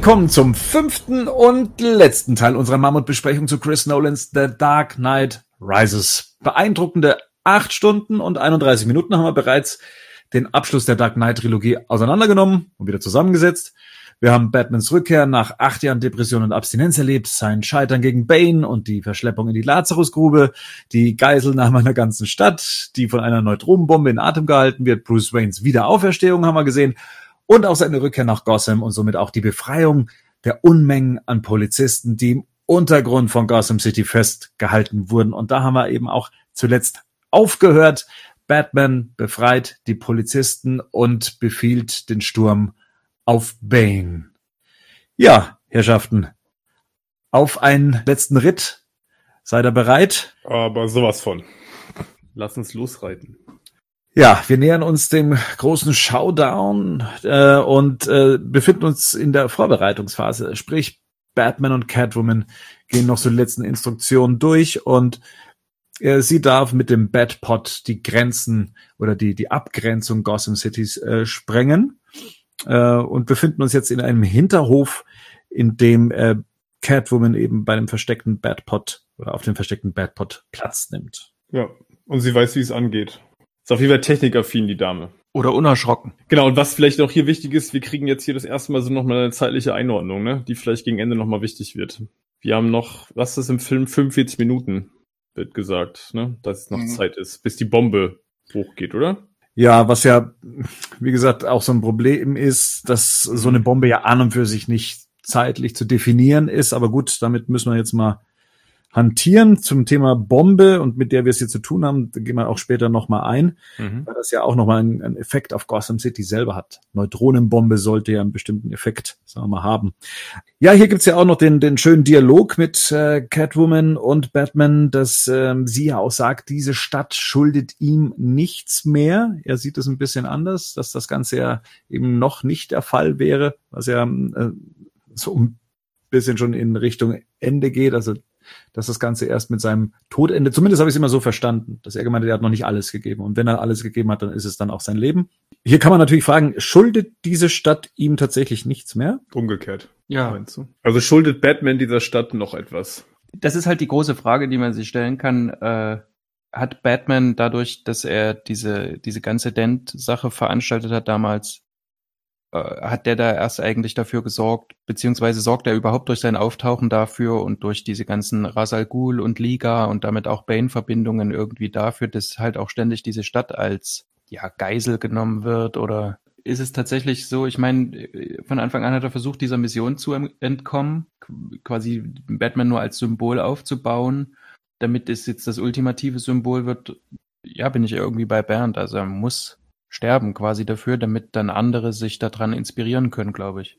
Willkommen zum fünften und letzten Teil unserer Mammutbesprechung zu Chris Nolans The Dark Knight Rises. Beeindruckende acht Stunden und 31 Minuten haben wir bereits den Abschluss der Dark Knight Trilogie auseinandergenommen und wieder zusammengesetzt. Wir haben Batmans Rückkehr nach acht Jahren Depression und Abstinenz erlebt, sein Scheitern gegen Bane und die Verschleppung in die Lazarusgrube, die Geiselnahme einer ganzen Stadt, die von einer Neutronenbombe in Atem gehalten wird, Bruce Waynes Wiederauferstehung haben wir gesehen und auch seine Rückkehr nach Gotham und somit auch die Befreiung der Unmengen an Polizisten, die im Untergrund von Gotham City festgehalten wurden. Und da haben wir eben auch zuletzt aufgehört. Batman befreit die Polizisten und befiehlt den Sturm auf Bane. Ja, Herrschaften, auf einen letzten Ritt. Seid ihr bereit? Aber sowas von. Lass uns losreiten. Ja, wir nähern uns dem großen Showdown äh, und äh, befinden uns in der Vorbereitungsphase. Sprich, Batman und Catwoman gehen noch so die letzten Instruktionen durch und äh, sie darf mit dem Batpot die Grenzen oder die, die Abgrenzung Gotham Cities äh, sprengen äh, und befinden uns jetzt in einem Hinterhof, in dem äh, Catwoman eben bei dem versteckten Batpot oder auf dem versteckten Batpot Platz nimmt. Ja, und sie weiß, wie es angeht. Ist auf jeden Fall technikaffin, die Dame. Oder unerschrocken. Genau, und was vielleicht noch hier wichtig ist, wir kriegen jetzt hier das erste Mal so nochmal eine zeitliche Einordnung, ne? die vielleicht gegen Ende nochmal wichtig wird. Wir haben noch, was ist im Film, 45 Minuten, wird gesagt, ne? dass es noch mhm. Zeit ist, bis die Bombe hochgeht, oder? Ja, was ja, wie gesagt, auch so ein Problem ist, dass so eine Bombe ja an und für sich nicht zeitlich zu definieren ist. Aber gut, damit müssen wir jetzt mal hantieren zum Thema Bombe und mit der wir es hier zu tun haben, da gehen wir auch später nochmal ein, mhm. weil das ja auch nochmal einen, einen Effekt auf Gotham City selber hat. Neutronenbombe sollte ja einen bestimmten Effekt, sagen wir mal, haben. Ja, hier gibt's ja auch noch den, den schönen Dialog mit äh, Catwoman und Batman, dass ähm, sie ja auch sagt, diese Stadt schuldet ihm nichts mehr. Er sieht es ein bisschen anders, dass das Ganze ja eben noch nicht der Fall wäre, was ja äh, so ein bisschen schon in Richtung Ende geht. Also dass das Ganze erst mit seinem Tod endet. Zumindest habe ich es immer so verstanden, dass er gemeint hat, er hat noch nicht alles gegeben. Und wenn er alles gegeben hat, dann ist es dann auch sein Leben. Hier kann man natürlich fragen, schuldet diese Stadt ihm tatsächlich nichts mehr? Umgekehrt. Ja. Meinst du? Also schuldet Batman dieser Stadt noch etwas? Das ist halt die große Frage, die man sich stellen kann. Äh, hat Batman dadurch, dass er diese, diese ganze Dent-Sache veranstaltet hat damals, hat der da erst eigentlich dafür gesorgt, beziehungsweise sorgt er überhaupt durch sein Auftauchen dafür und durch diese ganzen Rasal Ghul und Liga und damit auch Bane-Verbindungen irgendwie dafür, dass halt auch ständig diese Stadt als ja Geisel genommen wird oder ist es tatsächlich so, ich meine, von Anfang an hat er versucht, dieser Mission zu entkommen, quasi Batman nur als Symbol aufzubauen, damit es jetzt das ultimative Symbol wird. Ja, bin ich irgendwie bei Bernd. Also er muss sterben quasi dafür, damit dann andere sich daran inspirieren können, glaube ich.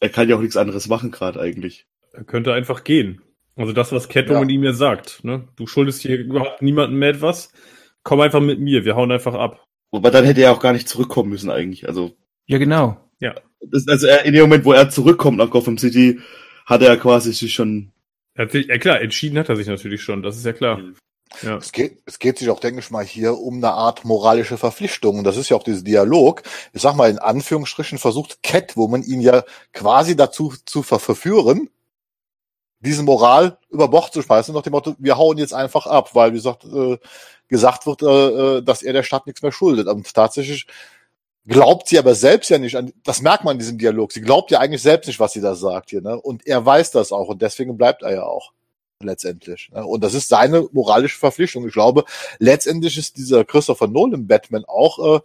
Er kann ja auch nichts anderes machen gerade eigentlich. Er könnte einfach gehen. Also das, was Catwoman ja. ihm ja sagt. Ne? Du schuldest hier überhaupt niemandem mehr etwas. Komm einfach mit mir, wir hauen einfach ab. Wobei dann hätte er auch gar nicht zurückkommen müssen eigentlich. Also ja, genau. Ja. Das, also er, in dem Moment, wo er zurückkommt nach Gotham City, hat er quasi sich schon. Er hat sich, ja klar, entschieden hat er sich natürlich schon, das ist ja klar. Mhm. Ja. Es, geht, es geht sich auch, denke ich mal, hier um eine Art moralische Verpflichtung. Und das ist ja auch dieser Dialog. Ich sag mal, in Anführungsstrichen versucht Catwoman ihn ja quasi dazu zu verführen, diese Moral über Bord zu schmeißen, nach dem Motto, wir hauen jetzt einfach ab, weil, wie gesagt, äh, gesagt wird, äh, äh, dass er der Stadt nichts mehr schuldet. Und tatsächlich glaubt sie aber selbst ja nicht an, das merkt man in diesem Dialog, sie glaubt ja eigentlich selbst nicht, was sie da sagt hier, ne? Und er weiß das auch und deswegen bleibt er ja auch letztendlich. Ne? Und das ist seine moralische Verpflichtung. Ich glaube, letztendlich ist dieser Christopher Nolan Batman auch, äh,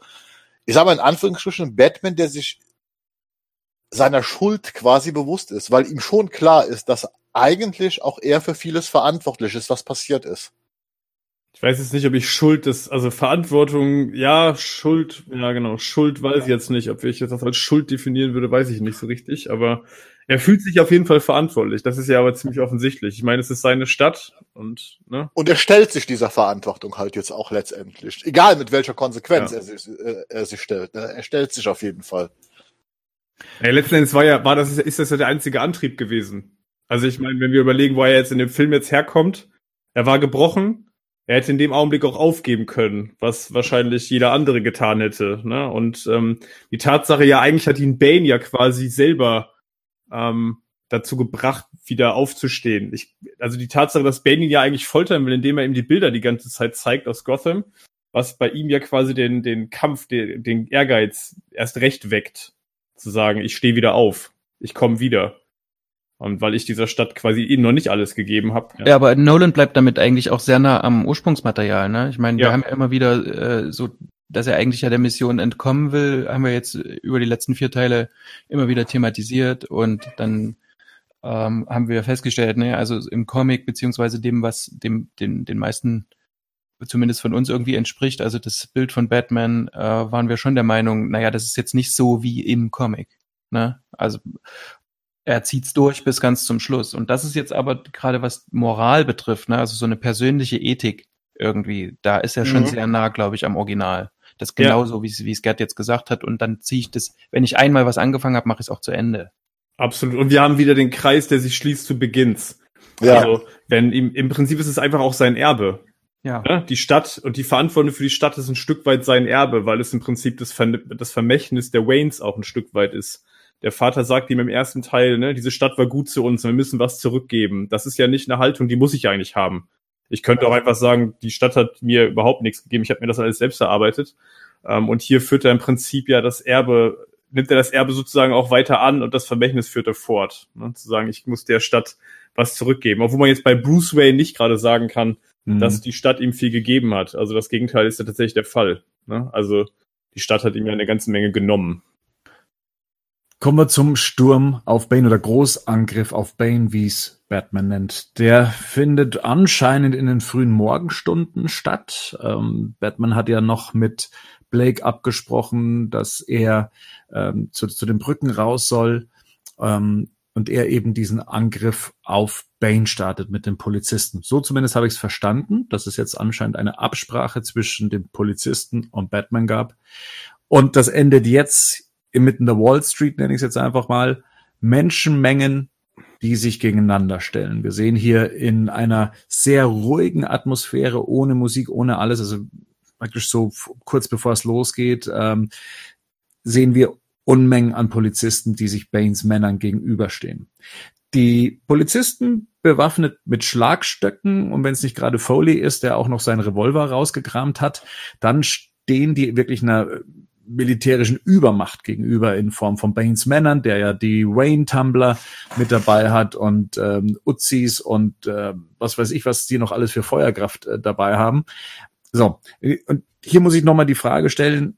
ich sage mal in Anführungsstrichen, ein Batman, der sich seiner Schuld quasi bewusst ist, weil ihm schon klar ist, dass eigentlich auch er für vieles verantwortlich ist, was passiert ist. Ich weiß jetzt nicht, ob ich Schuld ist, also Verantwortung, ja, Schuld, ja genau, Schuld weiß ich jetzt nicht. Ob ich das als Schuld definieren würde, weiß ich nicht so richtig, aber er fühlt sich auf jeden Fall verantwortlich. Das ist ja aber ziemlich offensichtlich. Ich meine, es ist seine Stadt und ne? Und er stellt sich dieser Verantwortung halt jetzt auch letztendlich. Egal mit welcher Konsequenz ja. er, sich, äh, er sich stellt. Ne? Er stellt sich auf jeden Fall. Ja, letzten Endes war ja, war das, ist das ja der einzige Antrieb gewesen. Also ich meine, wenn wir überlegen, wo er jetzt in dem Film jetzt herkommt, er war gebrochen, er hätte in dem Augenblick auch aufgeben können, was wahrscheinlich jeder andere getan hätte. Ne? Und ähm, die Tatsache ja, eigentlich hat ihn Bane ja quasi selber ähm, dazu gebracht, wieder aufzustehen. Ich, also die Tatsache, dass Bane ihn ja eigentlich foltern will, indem er ihm die Bilder die ganze Zeit zeigt aus Gotham, was bei ihm ja quasi den, den Kampf, den, den Ehrgeiz erst recht weckt, zu sagen, ich stehe wieder auf, ich komme wieder. Und weil ich dieser Stadt quasi ihnen noch nicht alles gegeben habe. Ja. ja. aber Nolan bleibt damit eigentlich auch sehr nah am Ursprungsmaterial. Ne? Ich meine, wir Ja. haben ja immer wieder äh, so, dass er eigentlich ja der Mission entkommen will, haben wir jetzt über die letzten vier Teile immer wieder thematisiert und dann ähm, haben wir festgestellt, ne, also im Comic beziehungsweise dem, was dem den den meisten zumindest von uns irgendwie entspricht, also das Bild von Batman, äh, waren wir schon der Meinung, naja, das ist jetzt nicht so wie im Comic. Ne? Also er zieht's durch bis ganz zum Schluss. Und das ist jetzt aber gerade was Moral betrifft, ne? also so eine persönliche Ethik irgendwie, da ist er schon Mhm. sehr nah, glaube ich, am Original. Das ist Ja. genauso, wie es wie es Gerd jetzt gesagt hat. Und dann ziehe ich das, wenn ich einmal was angefangen habe, mache ich es auch zu Ende. Absolut. Und wir haben wieder den Kreis, der sich schließt zu Beginns. Ja, Also, wenn ihm, im Prinzip ist es einfach auch sein Erbe. Ja. Ne? Die Stadt und die Verantwortung für die Stadt ist ein Stück weit sein Erbe, weil es im Prinzip das, Ver das Vermächtnis der Waynes auch ein Stück weit ist. Der Vater sagt ihm im ersten Teil, ne, diese Stadt war gut zu uns, wir müssen was zurückgeben. Das ist ja nicht eine Haltung, die muss ich eigentlich haben. Ich könnte auch einfach sagen, die Stadt hat mir überhaupt nichts gegeben, ich habe mir das alles selbst erarbeitet. Ähm, und hier führt er im Prinzip ja das Erbe, nimmt er das Erbe sozusagen auch weiter an und das Vermächtnis führt er fort. Ne? Zu sagen, ich muss der Stadt was zurückgeben. Obwohl man jetzt bei Bruce Wayne nicht gerade sagen kann, Mhm. dass die Stadt ihm viel gegeben hat. Also das Gegenteil ist ja tatsächlich der Fall. Ne? Also die Stadt hat ihm ja eine ganze Menge genommen. Kommen wir zum Sturm auf Bane oder Großangriff auf Bane, wie es Batman nennt. Der findet anscheinend in den frühen Morgenstunden statt. Ähm, Batman hat ja noch mit Blake abgesprochen, dass er ähm, zu, zu den Brücken raus soll ähm, und er eben diesen Angriff auf Bane startet mit dem Polizisten. So zumindest habe ich es verstanden, dass es jetzt anscheinend eine Absprache zwischen dem Polizisten und Batman gab. Und das endet jetzt inmitten der Wall Street, nenne ich es jetzt einfach mal, Menschenmengen, die sich gegeneinander stellen. Wir sehen hier in einer sehr ruhigen Atmosphäre, ohne Musik, ohne alles, also praktisch so kurz bevor es losgeht, ähm, sehen wir Unmengen an Polizisten, die sich Banes Männern gegenüberstehen. Die Polizisten bewaffnet mit Schlagstöcken und wenn es nicht gerade Foley ist, der auch noch seinen Revolver rausgekramt hat, dann stehen die wirklich einer militärischen Übermacht gegenüber in Form von Banes Männern, der ja die Wayne-Tumbler mit dabei hat und ähm, Uzis und äh, was weiß ich, was die noch alles für Feuerkraft äh, dabei haben. So, und hier muss ich nochmal die Frage stellen,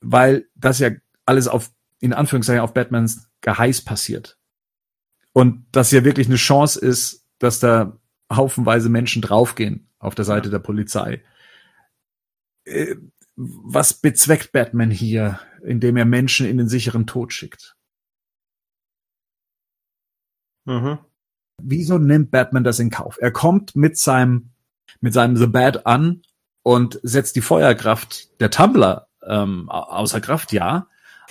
weil das ja alles auf, in Anführungszeichen, auf Batmans Geheiß passiert. Und das ja wirklich eine Chance ist, dass da haufenweise Menschen draufgehen auf der Seite der Polizei. Was bezweckt Batman hier, indem er Menschen in den sicheren Tod schickt? Mhm. Wieso nimmt Batman das in Kauf? Er kommt mit seinem, mit seinem The Bat an und setzt die Feuerkraft der Tumblr ähm, au- außer Kraft, ja.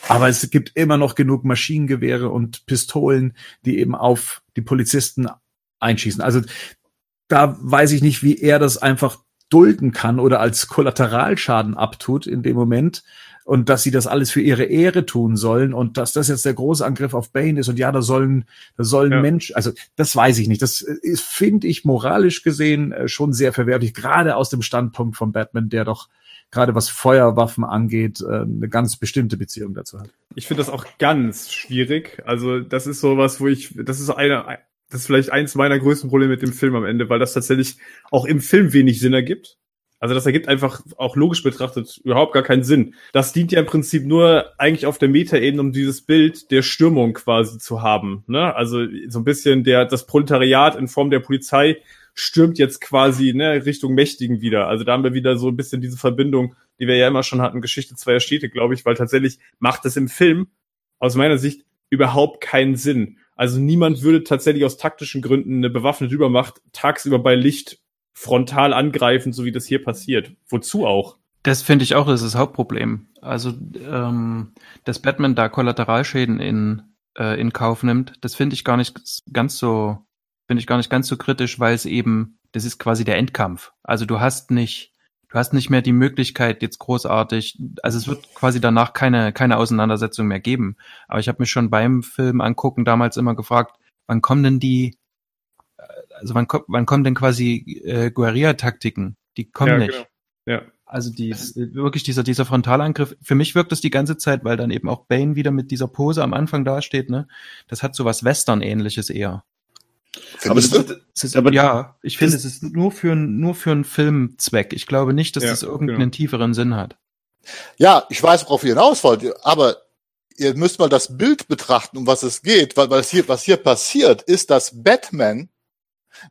Aber es gibt immer noch genug Maschinengewehre und Pistolen, die eben auf die Polizisten einschießen. Also da weiß ich nicht, wie er das einfach dulden kann oder als Kollateralschaden abtut in dem Moment und dass sie das alles für ihre Ehre tun sollen und dass das jetzt der große Angriff auf Bane ist und ja, da sollen, da sollen Ja. Menschen, also das weiß ich nicht. Das ist, finde ich moralisch gesehen äh, schon sehr verwerflich, gerade aus dem Standpunkt von Batman, der doch gerade was Feuerwaffen angeht, äh, eine ganz bestimmte Beziehung dazu hat. Ich finde das auch ganz schwierig. Also das ist sowas, wo ich, das ist eine, das ist vielleicht eins meiner größten Probleme mit dem Film am Ende, weil das tatsächlich auch im Film wenig Sinn ergibt. Also das ergibt einfach auch logisch betrachtet überhaupt gar keinen Sinn. Das dient ja im Prinzip nur eigentlich auf der Metaebene, um dieses Bild der Stürmung quasi zu haben. Ne? Also so ein bisschen der das Proletariat in Form der Polizei stürmt jetzt quasi ne, Richtung Mächtigen wieder. Also da haben wir wieder so ein bisschen diese Verbindung, die wir ja immer schon hatten, Geschichte zweier Städte, glaube ich, weil tatsächlich macht es im Film aus meiner Sicht überhaupt keinen Sinn. Also niemand würde tatsächlich aus taktischen Gründen eine bewaffnete Übermacht tagsüber bei Licht frontal angreifen, so wie das hier passiert. Wozu auch? Das finde ich auch, das ist das Hauptproblem. Also, ähm, dass Batman da Kollateralschäden in, äh, in Kauf nimmt, das finde ich gar nicht ganz so, finde ich gar nicht ganz so kritisch, weil es eben, das ist quasi der Endkampf. Also du hast nicht, du hast nicht mehr die Möglichkeit jetzt großartig, also es wird quasi danach keine, keine Auseinandersetzung mehr geben. Aber ich habe mich schon beim Film angucken damals immer gefragt, wann kommen denn die, also wann, kommt, wann kommen denn quasi äh, Guerilla-Taktiken? Die kommen ja, nicht. Genau. Ja. Also die, wirklich dieser, dieser Frontalangriff, für mich wirkt das die ganze Zeit, weil dann eben auch Bane wieder mit dieser Pose am Anfang dasteht, ne? Das hat so was Western-ähnliches eher. Findest aber das, Es ist, Aber ja, ich finde, es ist nur für, nur für einen Filmzweck. Ich glaube nicht, dass Ja, das irgendeinen genau. tieferen Sinn hat. Ja, ich weiß, worauf ihr hinaus wollt, aber ihr müsst mal das Bild betrachten, um was es geht, weil, weil es hier, was hier passiert, ist, dass Batman,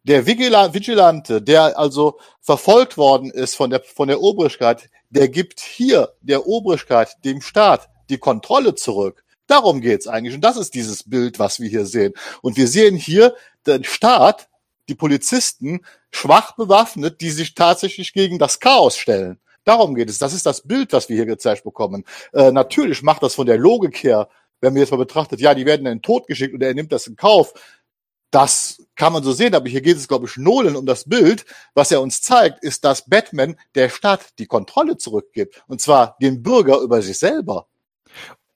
der Vigila Vigilante, der also verfolgt worden ist von der, von der Obrigkeit, der gibt hier der Obrigkeit, dem Staat, die Kontrolle zurück. Darum geht's eigentlich. Und das ist dieses Bild, was wir hier sehen. Und wir sehen hier den Staat, die Polizisten, schwach bewaffnet, die sich tatsächlich gegen das Chaos stellen. Darum geht es. Das ist das Bild, was wir hier gezeigt bekommen. Äh, natürlich macht das von der Logik her, wenn wir jetzt mal betrachtet, ja, die werden in den Tod geschickt und er nimmt das in Kauf. Das kann man so sehen, aber hier geht es, glaube ich, Nolan um das Bild. Was er uns zeigt, ist, dass Batman der Stadt die Kontrolle zurückgibt. Und zwar den Bürger über sich selber.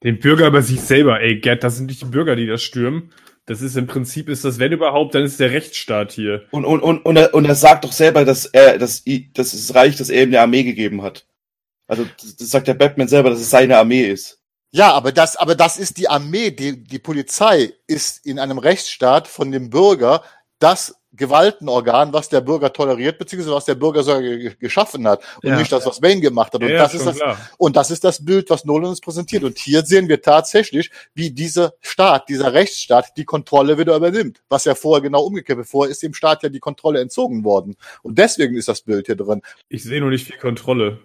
Den Bürger über sich selber, ey, Gerd, das sind nicht die Bürger, die das stürmen. Das ist im Prinzip, ist das, wenn überhaupt, dann ist der Rechtsstaat hier. und, und, und, und, er, und er sagt doch selber, dass er, dass, dass es reicht, dass er ihm eine Armee gegeben hat. Also, das, das sagt der Batman selber, dass es seine Armee ist. Ja, aber das, aber das ist die Armee, die, die Polizei ist in einem Rechtsstaat von dem Bürger das Gewaltenorgan, was der Bürger toleriert, beziehungsweise was der Bürger sogar ge- geschaffen hat und Ja. nicht das, was Wayne gemacht hat. Und Ja, das ist das, klar. und das ist das Bild, was Nolan uns präsentiert. Und hier sehen wir tatsächlich, wie dieser Staat, dieser Rechtsstaat die Kontrolle wieder übernimmt. Was ja vorher genau umgekehrt, vorher ist dem Staat ja die Kontrolle entzogen worden. Und deswegen ist das Bild hier drin. Ich sehe nur nicht viel Kontrolle.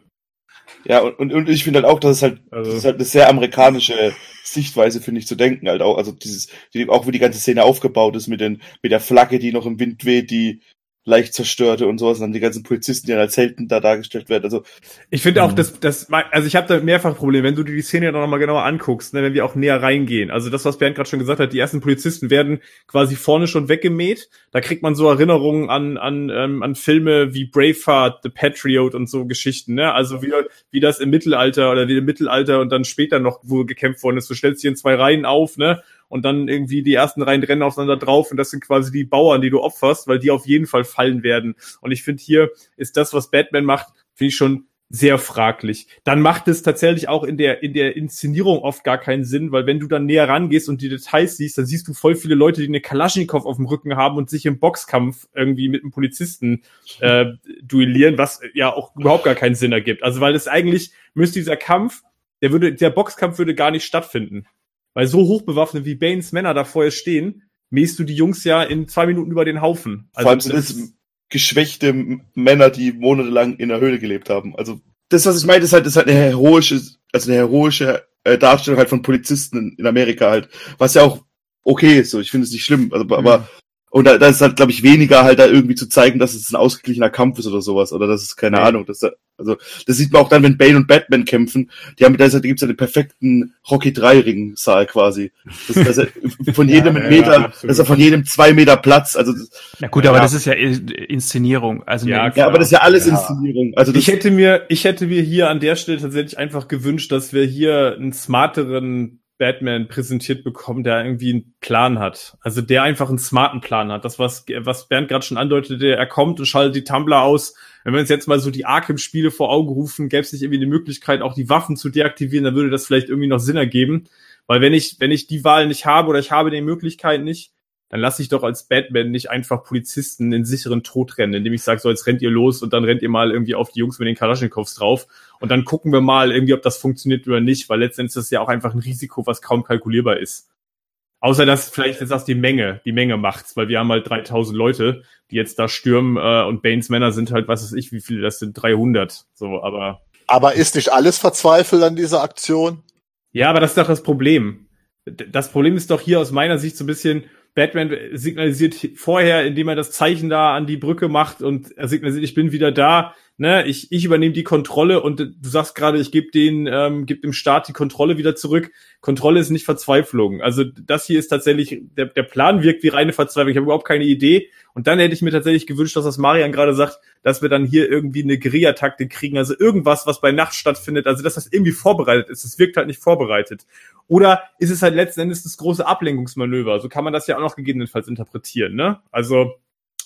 Ja, und, und, und ich finde halt auch, dass es halt, Also- das ist halt eine sehr amerikanische Sichtweise, finde ich, zu denken halt auch. Also dieses, die, auch wie die ganze Szene aufgebaut ist mit den, mit der Flagge, die noch im Wind weht, die leicht zerstörte und sowas, und dann die ganzen Polizisten, die dann als Helden da dargestellt werden. Also, Ich finde auch, Mhm. dass das, also ich habe da mehrfach Probleme, wenn du dir die Szene noch mal genauer anguckst, ne, wenn wir auch näher reingehen. Also das, was Bernd gerade schon gesagt hat, die ersten Polizisten werden quasi vorne schon weggemäht. Da kriegt man so Erinnerungen an an ähm, an Filme wie Braveheart, The Patriot und so Geschichten. Ne? Also wie wie das im Mittelalter oder wie im Mittelalter und dann später noch wo gekämpft worden ist. Du stellst dich in zwei Reihen auf, ne? Und dann irgendwie die ersten Reihen rennen aufeinander drauf und das sind quasi die Bauern, die du opferst, weil die auf jeden Fall fallen werden. Und ich finde hier ist das, was Batman macht, finde ich schon sehr fraglich. Dann macht es tatsächlich auch in der, in der Inszenierung oft gar keinen Sinn, weil wenn du dann näher rangehst und die Details siehst, dann siehst du voll viele Leute, die eine Kalaschnikow auf dem Rücken haben und sich im Boxkampf irgendwie mit einem Polizisten äh, duellieren, was ja auch überhaupt gar keinen Sinn ergibt. Also weil es eigentlich müsste dieser Kampf, der würde, der Boxkampf würde gar nicht stattfinden. Weil so hochbewaffnet wie Banes Männer da vorher stehen, mähst du die Jungs ja in zwei Minuten über den Haufen. Also vor allem sind es geschwächte Männer, die monatelang in der Höhle gelebt haben. Also, das, was ich meine, ist halt, ist halt eine heroische, also eine heroische äh, Darstellung halt von Polizisten in, in Amerika halt, was ja auch okay ist, so. Ich finde es nicht schlimm, also, aber, und da, da ist halt, glaube ich, weniger halt da irgendwie zu zeigen, dass es ein ausgeglichener Kampf ist oder sowas, oder das ist keine Nee. Ahnung, dass da, also, das sieht man auch dann, wenn Bane und Batman kämpfen, die haben, da, ist, halt- da gibt's ja den perfekten Rocky 3 Ring Saal quasi. Das, das ist von jedem Ja, ja, Meter, absolut. das ist ja von jedem zwei Meter Platz, also, das, Na gut, Ja. aber das ist ja Inszenierung. Also Ja, eine- ja, aber das ist ja alles Ja. Inszenierung. Also das, Ich hätte mir, ich hätte mir hier an der Stelle tatsächlich einfach gewünscht, dass wir hier einen smarteren Batman präsentiert bekommen, der irgendwie einen Plan hat. Also der einfach einen smarten Plan hat. Das, was, was Bernd gerade schon andeutete, er kommt und schaltet die Tumblr aus. Wenn wir uns jetzt mal so die Arkham-Spiele vor Augen rufen, gäbe es nicht irgendwie die Möglichkeit, auch die Waffen zu deaktivieren, dann würde das vielleicht irgendwie noch Sinn ergeben. Weil wenn ich, wenn ich die Wahl nicht habe oder ich habe die Möglichkeit nicht, dann lasse ich doch als Batman nicht einfach Polizisten in sicheren Tod rennen, indem ich sage, so jetzt rennt ihr los und dann rennt ihr mal irgendwie auf die Jungs mit den Kalaschnikows drauf und dann gucken wir mal irgendwie, ob das funktioniert oder nicht, weil letztendlich ist das ja auch einfach ein Risiko, was kaum kalkulierbar ist. Außer dass vielleicht jetzt das die Menge, die Menge macht's, weil wir haben halt 3000 Leute, die jetzt da stürmen äh, und Banes Männer sind halt, was weiß ich, wie viele das sind, 300. So, aber Aber ist nicht alles verzweifelt an dieser Aktion? ja, aber das ist doch das Problem. Das Problem ist doch hier aus meiner Sicht so ein bisschen, Batman signalisiert vorher, indem er das Zeichen da an die Brücke macht und er signalisiert, ich bin wieder da, ne, ich, ich übernehme die Kontrolle und du sagst gerade, ich gebe den, ähm, gebe dem Staat die Kontrolle wieder zurück. Kontrolle ist nicht Verzweiflung. Also das hier ist tatsächlich, der, der Plan wirkt wie reine Verzweiflung. Ich habe überhaupt keine Idee. Und dann hätte ich mir tatsächlich gewünscht, dass das Marian gerade sagt, dass wir dann hier irgendwie eine Guerilla-Taktik kriegen, also irgendwas, was bei Nacht stattfindet, also dass das irgendwie vorbereitet ist. Es wirkt halt nicht vorbereitet. Oder ist es halt letzten Endes das große Ablenkungsmanöver? So kann man das ja auch noch gegebenenfalls interpretieren, ne? Also,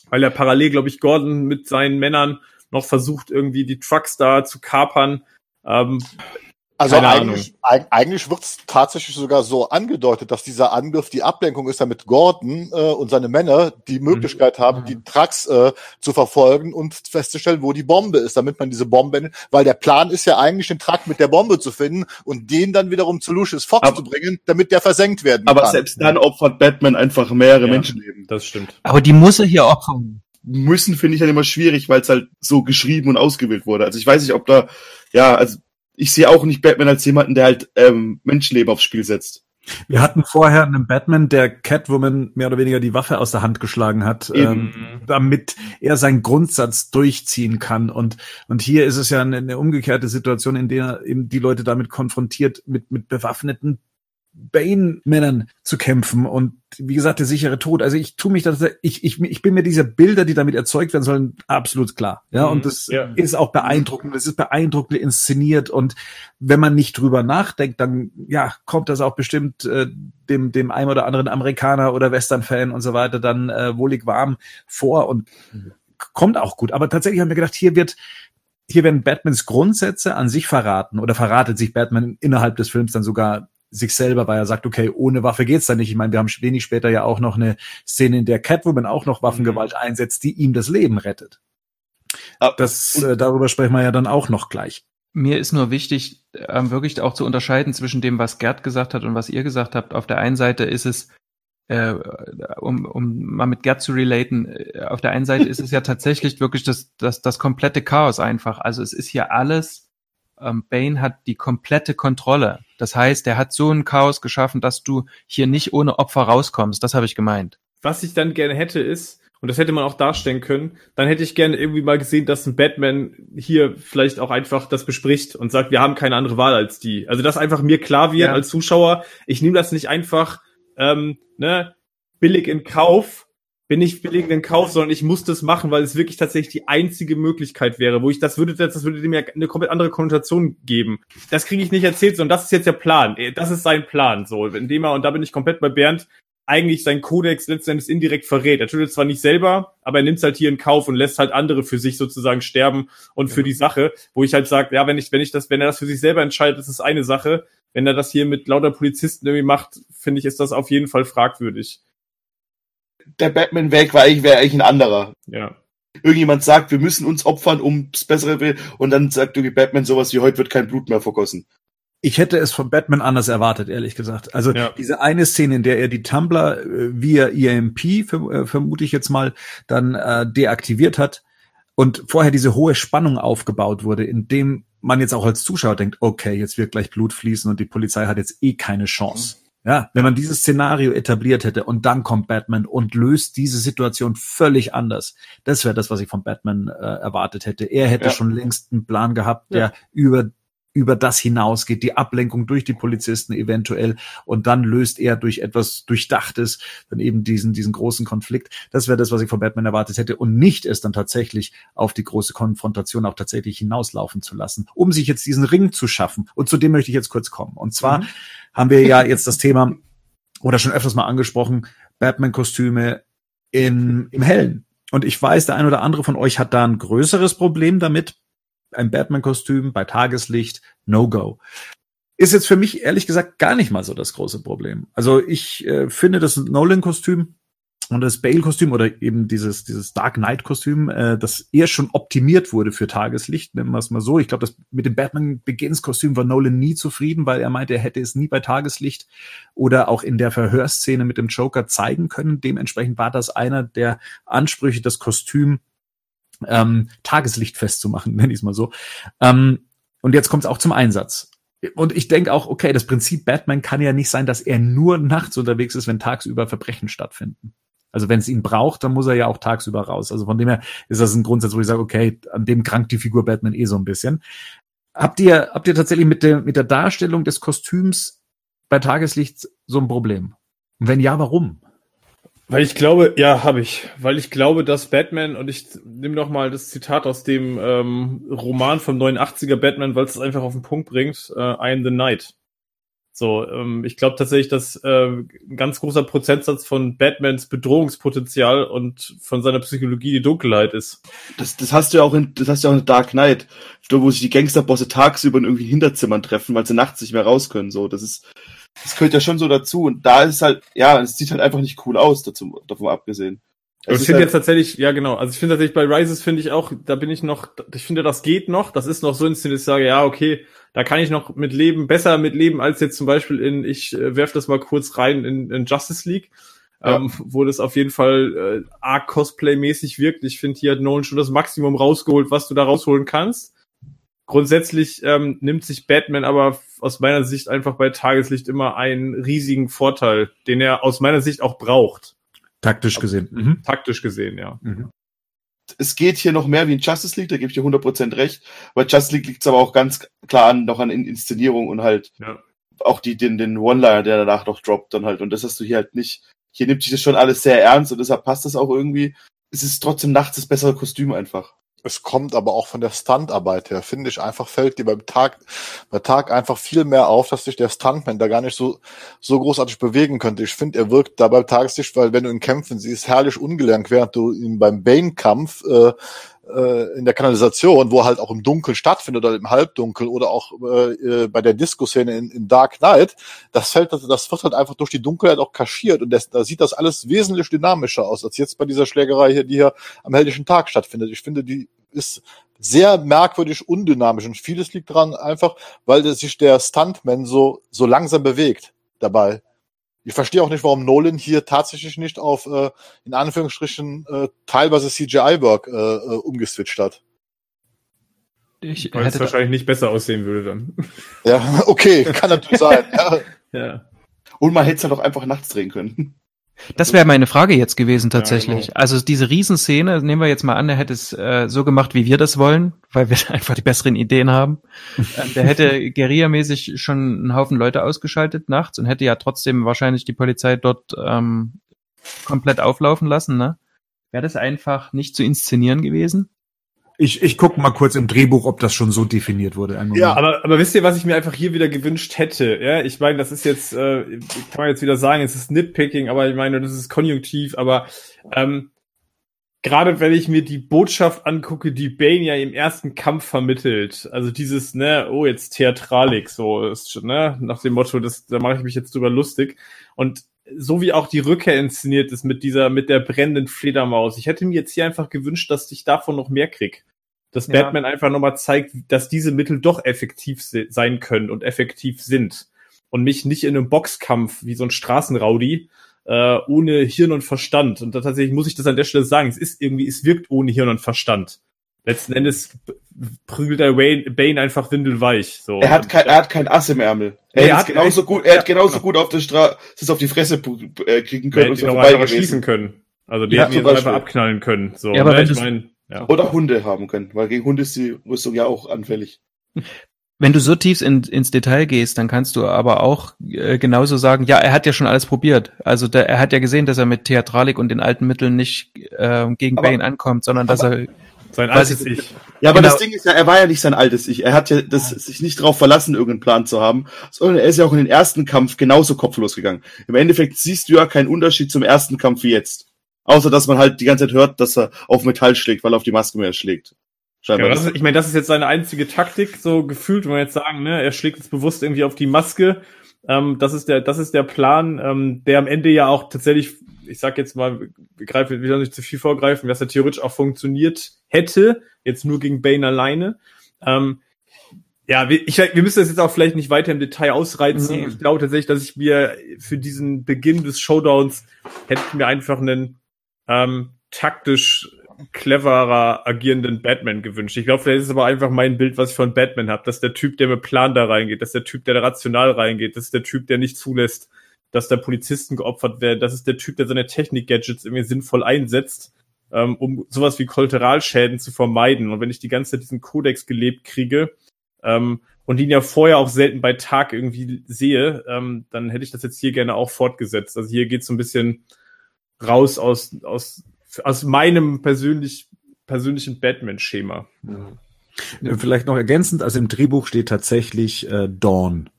weil er parallel, glaube ich, Gordon mit seinen Männern noch versucht, irgendwie die Trucks da zu kapern. Ähm, also eigentlich, eigentlich wird es tatsächlich sogar so angedeutet, dass dieser Angriff die Ablenkung ist, damit Gordon äh, und seine Männer die mhm. Möglichkeit mhm. haben, die Trucks äh, zu verfolgen und festzustellen, wo die Bombe ist, damit man diese Bombe, weil der Plan ist ja eigentlich, den Truck mit der Bombe zu finden und den dann wiederum zu Lucius Fox aber, zu bringen, damit der versenkt werden aber kann. Aber selbst dann opfert Batman einfach mehrere ja, Menschenleben. Das stimmt. Aber die muss er hier opfern müssen finde ich dann immer schwierig, weil es halt so geschrieben und ausgewählt wurde. Also ich weiß nicht, ob da, ja, also ich sehe auch nicht Batman als jemanden, der halt ähm, Menschenleben aufs Spiel setzt. Wir hatten vorher einen Batman, der Catwoman mehr oder weniger die Waffe aus der Hand geschlagen hat, ähm, damit er seinen Grundsatz durchziehen kann. Und, und hier ist es ja eine, eine umgekehrte Situation, in der eben die Leute damit konfrontiert, mit, mit bewaffneten Bane-Männern zu kämpfen und wie gesagt, der sichere Tod. Also ich tue mich das, ich, ich, ich bin mir dieser Bilder, die damit erzeugt werden sollen, absolut klar. Ja, und mhm. das ja. ist auch beeindruckend. Das ist beeindruckend inszeniert und wenn man nicht drüber nachdenkt, dann ja, kommt das auch bestimmt äh, dem, dem einen oder anderen Amerikaner oder Western-Fan und so weiter dann äh, wohlig warm vor und kommt auch gut. Aber tatsächlich haben wir gedacht, hier wird hier werden Batmans Grundsätze an sich verraten oder verratet sich Batman innerhalb des Films dann sogar sich selber, weil er sagt, okay, ohne Waffe geht's da nicht. Ich meine, wir haben wenig später ja auch noch eine Szene, in der Catwoman auch noch Waffengewalt mhm. einsetzt, die ihm das Leben rettet. Ah, das, äh, darüber sprechen wir ja dann auch noch gleich. Mir ist nur wichtig, äh, wirklich auch zu unterscheiden zwischen dem, was Gerd gesagt hat und was ihr gesagt habt. Auf der einen Seite ist es, äh, um, um mal mit Gerd zu relaten, äh, auf der einen Seite ist es ja tatsächlich wirklich das, das, das komplette Chaos einfach. Also es ist hier alles ähm, Bane hat die komplette Kontrolle. Das heißt, er hat so ein Chaos geschaffen, dass du hier nicht ohne Opfer rauskommst. Das habe ich gemeint. Was ich dann gerne hätte, ist, und das hätte man auch darstellen können, dann hätte ich gerne irgendwie mal gesehen, dass ein Batman hier vielleicht auch einfach das bespricht und sagt, wir haben keine andere Wahl als die. Also dass einfach mir klar wird ja. als Zuschauer, ich nehme das nicht einfach ähm, ne, billig in Kauf, bin nicht billig in Kauf, sondern ich muss das machen, weil es wirklich tatsächlich die einzige Möglichkeit wäre, wo ich das würde, das würde dem ja eine komplett andere Konnotation geben. Das kriege ich nicht erzählt, sondern das ist jetzt der Plan. Äh, das ist sein Plan, so, indem er, und da bin ich komplett bei Bernd, eigentlich sein Kodex letztendlich indirekt verrät. Er tut es zwar nicht selber, aber er nimmt es halt hier in Kauf und lässt halt andere für sich sozusagen sterben und für die Sache, wo ich halt sage, ja, wenn ich, wenn ich das, wenn er das für sich selber entscheidet, das ist eine Sache. Wenn er das hier mit lauter Polizisten irgendwie macht, finde ich, ist das auf jeden Fall fragwürdig der Batman-Weg war eigentlich, wäre eigentlich ein anderer. Ja. Irgendjemand sagt, wir müssen uns opfern, um das Bessere und dann sagt irgendwie Batman sowas wie, heute wird kein Blut mehr vergossen. Ich hätte es von Batman anders erwartet, ehrlich gesagt. Also ja. diese eine Szene, in der er die Tumblr äh, via EMP, verm äh, vermute ich jetzt mal, dann äh, deaktiviert hat und vorher diese hohe Spannung aufgebaut wurde, in dem man jetzt auch als Zuschauer denkt, okay, jetzt wird gleich Blut fließen und die Polizei hat jetzt eh keine Chance. Ja, wenn man dieses Szenario etabliert hätte und dann kommt Batman und löst diese Situation völlig anders. Das wäre das, was ich von Batman äh, erwartet hätte. Er hätte ja. schon längst einen Plan gehabt, der ja. über über das hinausgeht, die Ablenkung durch die Polizisten eventuell und dann löst er durch etwas Durchdachtes dann eben diesen, diesen großen Konflikt. Das wäre das, was ich von Batman erwartet hätte und nicht es dann tatsächlich auf die große Konfrontation auch tatsächlich hinauslaufen zu lassen, um sich jetzt diesen Ring zu schaffen. Und zu dem möchte ich jetzt kurz kommen. Und zwar mhm haben wir ja jetzt das Thema oder schon öfters mal angesprochen, Batman-Kostüme im, im Hellen. Und ich weiß, der ein oder andere von euch hat da ein größeres Problem damit. Ein Batman-Kostüm bei Tageslicht, No-Go. Ist jetzt für mich ehrlich gesagt gar nicht mal so das große Problem. Also ich äh, finde das Nolan-Kostüm und das Bale-Kostüm oder eben dieses, dieses Dark Knight-Kostüm, äh, das eher schon optimiert wurde für Tageslicht, nennen wir es mal so. Ich glaube, mit dem Batman Begins-Kostüm war Nolan nie zufrieden, weil er meinte, er hätte es nie bei Tageslicht oder auch in der Verhörszene mit dem Joker zeigen können. Dementsprechend war das einer der Ansprüche, das Kostüm ähm, Tageslicht festzumachen, nenne ich es mal so. Ähm, und jetzt kommt es auch zum Einsatz. Und ich denke auch, okay, das Prinzip Batman kann ja nicht sein, dass er nur nachts unterwegs ist, wenn tagsüber Verbrechen stattfinden Also wenn es ihn braucht, dann muss er ja auch tagsüber raus. Also von dem her ist das ein Grundsatz, wo ich sage, okay, an dem krankt die Figur Batman eh so ein bisschen. Habt ihr, habt ihr tatsächlich mit der, mit der Darstellung des Kostüms bei Tageslicht so ein Problem? Und wenn ja, warum? Weil ich glaube, ja, habe ich. Weil ich glaube, dass Batman, und ich nehme noch mal das Zitat aus dem ähm, Roman vom 89er Batman, weil es einfach auf den Punkt bringt, äh, I am the Night. So, ähm, ich glaube tatsächlich, dass äh, ein ganz großer Prozentsatz von Batmans Bedrohungspotenzial und von seiner Psychologie die Dunkelheit ist. Das, das hast du ja auch in, das hast du ja auch in Dark Knight, wo sich die Gangsterbosse tagsüber in irgendwie Hinterzimmern treffen, weil sie nachts nicht mehr raus können. So, das ist, das gehört ja schon so dazu. Und da ist halt, ja, es sieht halt einfach nicht cool aus, dazu, davon abgesehen. Aber ich finde halt jetzt tatsächlich, ja genau, also ich finde tatsächlich bei Rises finde ich auch, da bin ich noch, ich finde das geht noch, das ist noch so inszeniert, dass ich sage, ja okay, da kann ich noch mit leben, besser mit leben als jetzt zum Beispiel in, ich äh, werf das mal kurz rein in, in Justice League, ja. ähm, wo das auf jeden Fall äh, arg Cosplay-mäßig wirkt. Ich finde, hier hat Nolan schon das Maximum rausgeholt, was du da rausholen kannst. Grundsätzlich ähm, nimmt sich Batman aber aus meiner Sicht einfach bei Tageslicht immer einen riesigen Vorteil, den er aus meiner Sicht auch braucht. Taktisch gesehen. Mhm. Taktisch gesehen, ja. Mhm. Es geht hier noch mehr wie in Justice League, da gebe ich dir 100% recht. Bei Justice League liegt es aber auch ganz klar an, noch an Inszenierung und halt ja. auch die, den, den One-Liner, der danach noch droppt dann halt. Und das hast du hier halt nicht. Hier nimmt sich das schon alles sehr ernst und deshalb passt das auch irgendwie. Es ist trotzdem nachts das bessere Kostüm einfach. Es kommt aber auch von der Stuntarbeit her, finde ich einfach, fällt dir beim Tag, bei Tag einfach viel mehr auf, dass sich der Stuntman da gar nicht so, so großartig bewegen könnte. Ich finde, er wirkt da beim Tageslicht, weil wenn du ihn kämpfen siehst, herrlich ungelernt, während du ihn beim Bane-Kampf, äh, äh, in der Kanalisation, wo halt auch im Dunkeln stattfindet oder im Halbdunkel oder auch äh, äh, bei der Disco-Szene in, in Dark Knight, das fällt, das wird halt einfach durch die Dunkelheit auch kaschiert und das, da sieht das alles wesentlich dynamischer aus, als jetzt bei dieser Schlägerei hier, die hier am helllichen Tag stattfindet. Ich finde, die ist sehr merkwürdig undynamisch und vieles liegt dran einfach, weil sich der Stuntman so, so langsam bewegt dabei. Ich verstehe auch nicht, warum Nolan hier tatsächlich nicht auf, äh, in Anführungsstrichen, äh, teilweise CGI-Work äh, äh, umgeswitcht hat. Ich Weil es wahrscheinlich nicht besser aussehen würde dann. Ja, okay, kann natürlich sein. Ja. ja. Und man hätte es halt auch einfach nachts drehen können. Das wäre meine Frage jetzt gewesen tatsächlich. Ja, genau. Also diese Riesenszene, nehmen wir jetzt mal an, der hätte es äh, so gemacht, wie wir das wollen, weil wir einfach die besseren Ideen haben. ähm, der hätte guerillamäßig schon einen Haufen Leute ausgeschaltet nachts und hätte ja trotzdem wahrscheinlich die Polizei dort ähm, komplett auflaufen lassen. Ne? Wäre das einfach nicht zu inszenieren gewesen? Ich, ich gucke mal kurz im Drehbuch, ob das schon so definiert wurde. Ja, aber, aber wisst ihr, was ich mir einfach hier wieder gewünscht hätte? Ja, ich meine, das ist jetzt, äh, kann man jetzt wieder sagen, es ist Nitpicking, aber ich meine, das ist konjunktiv, aber ähm, gerade wenn ich mir die Botschaft angucke, die Bane ja im ersten Kampf vermittelt, also dieses, ne, oh, jetzt Theatralik, so ist, ne, nach dem Motto, das, da mache ich mich jetzt drüber lustig. Und so wie auch die Rückkehr inszeniert ist mit dieser, mit der brennenden Fledermaus. Ich hätte mir jetzt hier einfach gewünscht, dass ich davon noch mehr krieg. Dass ja. Batman einfach nochmal zeigt, dass diese Mittel doch effektiv sein können und effektiv sind. Und mich nicht in einem Boxkampf wie so ein Straßenraudi äh, ohne Hirn und Verstand. Und da tatsächlich muss ich das an der Stelle sagen. Es ist irgendwie, es wirkt ohne Hirn und Verstand letzten Endes prügelt der Wayne, Bane einfach windelweich. So. Er hat kein, er hat kein Ass im Ärmel. Er, er hat genauso gut, er hat genauso gut auf der Straße, auf die Fresse äh, kriegen können und so vorbei schießen können. Also die ja, hätten ihn einfach abknallen können. So, ja, aber ne, ich mein, ja. Oder Hunde haben können, weil gegen Hunde ist die Rüstung ja auch anfällig. Wenn du so tief in, ins Detail gehst, dann kannst du aber auch äh, genauso sagen, ja, er hat ja schon alles probiert. Also der, er hat ja gesehen, dass er mit Theatralik und den alten Mitteln nicht äh, gegen aber, Bane ankommt, sondern dass er sein altes Ich. Ja, aber genau. das Ding ist ja, er war ja nicht sein altes Ich. Er hat ja das, sich nicht darauf verlassen, irgendeinen Plan zu haben, sondern er ist ja auch in den ersten Kampf genauso kopflos gegangen. Im Endeffekt siehst du ja keinen Unterschied zum ersten Kampf wie jetzt. Außer, dass man halt die ganze Zeit hört, dass er auf Metall schlägt, weil er auf die Maske mehr schlägt. Scheinbar. Ja, ist, ich meine, das ist jetzt seine einzige Taktik, so gefühlt, wenn wir jetzt sagen, ne, er schlägt jetzt bewusst irgendwie auf die Maske. Ähm, das ist der, das ist der Plan, ähm, der am Ende ja auch tatsächlich ich sag jetzt mal, wir greifen wieder nicht zu viel vorgreifen, was ja theoretisch auch funktioniert hätte, jetzt nur gegen Bane alleine. Ähm, ja, wir, ich, wir müssen das jetzt auch vielleicht nicht weiter im Detail ausreizen. Mhm. Ich glaube tatsächlich, dass ich mir für diesen Beginn des Showdowns hätte ich mir einfach einen ähm, taktisch cleverer agierenden Batman gewünscht. Ich glaube, vielleicht ist es aber einfach mein Bild, was ich von Batman habe, dass der Typ, der mit Plan da reingeht, dass der Typ, der da rational reingeht, dass der Typ, der nicht zulässt, dass da Polizisten geopfert werden. Das ist der Typ, der seine Technik-Gadgets irgendwie sinnvoll einsetzt, ähm, um sowas wie Kollateralschäden zu vermeiden. Und wenn ich die ganze Zeit diesen Kodex gelebt kriege, ähm, und ihn ja vorher auch selten bei Tag irgendwie sehe, ähm, dann hätte ich das jetzt hier gerne auch fortgesetzt. Also hier geht so ein bisschen raus aus, aus, aus meinem persönlich, persönlichen Batman-Schema. Ja. Vielleicht noch ergänzend, also im Drehbuch steht tatsächlich äh, Dawn.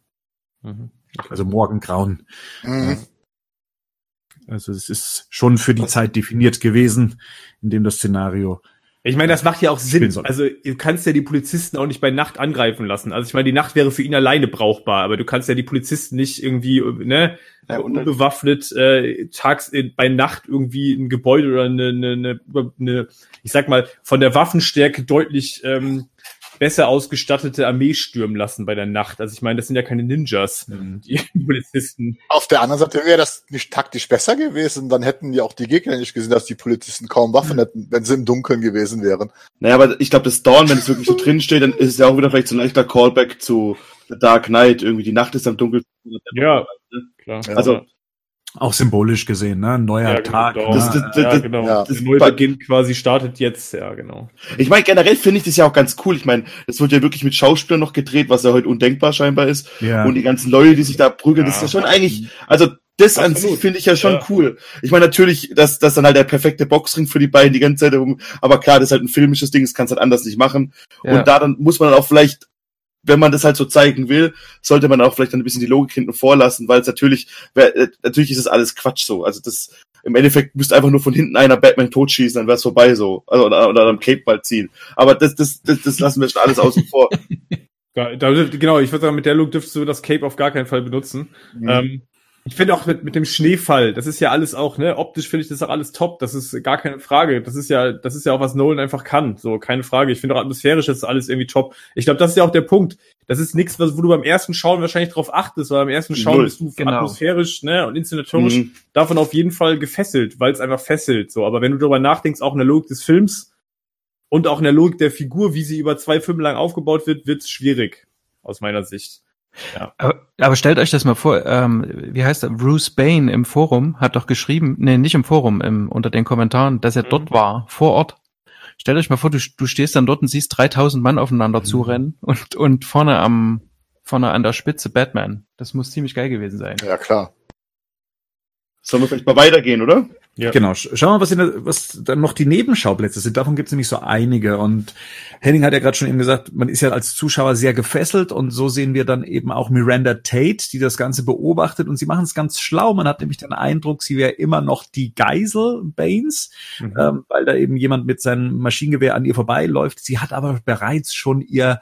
Mhm. Also Morgengrauen. Mhm. Also es ist schon für die Zeit definiert gewesen, in dem das Szenario ich meine, das macht ja auch Sinn. Also du kannst ja die Polizisten auch nicht bei Nacht angreifen lassen. Also ich meine, die Nacht wäre für ihn alleine brauchbar, aber du kannst ja die Polizisten nicht irgendwie ne, ja, unbewaffnet äh, tags äh, bei Nacht irgendwie ein Gebäude oder eine, eine, eine, eine, ich sag mal, von der Waffenstärke deutlich ähm, besser ausgestattete Armee stürmen lassen bei der Nacht. Also ich meine, das sind ja keine Ninjas, mhm. die Polizisten. Auf der anderen Seite wäre das nicht taktisch besser gewesen, dann hätten ja auch die Gegner nicht gesehen, dass die Polizisten kaum Waffen hätten, wenn sie im Dunkeln gewesen wären. Naja, aber ich glaube, das Dawn, wenn es wirklich so drin steht, dann ist es ja auch wieder vielleicht so ein leichter Callback zu The Dark Knight. Irgendwie die Nacht ist am dunkelsten. Ja, klar. Also, auch symbolisch gesehen, ne? Neuer ja, Tag. Genau. Das, das, das, ja, genau. Ja. Das Neubeginn quasi startet jetzt, ja, genau. Ich meine, generell finde ich das ja auch ganz cool. Ich meine, das wird ja wirklich mit Schauspielern noch gedreht, was ja heute undenkbar scheinbar ist. Ja. Und die ganzen Leute, die sich da prügeln, ja. das ist ja schon eigentlich, also das Absolut. an sich finde ich ja schon ja. cool. Ich meine natürlich, dass das dann halt der perfekte Boxring für die beiden die ganze Zeit rum, aber klar, das ist halt ein filmisches Ding, das kannst halt anders nicht machen. Ja. Und da dann muss man dann auch vielleicht wenn man das halt so zeigen will, sollte man auch vielleicht ein bisschen die Logik hinten vorlassen, weil es natürlich, äh, natürlich ist es alles Quatsch so. Also das, im Endeffekt müsste einfach nur von hinten einer Batman totschießen, dann wäre es vorbei so. Also, oder, oder am Cape bald ziehen. Aber das, das, das, das lassen wir schon alles außen vor. genau, ich würde sagen, mit der Look dürftest du das Cape auf gar keinen Fall benutzen. Mhm. Ähm, ich finde auch mit, mit dem Schneefall, das ist ja alles auch, ne, optisch finde ich das auch alles top, das ist gar keine Frage. Das ist ja, das ist ja auch, was Nolan einfach kann. So, keine Frage. Ich finde auch atmosphärisch ist alles irgendwie top. Ich glaube, das ist ja auch der Punkt. Das ist nichts, was, wo du beim ersten Schauen wahrscheinlich drauf achtest, weil beim ersten Schauen Null. bist du genau. atmosphärisch, ne, und inszenatorisch mhm. davon auf jeden Fall gefesselt, weil es einfach fesselt. So, aber wenn du darüber nachdenkst, auch in der Logik des Films und auch in der Logik der Figur, wie sie über zwei Filme lang aufgebaut wird, wird's schwierig. Aus meiner Sicht. Ja. Aber, aber stellt euch das mal vor, ähm, wie heißt er? Bruce Bain im Forum hat doch geschrieben, nee, nicht im Forum, im, unter den Kommentaren, dass er mhm. dort war, vor Ort. Stellt euch mal vor, du, du stehst dann dort und siehst 3000 Mann aufeinander mhm. zurennen und, und vorne am, vorne an der Spitze Batman. Das muss ziemlich geil gewesen sein. Ja, klar. Sollen wir vielleicht mal weitergehen, oder? Ja. Genau. Schauen wir mal, was, in was dann noch die Nebenschauplätze sind. Davon gibt es nämlich so einige. Und Henning hat ja gerade schon eben gesagt, man ist ja als Zuschauer sehr gefesselt und so sehen wir dann eben auch Miranda Tate, die das Ganze beobachtet und sie machen es ganz schlau. Man hat nämlich den Eindruck, sie wäre immer noch die Geisel Baines, mhm. ähm, weil da eben jemand mit seinem Maschinengewehr an ihr vorbeiläuft. Sie hat aber bereits schon ihr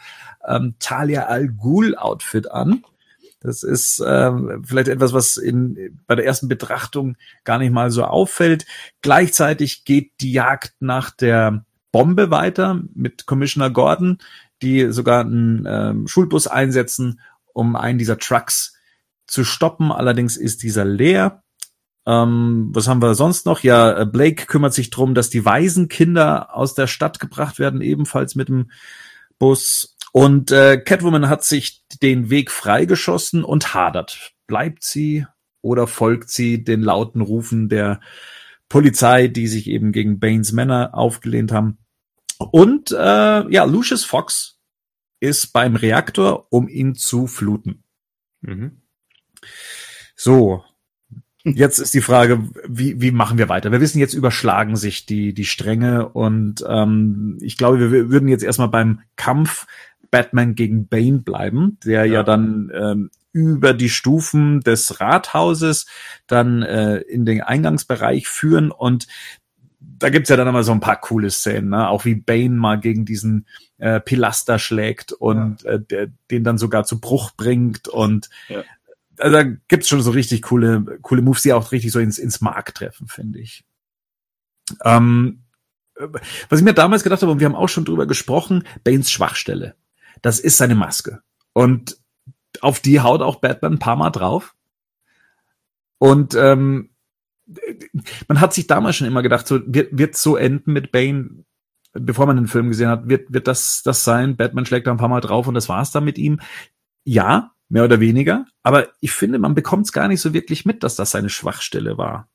ähm, Talia Al Ghul Outfit an. Das ist ähm, vielleicht etwas, was in, bei der ersten Betrachtung gar nicht mal so auffällt. Gleichzeitig geht die Jagd nach der Bombe weiter mit Commissioner Gordon, die sogar einen ähm, Schulbus einsetzen, um einen dieser Trucks zu stoppen. Allerdings ist dieser leer. Ähm, was haben wir sonst noch? Ja, Blake kümmert sich drum, dass die Waisenkinder aus der Stadt gebracht werden, ebenfalls mit dem Bus. Und äh, Catwoman hat sich den Weg freigeschossen und hadert. Bleibt sie oder folgt sie den lauten Rufen der Polizei, die sich eben gegen Baines Männer aufgelehnt haben? Und äh, ja, Lucius Fox ist beim Reaktor, um ihn zu fluten. Mhm. So, Jetzt ist die Frage, wie, wie machen wir weiter? Wir wissen, jetzt überschlagen sich die, die Stränge und ähm, ich glaube, wir würden jetzt erstmal beim Kampf Batman gegen Bane bleiben, der ja, ja dann ähm, über die Stufen des Rathauses dann äh, in den Eingangsbereich führen und da gibt's ja dann immer so ein paar coole Szenen, ne? auch wie Bane mal gegen diesen äh, Pilaster schlägt und ja. äh, der, den dann sogar zu Bruch bringt und ja. also da gibt's schon so richtig coole, coole Moves, die auch richtig so ins, ins Mark treffen, finde ich. Ähm, was ich mir damals gedacht habe, und wir haben auch schon drüber gesprochen, Banes Schwachstelle das ist seine Maske. Und auf die haut auch Batman ein paar Mal drauf. Und ähm, man hat sich damals schon immer gedacht, so wird wird so enden mit Bane, bevor man den Film gesehen hat, wird wird das das sein? Batman schlägt da ein paar Mal drauf und das war's dann mit ihm. Ja, mehr oder weniger. Aber ich finde, man bekommt es gar nicht so wirklich mit, dass das seine Schwachstelle war,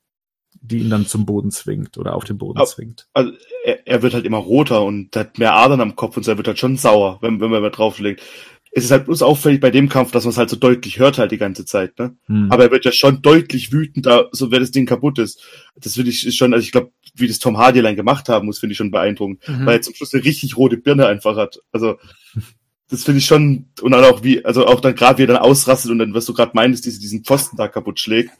die ihn dann zum Boden zwingt oder auf den Boden Aber- zwingt. Also er, er wird halt immer roter und hat mehr Adern am Kopf und er wird halt schon sauer, wenn, wenn man mal drauflegt. Es ist halt bloß auffällig bei dem Kampf, dass man es halt so deutlich hört halt die ganze Zeit, ne? Hm. Aber er wird ja schon deutlich wütender, so wenn das Ding kaputt ist. Das finde ich schon, also ich glaube, wie das Tom Hardy allein gemacht haben muss, finde ich schon beeindruckend. Mhm. Weil er zum Schluss eine richtig rote Birne einfach hat. Also, das finde ich schon, und dann auch wie, also auch dann gerade wie er dann ausrastet und dann, was du gerade meintest, diese, diesen Pfosten da kaputt schlägt.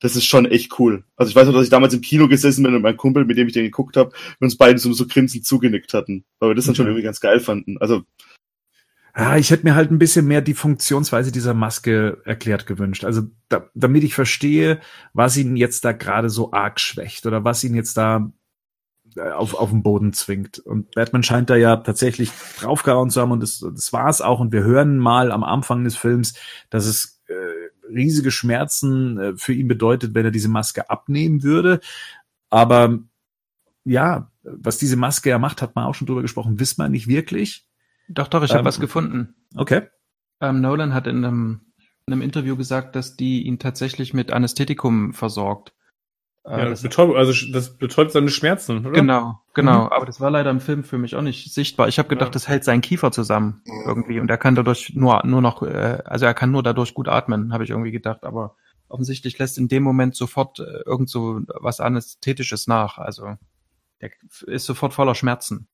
Das ist schon echt cool. Also ich weiß noch, dass ich damals im Kino gesessen bin mit meinem Kumpel, mit dem ich den geguckt habe, und uns beide so, so grinsend zugenickt hatten. Weil wir das dann schon Ja. irgendwie ganz geil fanden. Also, Ah, ich hätte mir halt ein bisschen mehr die Funktionsweise dieser Maske erklärt gewünscht. Also da, damit ich verstehe, was ihn jetzt da gerade so arg schwächt oder was ihn jetzt da äh, auf, auf den Boden zwingt. Und Batman scheint da ja tatsächlich draufgehauen zu haben und das, das war es auch. Und wir hören mal am Anfang des Films, dass es äh, riesige Schmerzen äh, für ihn bedeutet, wenn er diese Maske abnehmen würde. Aber ja, was diese Maske ja macht, hat man auch schon drüber gesprochen, wisst man nicht wirklich. Doch, doch, ich habe Ähm, was gefunden. Okay. Ähm, Nolan hat in einem, in einem Interview gesagt, dass die ihn tatsächlich mit Anästhetikum versorgt. Ja, das, das betäubt, also das betäubt seine Schmerzen, oder? genau, genau. Mhm. Aber das war leider im Film für mich auch nicht sichtbar. Ich habe gedacht, Ja. das hält seinen Kiefer zusammen irgendwie und er kann dadurch nur nur noch, äh, also er kann nur dadurch gut atmen, habe ich irgendwie gedacht. Aber offensichtlich lässt in dem Moment sofort äh, irgend so was Anästhetisches nach. Also der ist sofort voller Schmerzen.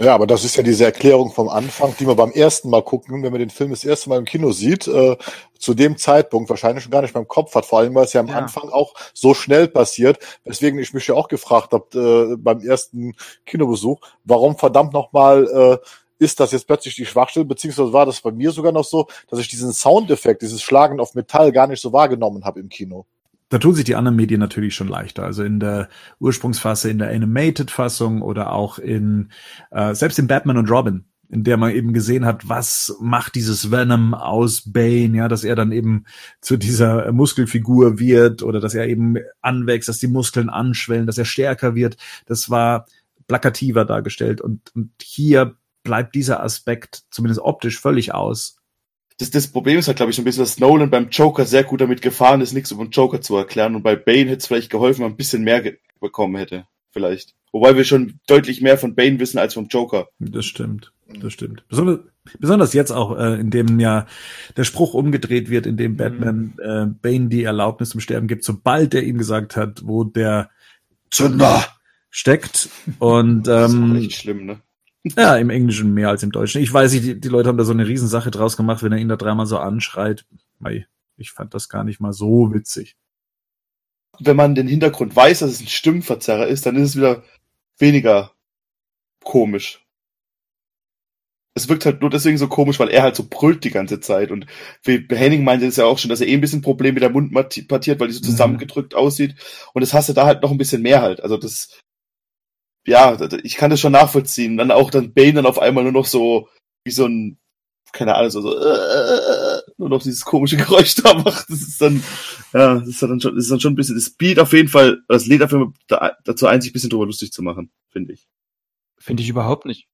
Ja, aber das ist ja diese Erklärung vom Anfang, die man beim ersten Mal gucken, wenn man den Film das erste Mal im Kino sieht, äh, zu dem Zeitpunkt wahrscheinlich schon gar nicht mehr im Kopf hat, vor allem weil es ja am Ja. Anfang auch so schnell passiert, weswegen ich mich ja auch gefragt habe äh, beim ersten Kinobesuch, warum verdammt nochmal äh, ist das jetzt plötzlich die Schwachstelle, beziehungsweise war das bei mir sogar noch so, dass ich diesen Soundeffekt, dieses Schlagen auf Metall gar nicht so wahrgenommen habe im Kino. Da tun sich die anderen Medien natürlich schon leichter. Also in der Ursprungsfassung, in der Animated-Fassung oder auch in äh, selbst in Batman und Robin, in der man eben gesehen hat, was macht dieses Venom aus Bane, ja, dass er dann eben zu dieser Muskelfigur wird oder dass er eben anwächst, dass die Muskeln anschwellen, dass er stärker wird. Das war plakativer dargestellt und, und hier bleibt dieser Aspekt zumindest optisch völlig aus. Das, das Problem ist halt, glaube ich, so ein bisschen, dass Nolan beim Joker sehr gut damit gefahren ist, nichts über den Joker zu erklären. Und bei Bane hätte es vielleicht geholfen, wenn man ein bisschen mehr bekommen hätte. Vielleicht. Wobei wir schon deutlich mehr von Bane wissen als vom Joker. Das stimmt, das stimmt. Besonders, besonders jetzt auch, äh, in dem ja der Spruch umgedreht wird, in dem Batman äh, Bane die Erlaubnis zum Sterben gibt, sobald er ihm gesagt hat, wo der Zünder! steckt. Und Das ist auch ähm, echt schlimm, ne? Ja, im Englischen mehr als im Deutschen. Ich weiß nicht, die, die Leute haben da so eine Riesensache draus gemacht, wenn er ihn da dreimal so anschreit. Mei, ich fand das gar nicht mal so witzig. Wenn man den Hintergrund weiß, dass es ein Stimmverzerrer ist, dann ist es wieder weniger komisch. Es wirkt halt nur deswegen so komisch, weil er halt so brüllt die ganze Zeit. Und wie Henning meinte es ja auch schon, dass er eh ein bisschen Problem mit der Mundpartiert, weil die so Mhm. zusammengedrückt aussieht. Und das hast du da halt noch ein bisschen mehr halt. Also das, ja, ich kann das schon nachvollziehen. Dann auch dann Bane dann auf einmal nur noch so, wie so ein, keine Ahnung, so, so äh, nur noch dieses komische Geräusch da macht. Das ist dann, ja, das ist dann schon, das ist dann schon ein bisschen, das Beat auf jeden Fall, das lädt auf jeden Fall da- dazu ein, sich ein bisschen drüber lustig zu machen, finde ich. Finde ich überhaupt nicht.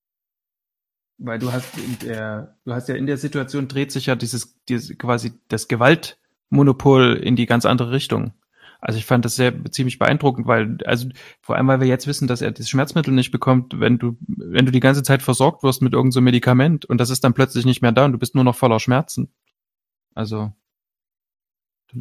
Weil du hast in der, du hast ja in der Situation dreht sich ja dieses, dieses quasi das Gewaltmonopol in die ganz andere Richtung. Also ich fand das sehr ziemlich beeindruckend, weil, also vor allem, weil wir jetzt wissen, dass er das Schmerzmittel nicht bekommt, wenn du, wenn du die ganze Zeit versorgt wirst mit irgendeinem so Medikament und das ist dann plötzlich nicht mehr da und du bist nur noch voller Schmerzen. Also.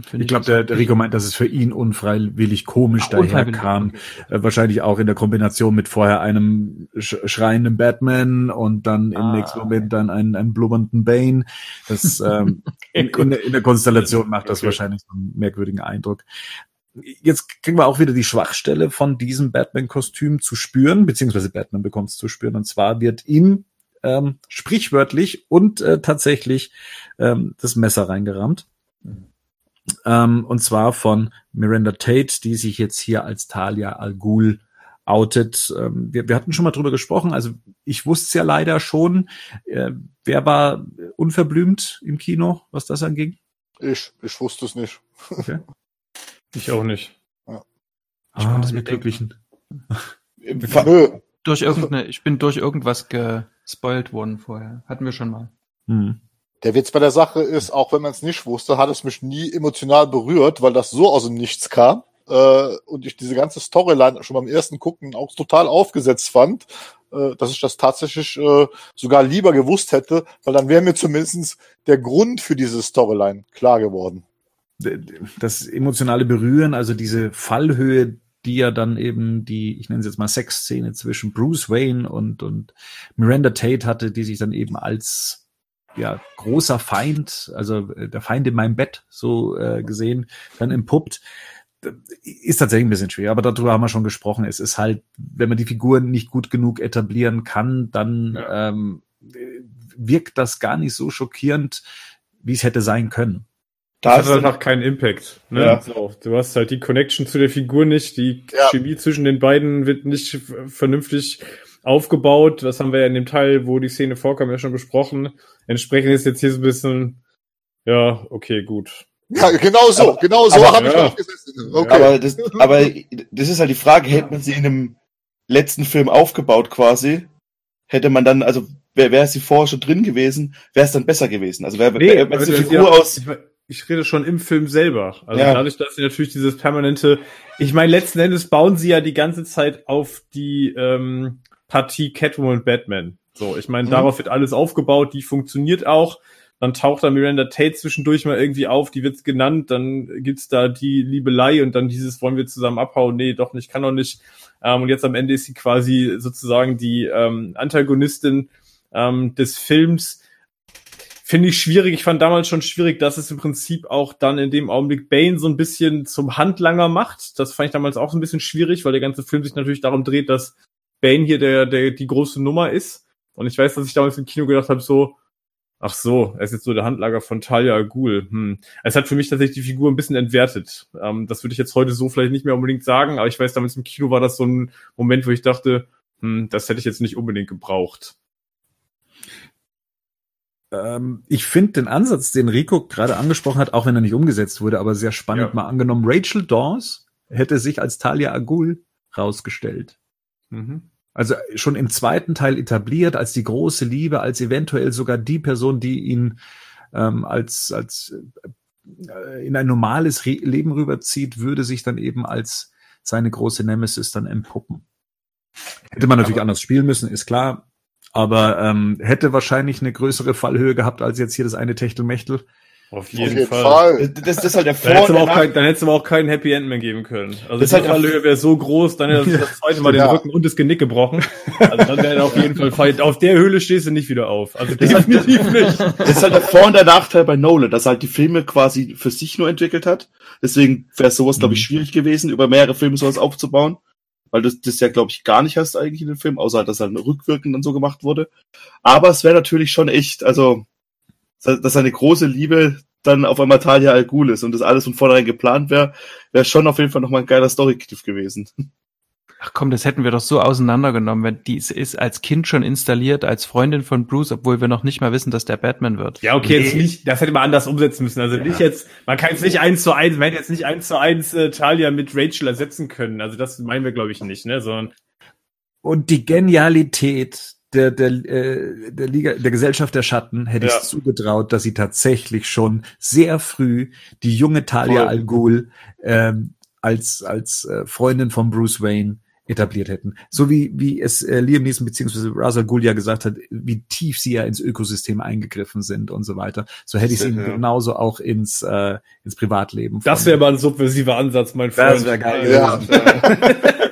finde Ich glaube, der, der Rico meint, dass es für ihn unfreiwillig komisch Ach, daherkam. Äh, wahrscheinlich auch in der Kombination mit vorher einem sch schreienden Batman und dann im Ah, nächsten Moment dann einen, einen blubbernden Bane. Das ähm, in, in, der- in der Konstellation macht das Okay. wahrscheinlich so einen merkwürdigen Eindruck. Jetzt kriegen wir auch wieder die Schwachstelle von diesem Batman-Kostüm zu spüren, beziehungsweise Batman bekommt es zu spüren. Und zwar wird ihm ähm, sprichwörtlich und äh, tatsächlich ähm, das Messer reingerammt. Ähm, und zwar von Miranda Tate, die sich jetzt hier als Talia Al Ghul outet. Ähm, wir, wir hatten schon mal drüber gesprochen. Also ich wusste es ja leider schon. Äh, wer war unverblümt im Kino, was das anging? Ich, ich wusste es nicht. Okay. Ich auch nicht. Ich fand das Ah, mit Glücklichen. Nö, durch irgendeine, ich bin durch irgendwas gespoilt worden vorher. Hatten wir schon mal. Hm. Der Witz bei der Sache ist, auch wenn man es nicht wusste, hat es mich nie emotional berührt, weil das so aus dem Nichts kam. Äh, und ich diese ganze Storyline schon beim ersten Gucken auch total aufgesetzt fand, äh, dass ich das tatsächlich äh, sogar lieber gewusst hätte, weil dann wäre mir zumindest der Grund für diese Storyline klar geworden. Das emotionale Berühren, also diese Fallhöhe, die ja dann eben die, ich nenne es jetzt mal Sexszene zwischen Bruce Wayne und, und Miranda Tate hatte, die sich dann eben als ja, großer Feind, also äh, der Feind in meinem Bett so äh, gesehen, dann entpuppt ist tatsächlich ein bisschen schwer, aber darüber haben wir schon gesprochen. Es ist halt, wenn man die Figuren nicht gut genug etablieren kann, dann ja. ähm, wirkt das gar nicht so schockierend, wie es hätte sein können. Da hat einfach keinen Impact. Ne? Ja. So, du hast halt die Connection zu der Figur nicht, die ja. Chemie zwischen den beiden wird nicht vernünftig aufgebaut. Das haben wir ja in dem Teil, wo die Szene vorkam, ja schon besprochen. Entsprechend ist jetzt hier so ein bisschen, ja, okay, gut. Ja, genau so, aber, genau so habe ja. ich auch gesessen. Okay. Aber, das, aber das ist halt die Frage, hätte man sie in einem letzten Film aufgebaut quasi, hätte man dann, also wäre wär sie vorher schon drin gewesen, wäre es dann besser gewesen. Also wäre nee, wär, wär die Figur ja, aus. Ich, ich, rede schon im Film selber. Also ja. dadurch, dass sie natürlich dieses permanente, ich meine, letzten Endes bauen sie ja die ganze Zeit auf die ähm, Partie Catwoman Batman. So, ich meine, mhm. darauf wird alles aufgebaut, die funktioniert auch. Dann taucht da Miranda Tate zwischendurch mal irgendwie auf, die wird genannt, dann gibt's da die Liebelei und dann dieses, wollen wir zusammen abhauen? Nee, doch nicht, kann doch nicht. Ähm, und jetzt am Ende ist sie quasi sozusagen die ähm, Antagonistin ähm, des Films. Finde ich schwierig. Ich fand damals schon schwierig, dass es im Prinzip auch dann in dem Augenblick Bane so ein bisschen zum Handlanger macht. Das fand ich damals auch so ein bisschen schwierig, weil der ganze Film sich natürlich darum dreht, dass Bane hier der, der die große Nummer ist. Und ich weiß, dass ich damals im Kino gedacht habe, so, Ach so, er ist jetzt so der Handlager von Talia al Ghul. Hm. Es hat für mich tatsächlich die Figur ein bisschen entwertet. Ähm, das würde ich jetzt heute so vielleicht nicht mehr unbedingt sagen, aber ich weiß, damals im Kino war das so ein Moment, wo ich dachte, hm, das hätte ich jetzt nicht unbedingt gebraucht. Ähm, ich finde den Ansatz, den Rico gerade angesprochen hat, auch wenn er nicht umgesetzt wurde, aber sehr spannend ja. mal angenommen. Rachel Dawes hätte sich als Talia al Ghul rausgestellt. Mhm also schon im zweiten Teil etabliert als die große Liebe, als eventuell sogar die Person, die ihn ähm, als, als äh, in ein normales Re Leben rüberzieht, würde sich dann eben als seine große Nemesis dann entpuppen. Hätte man natürlich aber, anders spielen müssen, ist klar. Aber ähm, hätte wahrscheinlich eine größere Fallhöhe gehabt als jetzt hier das eine Techtelmechtel. Auf jeden, Auf jeden Fall. Fall. Das, das ist halt der Vor dann, hättest kein, dann hättest du aber auch keinen Happy End mehr geben können. Also das die halt Fallhöhe wäre so groß, dann hätte das zweite Mal ja. den Rücken und das Genick gebrochen. Also dann wäre auf jeden Fall Fall. Auf der Höhle stehst du nicht wieder auf. Also definitiv halt, nicht. Das ist halt der Vor- und der Nachteil bei Nolan, dass er halt die Filme quasi für sich nur entwickelt hat. Deswegen wäre sowas, glaube ich, mhm. schwierig gewesen, über mehrere Filme sowas aufzubauen. Weil du das ja, glaube ich, gar nicht hast eigentlich in den Film, außer dass halt rückwirkend dann so gemacht wurde. Aber es wäre natürlich schon echt, also dass seine große Liebe dann auf einmal Talia Al Ghul ist und das alles von vornherein geplant wäre, wäre schon auf jeden Fall nochmal ein geiler Story-Cliff gewesen. Ach komm, das hätten wir doch so auseinandergenommen, wenn die ist als Kind schon installiert, als Freundin von Bruce, obwohl wir noch nicht mal wissen, dass der Batman wird. Ja, okay, nee. jetzt nicht, das hätte man anders umsetzen müssen. Also ja. nicht jetzt, man kann jetzt nicht eins zu eins, man hätte jetzt nicht eins zu eins äh, Talia mit Rachel ersetzen können. Also das meinen wir, glaube ich, nicht, ne? Sondern und die Genialität der, der, äh, der Liga, der Gesellschaft der Schatten hätte ja. ich zugetraut, dass sie tatsächlich schon sehr früh die junge Talia Al Ghul ähm, als als äh, Freundin von Bruce Wayne etabliert hätten. So wie wie es äh, Liam Neeson beziehungsweise Ghul ja gesagt hat, wie tief sie ja ins Ökosystem eingegriffen sind und so weiter. So hätte ich sie ja. genauso auch ins äh, ins Privatleben. Das wäre mal ein subversiver Ansatz, mein Freund. Das wäre geil. Ja.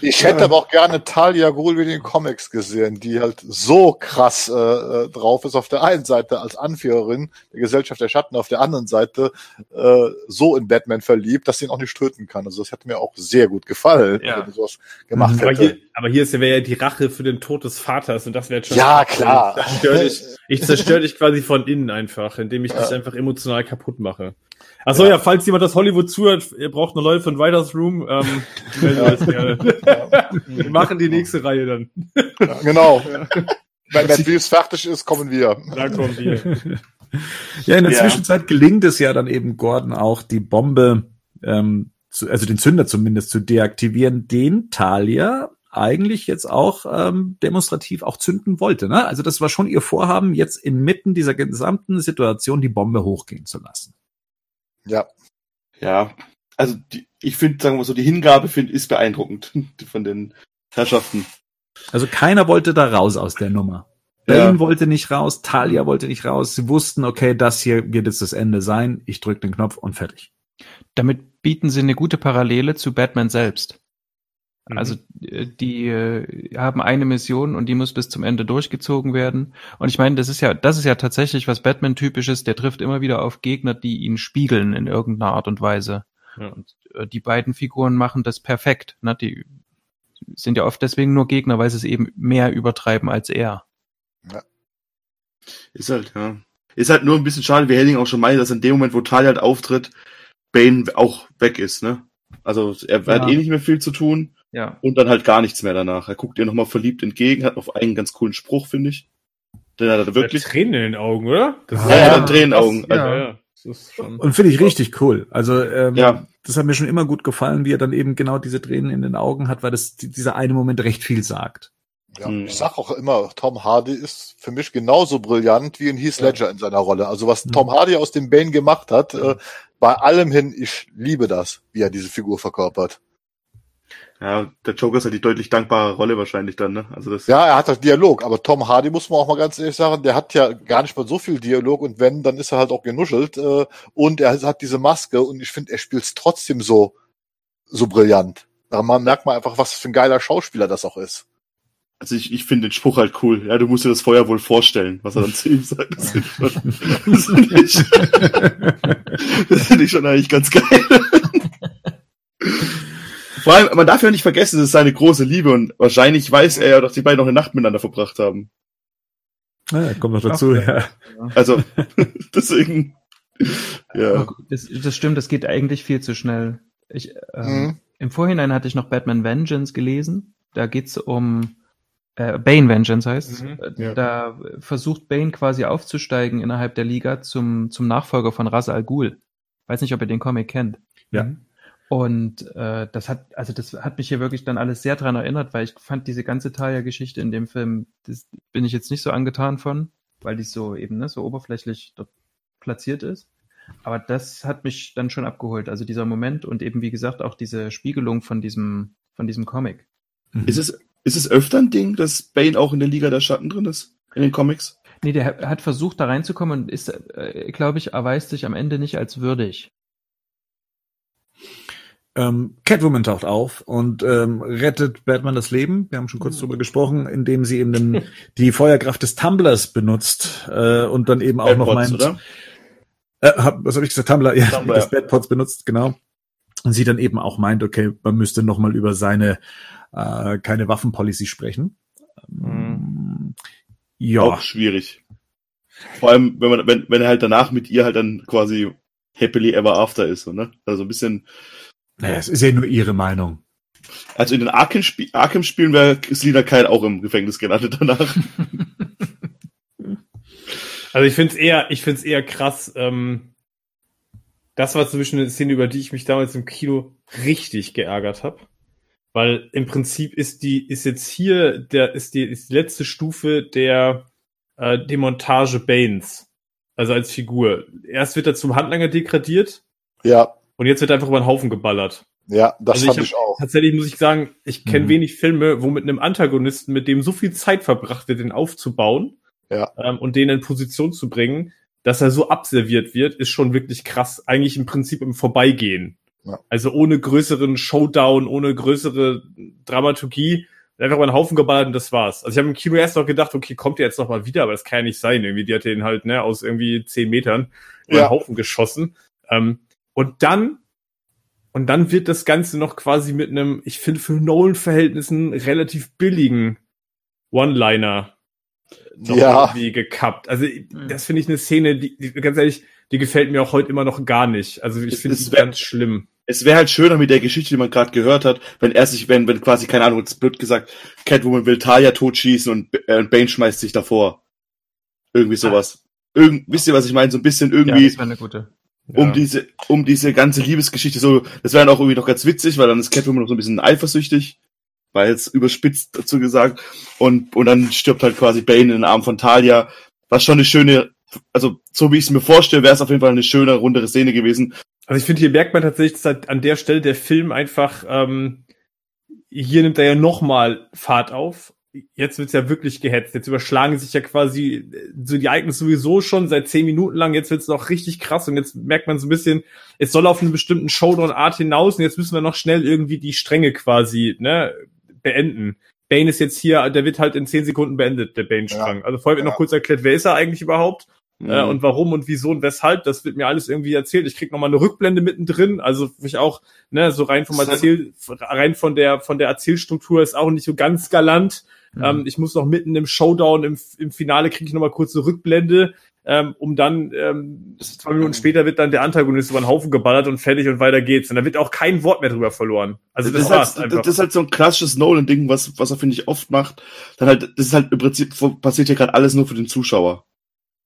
Ich hätte aber auch gerne Talia Ghul wie den Comics gesehen, die halt so krass äh, äh, drauf ist auf der einen Seite als Anführerin der Gesellschaft der Schatten, auf der anderen Seite äh, so in Batman verliebt, dass sie ihn auch nicht töten kann. Also das hätte mir auch sehr gut gefallen, ja. wenn sowas gemacht aber Hier, aber hier ist ja wäre ja die Rache für den Tod des Vaters und das wäre schon. Ja klar. Ich, ich zerstöre dich quasi von innen einfach, indem ich ja. dich einfach emotional kaputt mache. Achso, ja. ja, falls jemand das Hollywood zuhört, ihr braucht eine Leute von Writers Room, ähm, ja. gerne. wir machen die nächste Reihe dann. Ja, genau. Wenn Matt Reeves fertig ist, kommen wir. Dann kommen wir. Ja, in der Zwischenzeit gelingt es ja dann eben Gordon auch, die Bombe, ähm, zu, also den Zünder zumindest zu deaktivieren, den Talia eigentlich jetzt auch ähm, demonstrativ auch zünden wollte. Ne? Also das war schon ihr Vorhaben, jetzt inmitten dieser gesamten Situation die Bombe hochgehen zu lassen. Ja. Ja, also die, ich finde, sagen wir so, die Hingabe find, ist beeindruckend von den Herrschaften. Also keiner wollte da raus aus der Nummer. Ja. Bane wollte nicht raus, Talia wollte nicht raus. Sie wussten, okay, das hier wird jetzt das Ende sein. Ich drücke den Knopf und fertig. Damit bieten sie eine gute Parallele zu Batman selbst. Mhm. Also äh, die äh, haben eine Mission und die muss bis zum Ende durchgezogen werden. Und ich meine, das ist ja, das ist ja tatsächlich was Batman typisches. Der trifft immer wieder auf Gegner, die ihn spiegeln in irgendeiner Art und Weise. Ja. Und äh, die beiden Figuren machen das perfekt. Ne? Die sind ja oft deswegen nur Gegner, weil sie es eben mehr übertreiben als er. Ist halt, ja. Ist halt nur ein bisschen schade, wie Henning auch schon meinte, dass in dem Moment, wo Talia halt auftritt, Bane auch weg ist, ne? Also er Ja. hat eh nicht mehr viel zu tun Ja. und dann halt gar nichts mehr danach. Er guckt ihr nochmal verliebt entgegen, hat noch einen ganz coolen Spruch, finde ich. Den hat er Wirklich? Tränen in den Augen, oder? Das Ja, ja, dann Tränenaugen. Ja, Also- ja. Schon. Und finde ich richtig cool. Also ähm, Ja. das hat mir schon immer gut gefallen, wie er dann eben genau diese Tränen in den Augen hat, weil das die- dieser eine Moment recht viel sagt. Ja, Hm. ich sag auch immer, Tom Hardy ist für mich genauso brillant wie ein Heath Ledger in seiner Rolle. Also was Mhm. Tom Hardy aus dem Bane gemacht hat, äh, bei allem hin, ich liebe das, wie er diese Figur verkörpert. Ja, der Joker ist halt die deutlich dankbare Rolle wahrscheinlich dann, ne? Also das. Ja, er hat halt Dialog, aber Tom Hardy muss man auch mal ganz ehrlich sagen, der hat ja gar nicht mal so viel Dialog und wenn, dann ist er halt auch genuschelt äh, und er hat diese Maske und ich finde, er spielt es trotzdem so so brillant. Da man merkt man einfach, was für ein geiler Schauspieler das auch ist. Also ich, ich finde den Spruch halt cool. Ja, du musst dir das Feuer wohl vorstellen, was er dann zu ihm sagt. Das finde ich, finde ich, das finde ich schon eigentlich ganz geil. Vor allem, man darf ja nicht vergessen, es ist seine große Liebe und wahrscheinlich weiß er ja, dass die beiden noch eine Nacht miteinander verbracht haben. Ja, kommt noch dazu, ja. Also, deswegen, ja. Das, das stimmt, das geht eigentlich viel zu schnell. Ich, ähm, Mhm. Im Vorhinein hatte ich noch Batman Vengeance gelesen. Da geht's um äh, Bane Vengeance heißt es. Mhm, Äh, ja. Da versucht Bane quasi aufzusteigen innerhalb der Liga zum, zum Nachfolger von Ra's al Ghul. Weiß nicht, ob ihr den Comic kennt. Ja. Und äh, das hat, also das hat mich hier wirklich dann alles sehr dran erinnert, weil ich fand diese ganze Talia-Geschichte in dem Film, das bin ich jetzt nicht so angetan von, weil die so eben ne, so oberflächlich dort platziert ist. Aber das hat mich dann schon abgeholt. Also dieser Moment und eben wie gesagt auch diese Spiegelung von diesem von diesem Comic. Mhm. Ist es, ist es öfter ein Ding, dass Bane auch in der Liga der Schatten drin ist? In den Comics? Nee, der hat- hat versucht da reinzukommen und ist, äh, glaube ich, erweist sich am Ende nicht als würdig. Ähm, Catwoman taucht auf und ähm, rettet Batman das Leben. Wir haben schon kurz drüber gesprochen, indem sie eben den, die Feuerkraft des Tumblers benutzt äh, und dann eben auch noch AirPods, meint, oder? Äh, hab, was habe ich gesagt? Tumblr, ja, Tumblr, das ja. Benutzt, genau. Und sie dann eben auch meint, okay, man müsste nochmal über seine äh, keine Waffenpolicy sprechen. Ähm, Ja, Auch schwierig. Vor allem, wenn man, wenn, wenn er halt danach mit ihr halt dann quasi happily ever after ist, so, ne? Also ein bisschen, naja, es ist ja nur ihre Meinung. also in den Arkham-Spielen Arkham wäre Selina Kyle auch im Gefängnis gelandet danach. Also ich finde es eher, ich finde es eher krass. Ähm, das war zum Beispiel eine Szene, über die ich mich damals im Kino richtig geärgert habe, weil im Prinzip ist die, ist jetzt hier der, ist die, ist die letzte Stufe der äh, Demontage Banes, also als Figur. Erst wird er zum Handlanger degradiert Ja, und jetzt wird einfach über den Haufen geballert. ja, das Also ich fand hab- ich auch. Tatsächlich muss ich sagen, ich kenne Mhm. wenig Filme, wo mit einem Antagonisten, mit dem so viel Zeit verbracht wird, den aufzubauen Ja. ähm, und den in Position zu bringen, dass er so abserviert wird, ist schon wirklich krass. Eigentlich im Prinzip im Vorbeigehen. Ja. Also ohne größeren Showdown, ohne größere Dramaturgie, einfach mal einen Haufen geballert und das war's. Also ich habe im Kino erst noch gedacht, okay, kommt der jetzt noch mal wieder, aber das kann ja nicht sein. Irgendwie, die hat den halt ne, aus irgendwie zehn Metern über Ja. den Haufen geschossen. Ähm, und dann und dann wird das Ganze noch quasi mit einem, ich finde, für Nolan-Verhältnissen relativ billigen One-Liner noch Ja. irgendwie gekappt. Also das finde ich eine Szene, die, die, ganz ehrlich, die gefällt mir auch heute immer noch gar nicht. Also ich finde es ganz schlimm. Es wäre halt schöner mit der Geschichte, die man gerade gehört hat, wenn er sich, wenn, wenn quasi, keine Ahnung, blöd gesagt, Catwoman will Talia totschießen und, äh, Bane schmeißt sich davor. Irgendwie sowas. Irgend, wisst ihr, was ich meine? So ein bisschen Ja, irgendwie, das wäre eine gute. Um Ja. diese, um diese ganze Liebesgeschichte so, das wäre dann auch irgendwie noch ganz witzig, weil dann ist Catwoman noch so ein bisschen eifersüchtig. war jetzt überspitzt dazu gesagt. Und, und dann stirbt halt quasi Bane in den Arm von Talia, was schon eine schöne, also so wie ich es mir vorstelle, wäre es auf jeden Fall eine schöne, rundere Szene gewesen. Also ich finde, hier merkt man tatsächlich, dass halt an der Stelle der Film einfach, ähm, hier nimmt er ja nochmal Fahrt auf. Jetzt wird's ja wirklich gehetzt. Jetzt überschlagen sich ja quasi so die Ereignisse sowieso schon seit zehn Minuten lang. Jetzt wird's noch richtig krass und jetzt merkt man so ein bisschen, es soll auf einen bestimmten Showdown-Art hinaus und jetzt müssen wir noch schnell irgendwie die Stränge quasi ne, beenden. Bane ist jetzt hier, der wird halt in zehn Sekunden beendet, der Bane-Strang. Ja. Also vorher wird Ja. noch kurz erklärt, wer ist er eigentlich überhaupt? Mhm. Äh, und warum und wieso und weshalb, das wird mir alles irgendwie erzählt. Ich krieg noch mal eine Rückblende mittendrin, also ich auch, ne, so rein vom ist Erzähl, rein von der von der Erzählstruktur ist auch nicht so ganz galant. Mhm. Ähm, ich muss noch mitten im Showdown, im, im Finale kriege ich noch mal kurz eine Rückblende, ähm, um dann ähm, zwei Minuten später wird dann der Antagonist über den Haufen geballert und fertig und weiter geht's. Und da wird auch kein Wort mehr drüber verloren. Also das, das, war's ist halt, einfach. das ist halt so ein klassisches Nolan-Ding, was, was er, finde ich, oft macht. Dann halt, das ist halt im Prinzip, passiert hier gerade alles nur für den Zuschauer.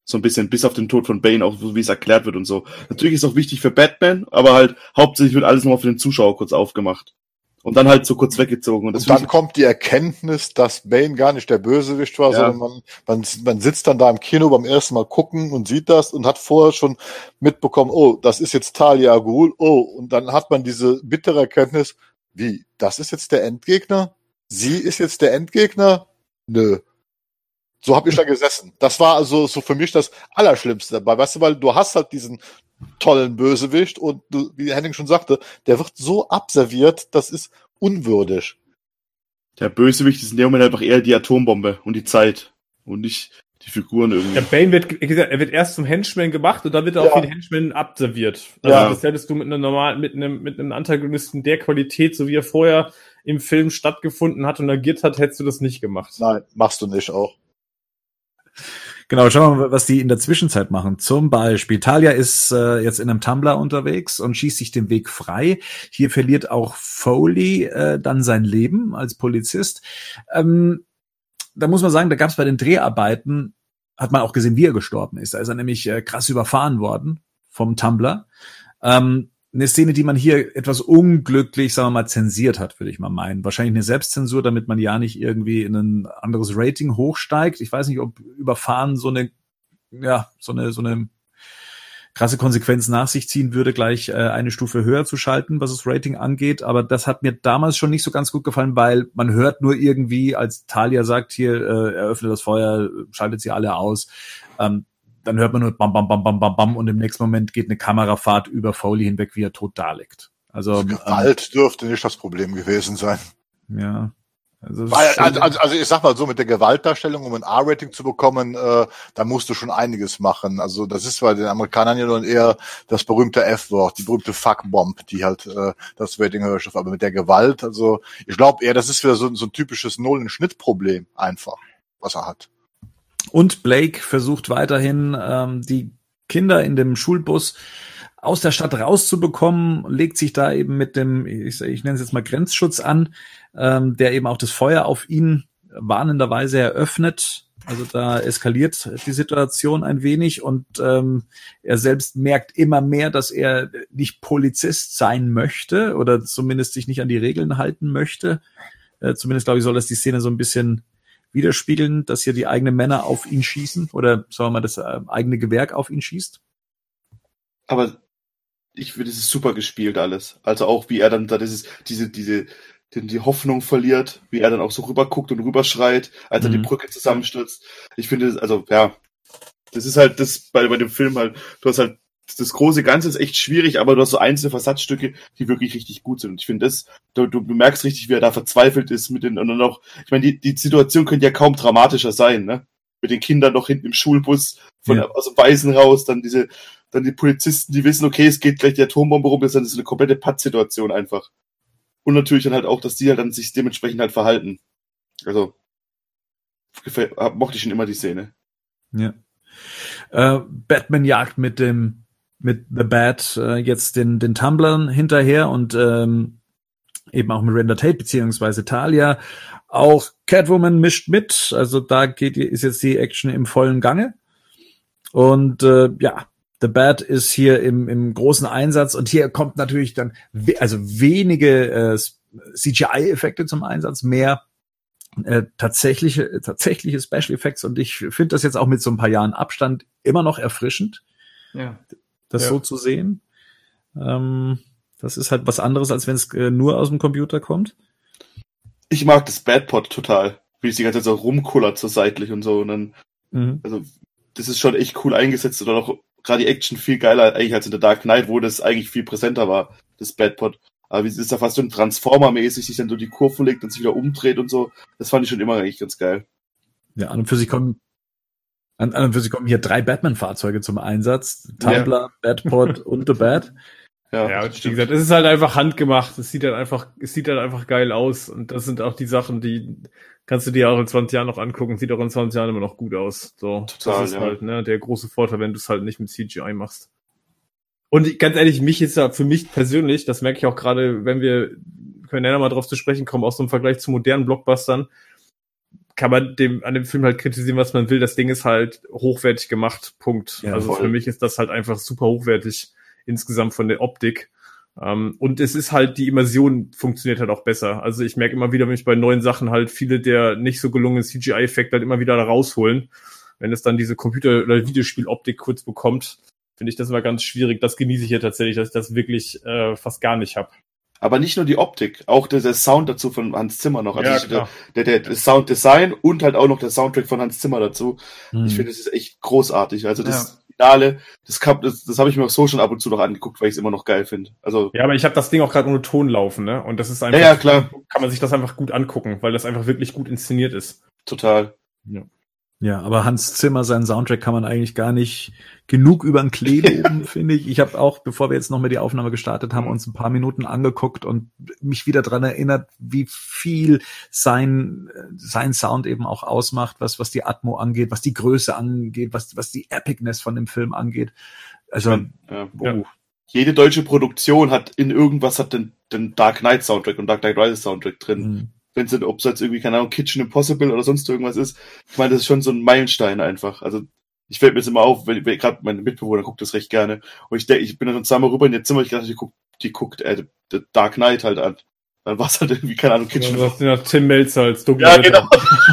So ein bisschen, bis auf den Tod von Bane, auch so wie es erklärt wird und so. Natürlich ist es auch wichtig für Batman, aber halt hauptsächlich wird alles nur für den Zuschauer kurz aufgemacht. Und dann halt so kurz weggezogen. Und das Und dann kommt die Erkenntnis, dass Bane gar nicht der Bösewicht war, Ja. sondern man, man, man sitzt dann da im Kino beim ersten Mal gucken und sieht das und hat vorher schon mitbekommen, oh, das ist jetzt Talia al Ghul, oh, und dann hat man diese bittere Erkenntnis, wie, das ist jetzt der Endgegner? Sie ist jetzt der Endgegner? Nö. So habe ich da gesessen. Das war also so für mich das Allerschlimmste dabei, weißt du, weil du hast halt diesen tollen Bösewicht und du, wie Henning schon sagte, der wird so abserviert, das ist unwürdig. der Bösewicht ist in dem Moment einfach eher die Atombombe und die Zeit. Und nicht die Figuren irgendwie. Der Bane wird, wie gesagt, er wird erst zum Henchman gemacht und dann wird er Ja. auch wie ein Henchman abserviert. Also Ja. das hättest du mit einem normalen, mit einem, mit einem Antagonisten der Qualität, so wie er vorher im Film stattgefunden hat und agiert hat, hättest du das nicht gemacht. Nein, machst du nicht auch. Genau, schauen wir mal, was die in der Zwischenzeit machen. Zum Beispiel, Talia ist äh, jetzt in einem Tumblr unterwegs und schießt sich den Weg frei. Hier verliert auch Foley äh, dann sein Leben als Polizist. Ähm, da muss man sagen, da gab es bei den Dreharbeiten, hat man auch gesehen, wie er gestorben ist. Da ist er nämlich äh, krass überfahren worden vom Tumblr. Ähm, eine Szene, die man hier etwas unglücklich, sagen wir mal, zensiert hat, würde ich mal meinen. Wahrscheinlich eine Selbstzensur, damit man ja nicht irgendwie in ein anderes Rating hochsteigt. Ich weiß nicht, ob überfahren so eine, ja, so eine, so eine krasse Konsequenz nach sich ziehen würde, gleich äh, eine Stufe höher zu schalten, was das Rating angeht. Aber das hat mir damals schon nicht so ganz gut gefallen, weil man hört nur irgendwie, als Talia sagt hier, äh, eröffne das Feuer, schaltet sie alle aus. Ähm, dann hört man nur bam, bam, bam, bam, bam, bam und im nächsten Moment geht eine Kamerafahrt über Foley hinweg, wie er tot da liegt. Also, ähm, Gewalt dürfte nicht das Problem gewesen sein. ja. Also, Weil, also, also, also ich sag mal so, mit der Gewaltdarstellung, um ein R-Rating zu bekommen, äh, da musst du schon einiges machen. Also das ist bei den Amerikanern ja dann eher das berühmte F-Wort, die berühmte Fuck-Bomb, die halt äh, das Rating höher schafft. Aber mit der Gewalt, also ich glaube eher, das ist wieder so, so ein typisches Null-Schnitt-Problem einfach, was er hat. Und Blake versucht weiterhin, ähm, die Kinder in dem Schulbus aus der Stadt rauszubekommen, legt sich da eben mit dem, ich, ich nenne es jetzt mal Grenzschutz an, ähm, der eben auch das Feuer auf ihn warnenderweise eröffnet. Also da eskaliert die Situation ein wenig und ähm, er selbst merkt immer mehr, dass er nicht Polizist sein möchte oder zumindest sich nicht an die Regeln halten möchte. Äh, zumindest glaube ich, soll das die Szene so ein bisschen widerspiegeln, dass hier die eigenen Männer auf ihn schießen oder sagen wir mal das äh, eigene Gewerk auf ihn schießt. aber ich finde, es ist super gespielt alles. Also auch, wie er dann da dieses, diese, diese, die, die Hoffnung verliert, wie er dann auch so rüberguckt und rüberschreit, als er Mhm. die Brücke zusammenstürzt. Ich finde, das- also, ja, das ist halt das bei, bei dem Film halt, du hast halt, das große Ganze ist echt schwierig, aber du hast so einzelne Versatzstücke, die wirklich richtig gut sind. Und ich finde das, du, du, merkst richtig, wie er da verzweifelt ist mit den, und dann auch, ich meine, die, die Situation könnte ja kaum dramatischer sein, ne? Mit den Kindern noch hinten im Schulbus, von, Ja. aus dem Weißen raus, dann diese, dann die Polizisten, die wissen, okay, es geht gleich die Atombombe rum, das ist dann- eine komplette Pattsituation einfach. Und natürlich dann halt auch, dass die halt dann sich dementsprechend halt verhalten. Also, gefällt, mochte ich schon immer die Szene. Ja. Äh, Batman jagt mit dem mit The Bat äh, jetzt den den Tumblern hinterher und ähm, eben auch mit Render Tate beziehungsweise Talia. Auch Catwoman mischt mit, also da geht ist jetzt die Action im vollen Gange. Und äh, ja, The Bat ist hier im, im großen Einsatz und hier kommt natürlich dann we also wenige äh, CGI-Effekte zum Einsatz, mehr äh, tatsächliche, tatsächliche Special Effects und ich finde das jetzt auch mit so ein paar Jahren Abstand immer noch erfrischend, Ja. Das Ja. so zu sehen. Ähm, das ist halt was anderes, als wenn es äh, nur aus dem Computer kommt. Ich mag das Badpot total. Wie es die ganze Zeit so rumkullert so seitlich und so. Und dann, Mhm. also, das ist schon echt cool eingesetzt und auch gerade die Action viel geiler eigentlich als in der Dark Knight, wo das eigentlich viel präsenter war, das Badpot. Aber wie es ist da fast so ein Transformer-mäßig, sich dann so die Kurve legt und sich wieder umdreht und so. Das fand ich schon immer eigentlich ganz geil. Ja, an und für sich kommen, an, an und für sich kommen hier drei Batman-Fahrzeuge zum Einsatz. Tumblr, Batpod und The Bat. Ja, Ja, und wie gesagt, es ist halt einfach handgemacht. Es sieht halt einfach, es sieht halt einfach geil aus. Und das sind auch die Sachen, die kannst du dir auch in 20 Jahren noch angucken. Sieht auch in 20 Jahren immer noch gut aus. So, Total, das ist ja. halt ne, der große Vorteil, wenn du es halt nicht mit CGI machst. Und ganz ehrlich, mich ist ja für mich persönlich, das merke ich auch gerade, wenn wir, können ja mal drauf zu sprechen kommen, aus so einem Vergleich zu modernen Blockbustern, kann man dem, an dem Film halt kritisieren, was man will. Das Ding ist halt hochwertig gemacht. Punkt. Ja, also voll. für mich ist das halt einfach super hochwertig insgesamt von der Optik. Ähm, und es ist halt, die Immersion funktioniert halt auch besser. Also ich merke immer wieder, wenn ich bei neuen Sachen halt viele der nicht so gelungenen CGI-Effekte halt immer wieder da rausholen. Wenn es dann diese Computer- oder Videospieloptik kurz bekommt, finde ich das immer ganz schwierig. Das genieße ich ja tatsächlich, dass ich das wirklich äh, fast gar nicht habe. Aber nicht nur die Optik, auch der, der Sound dazu von Hans Zimmer noch. Also Ja, klar. der, der, der Sounddesign und halt auch noch der Soundtrack von Hans Zimmer dazu. Mhm. Ich finde, das ist echt großartig. Also das Finale, das, kam- das, das habe ich mir auch so schon ab und zu noch angeguckt, weil ich es immer noch geil finde. Also Ja, aber ich habe das Ding auch gerade ohne Ton laufen, ne? Und das ist einfach, ja, ja, klar, kann man sich das einfach gut angucken, weil das einfach wirklich gut inszeniert ist. total. Ja, aber Hans Zimmer, seinen Soundtrack kann man eigentlich gar nicht genug über den Klee loben, finde ich. Ich habe auch, bevor wir jetzt noch mal die Aufnahme gestartet haben, uns ein paar Minuten angeguckt und mich wieder dran erinnert, wie viel sein, sein Sound eben auch ausmacht, was, was die Atmo angeht, was die Größe angeht, was, was die Epicness von dem Film angeht. Also, Ja. oh, Jede deutsche Produktion hat in irgendwas hat den, den Dark Knight Soundtrack und Dark Knight Rises Soundtrack drin. mhm. Wenn es ob es jetzt irgendwie, keine Ahnung, Kitchen Impossible oder sonst irgendwas ist. Ich meine, das ist schon so ein Meilenstein einfach. Also ich fällt mir jetzt immer auf, wenn, wenn gerade meine Mitbewohner guckt das recht gerne. Und ich denke, ich bin dann zweimal rüber in ihr Zimmer, ich dachte, die guckt, die guckt äh, The Dark Knight halt an. Dann war es halt irgendwie, keine Ahnung, Kitchen ja Tim Melzer als Doug Ja, genau.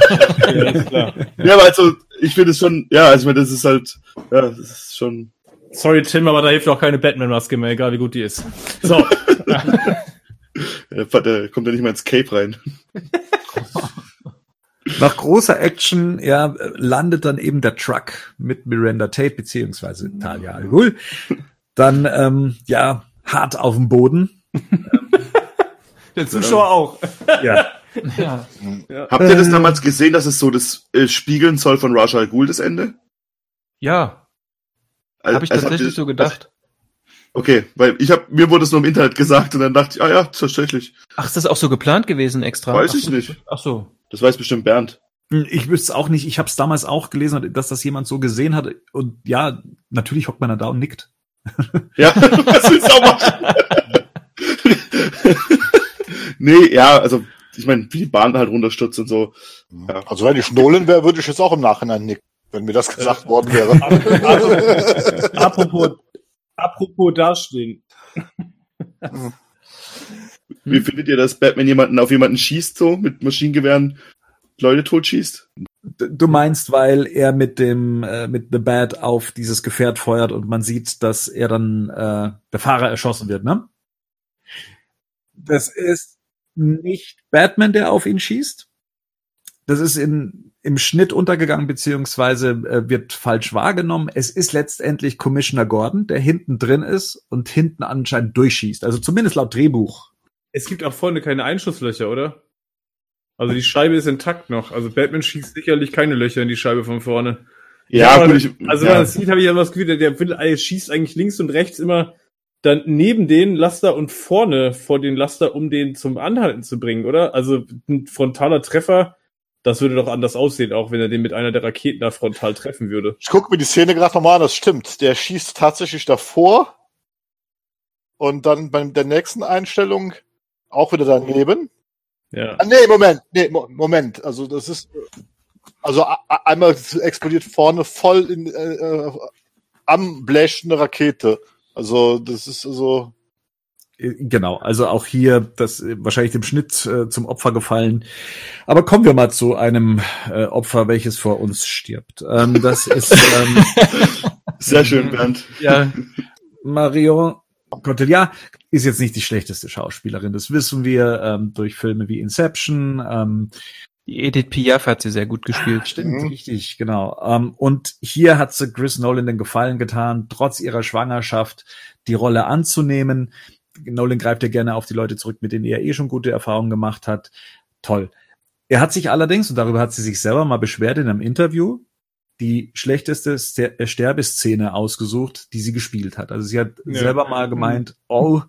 ja, ist klar. Ja, aber also, ich finde es schon, ja, also ich meine, das ist halt, ja, das ist schon. Sorry, Tim, aber da hilft auch keine Batman-Maske mehr, egal wie gut die ist. So. Da kommt ja nicht mal ins Cape rein. Nach großer Action, ja, landet dann eben der Truck mit Miranda Tate beziehungsweise Talia al Ghul. Dann, ähm, ja, hart auf dem Boden. Der Zuschauer auch. Ja. Ja. Habt ihr das damals gesehen, dass es so das äh, spiegeln soll von Ra's al Ghul, das Ende? Ja, Also, habe ich also tatsächlich ihr- so gedacht. Okay, weil ich habe mir wurde es nur im Internet gesagt und dann dachte ich, ah ja, tatsächlich. Ach, ist das auch so geplant gewesen extra? Weiß Ach ich nicht. Ach so. Das weiß bestimmt Bernd. Ich wüsste es auch nicht. Ich habe es damals auch gelesen, dass das jemand so gesehen hat. Und ja, natürlich hockt man da und nickt. Ja, was willst du auch machen? nee, ja, also ich meine, wie die Bahn halt runterstürzt und so. Ja. Also wenn ich Nolan wäre, würde ich jetzt auch im Nachhinein nicken, wenn mir das gesagt worden wäre. apropos, apropos dastehen. Wie findet ihr, dass Batman jemanden auf jemanden schießt, so mit Maschinengewehren Leute totschießt? Du meinst, weil er mit dem äh, mit The Bat auf dieses Gefährt feuert und man sieht, dass er dann äh, der Fahrer erschossen wird, ne? Das ist nicht Batman, der auf ihn schießt. Das ist in, im Schnitt untergegangen, beziehungsweise äh, wird falsch wahrgenommen. Es ist letztendlich Commissioner Gordon, der hinten drin ist und hinten anscheinend durchschießt. Also zumindest laut Drehbuch. Es gibt auch vorne keine Einschusslöcher, oder? Also die Scheibe ist intakt noch. Also Batman schießt sicherlich keine Löcher in die Scheibe von vorne. Ja, aber- gut, ich, Also ja. wenn man das sieht, habe ich ja was Gefühl, der, der will, er schießt eigentlich links und rechts immer dann neben den Laster und vorne vor den Laster, um den zum Anhalten zu bringen, oder? Also ein frontaler Treffer, das würde doch anders aussehen, auch wenn er den mit einer der Raketen da frontal treffen würde. Ich gucke mir die Szene gerade nochmal an, das stimmt. Der schießt tatsächlich davor und dann bei der nächsten Einstellung auch wieder daneben. Ja. Ah, nee, Moment, nee, Mo Moment. Also das ist also einmal explodiert vorne voll in, äh, äh, am Blech eine Rakete. Also das ist also Äh, Genau, also auch hier das äh, wahrscheinlich dem Schnitt äh, zum Opfer gefallen. Aber kommen wir mal zu einem äh, Opfer, welches vor uns stirbt. Ähm, das ist ähm, Sehr schön, Bernd. Ja, Marion Cotillard ist jetzt nicht die schlechteste Schauspielerin, das wissen wir ähm, durch Filme wie Inception. Ähm, die Edith Piaf hat sie sehr gut gespielt. stimmt, Mhm. richtig, genau. Ähm, und hier hat sie Chris Nolan den Gefallen getan, trotz ihrer Schwangerschaft die Rolle anzunehmen. Nolan greift ja gerne auf die Leute zurück, mit denen er eh schon gute Erfahrungen gemacht hat. Toll. Er hat sich allerdings, und darüber hat sie sich selber mal beschwert in einem Interview, die schlechteste äh, Sterbeszene ausgesucht, die sie gespielt hat. Also sie hat Ja. selber mal gemeint, oh,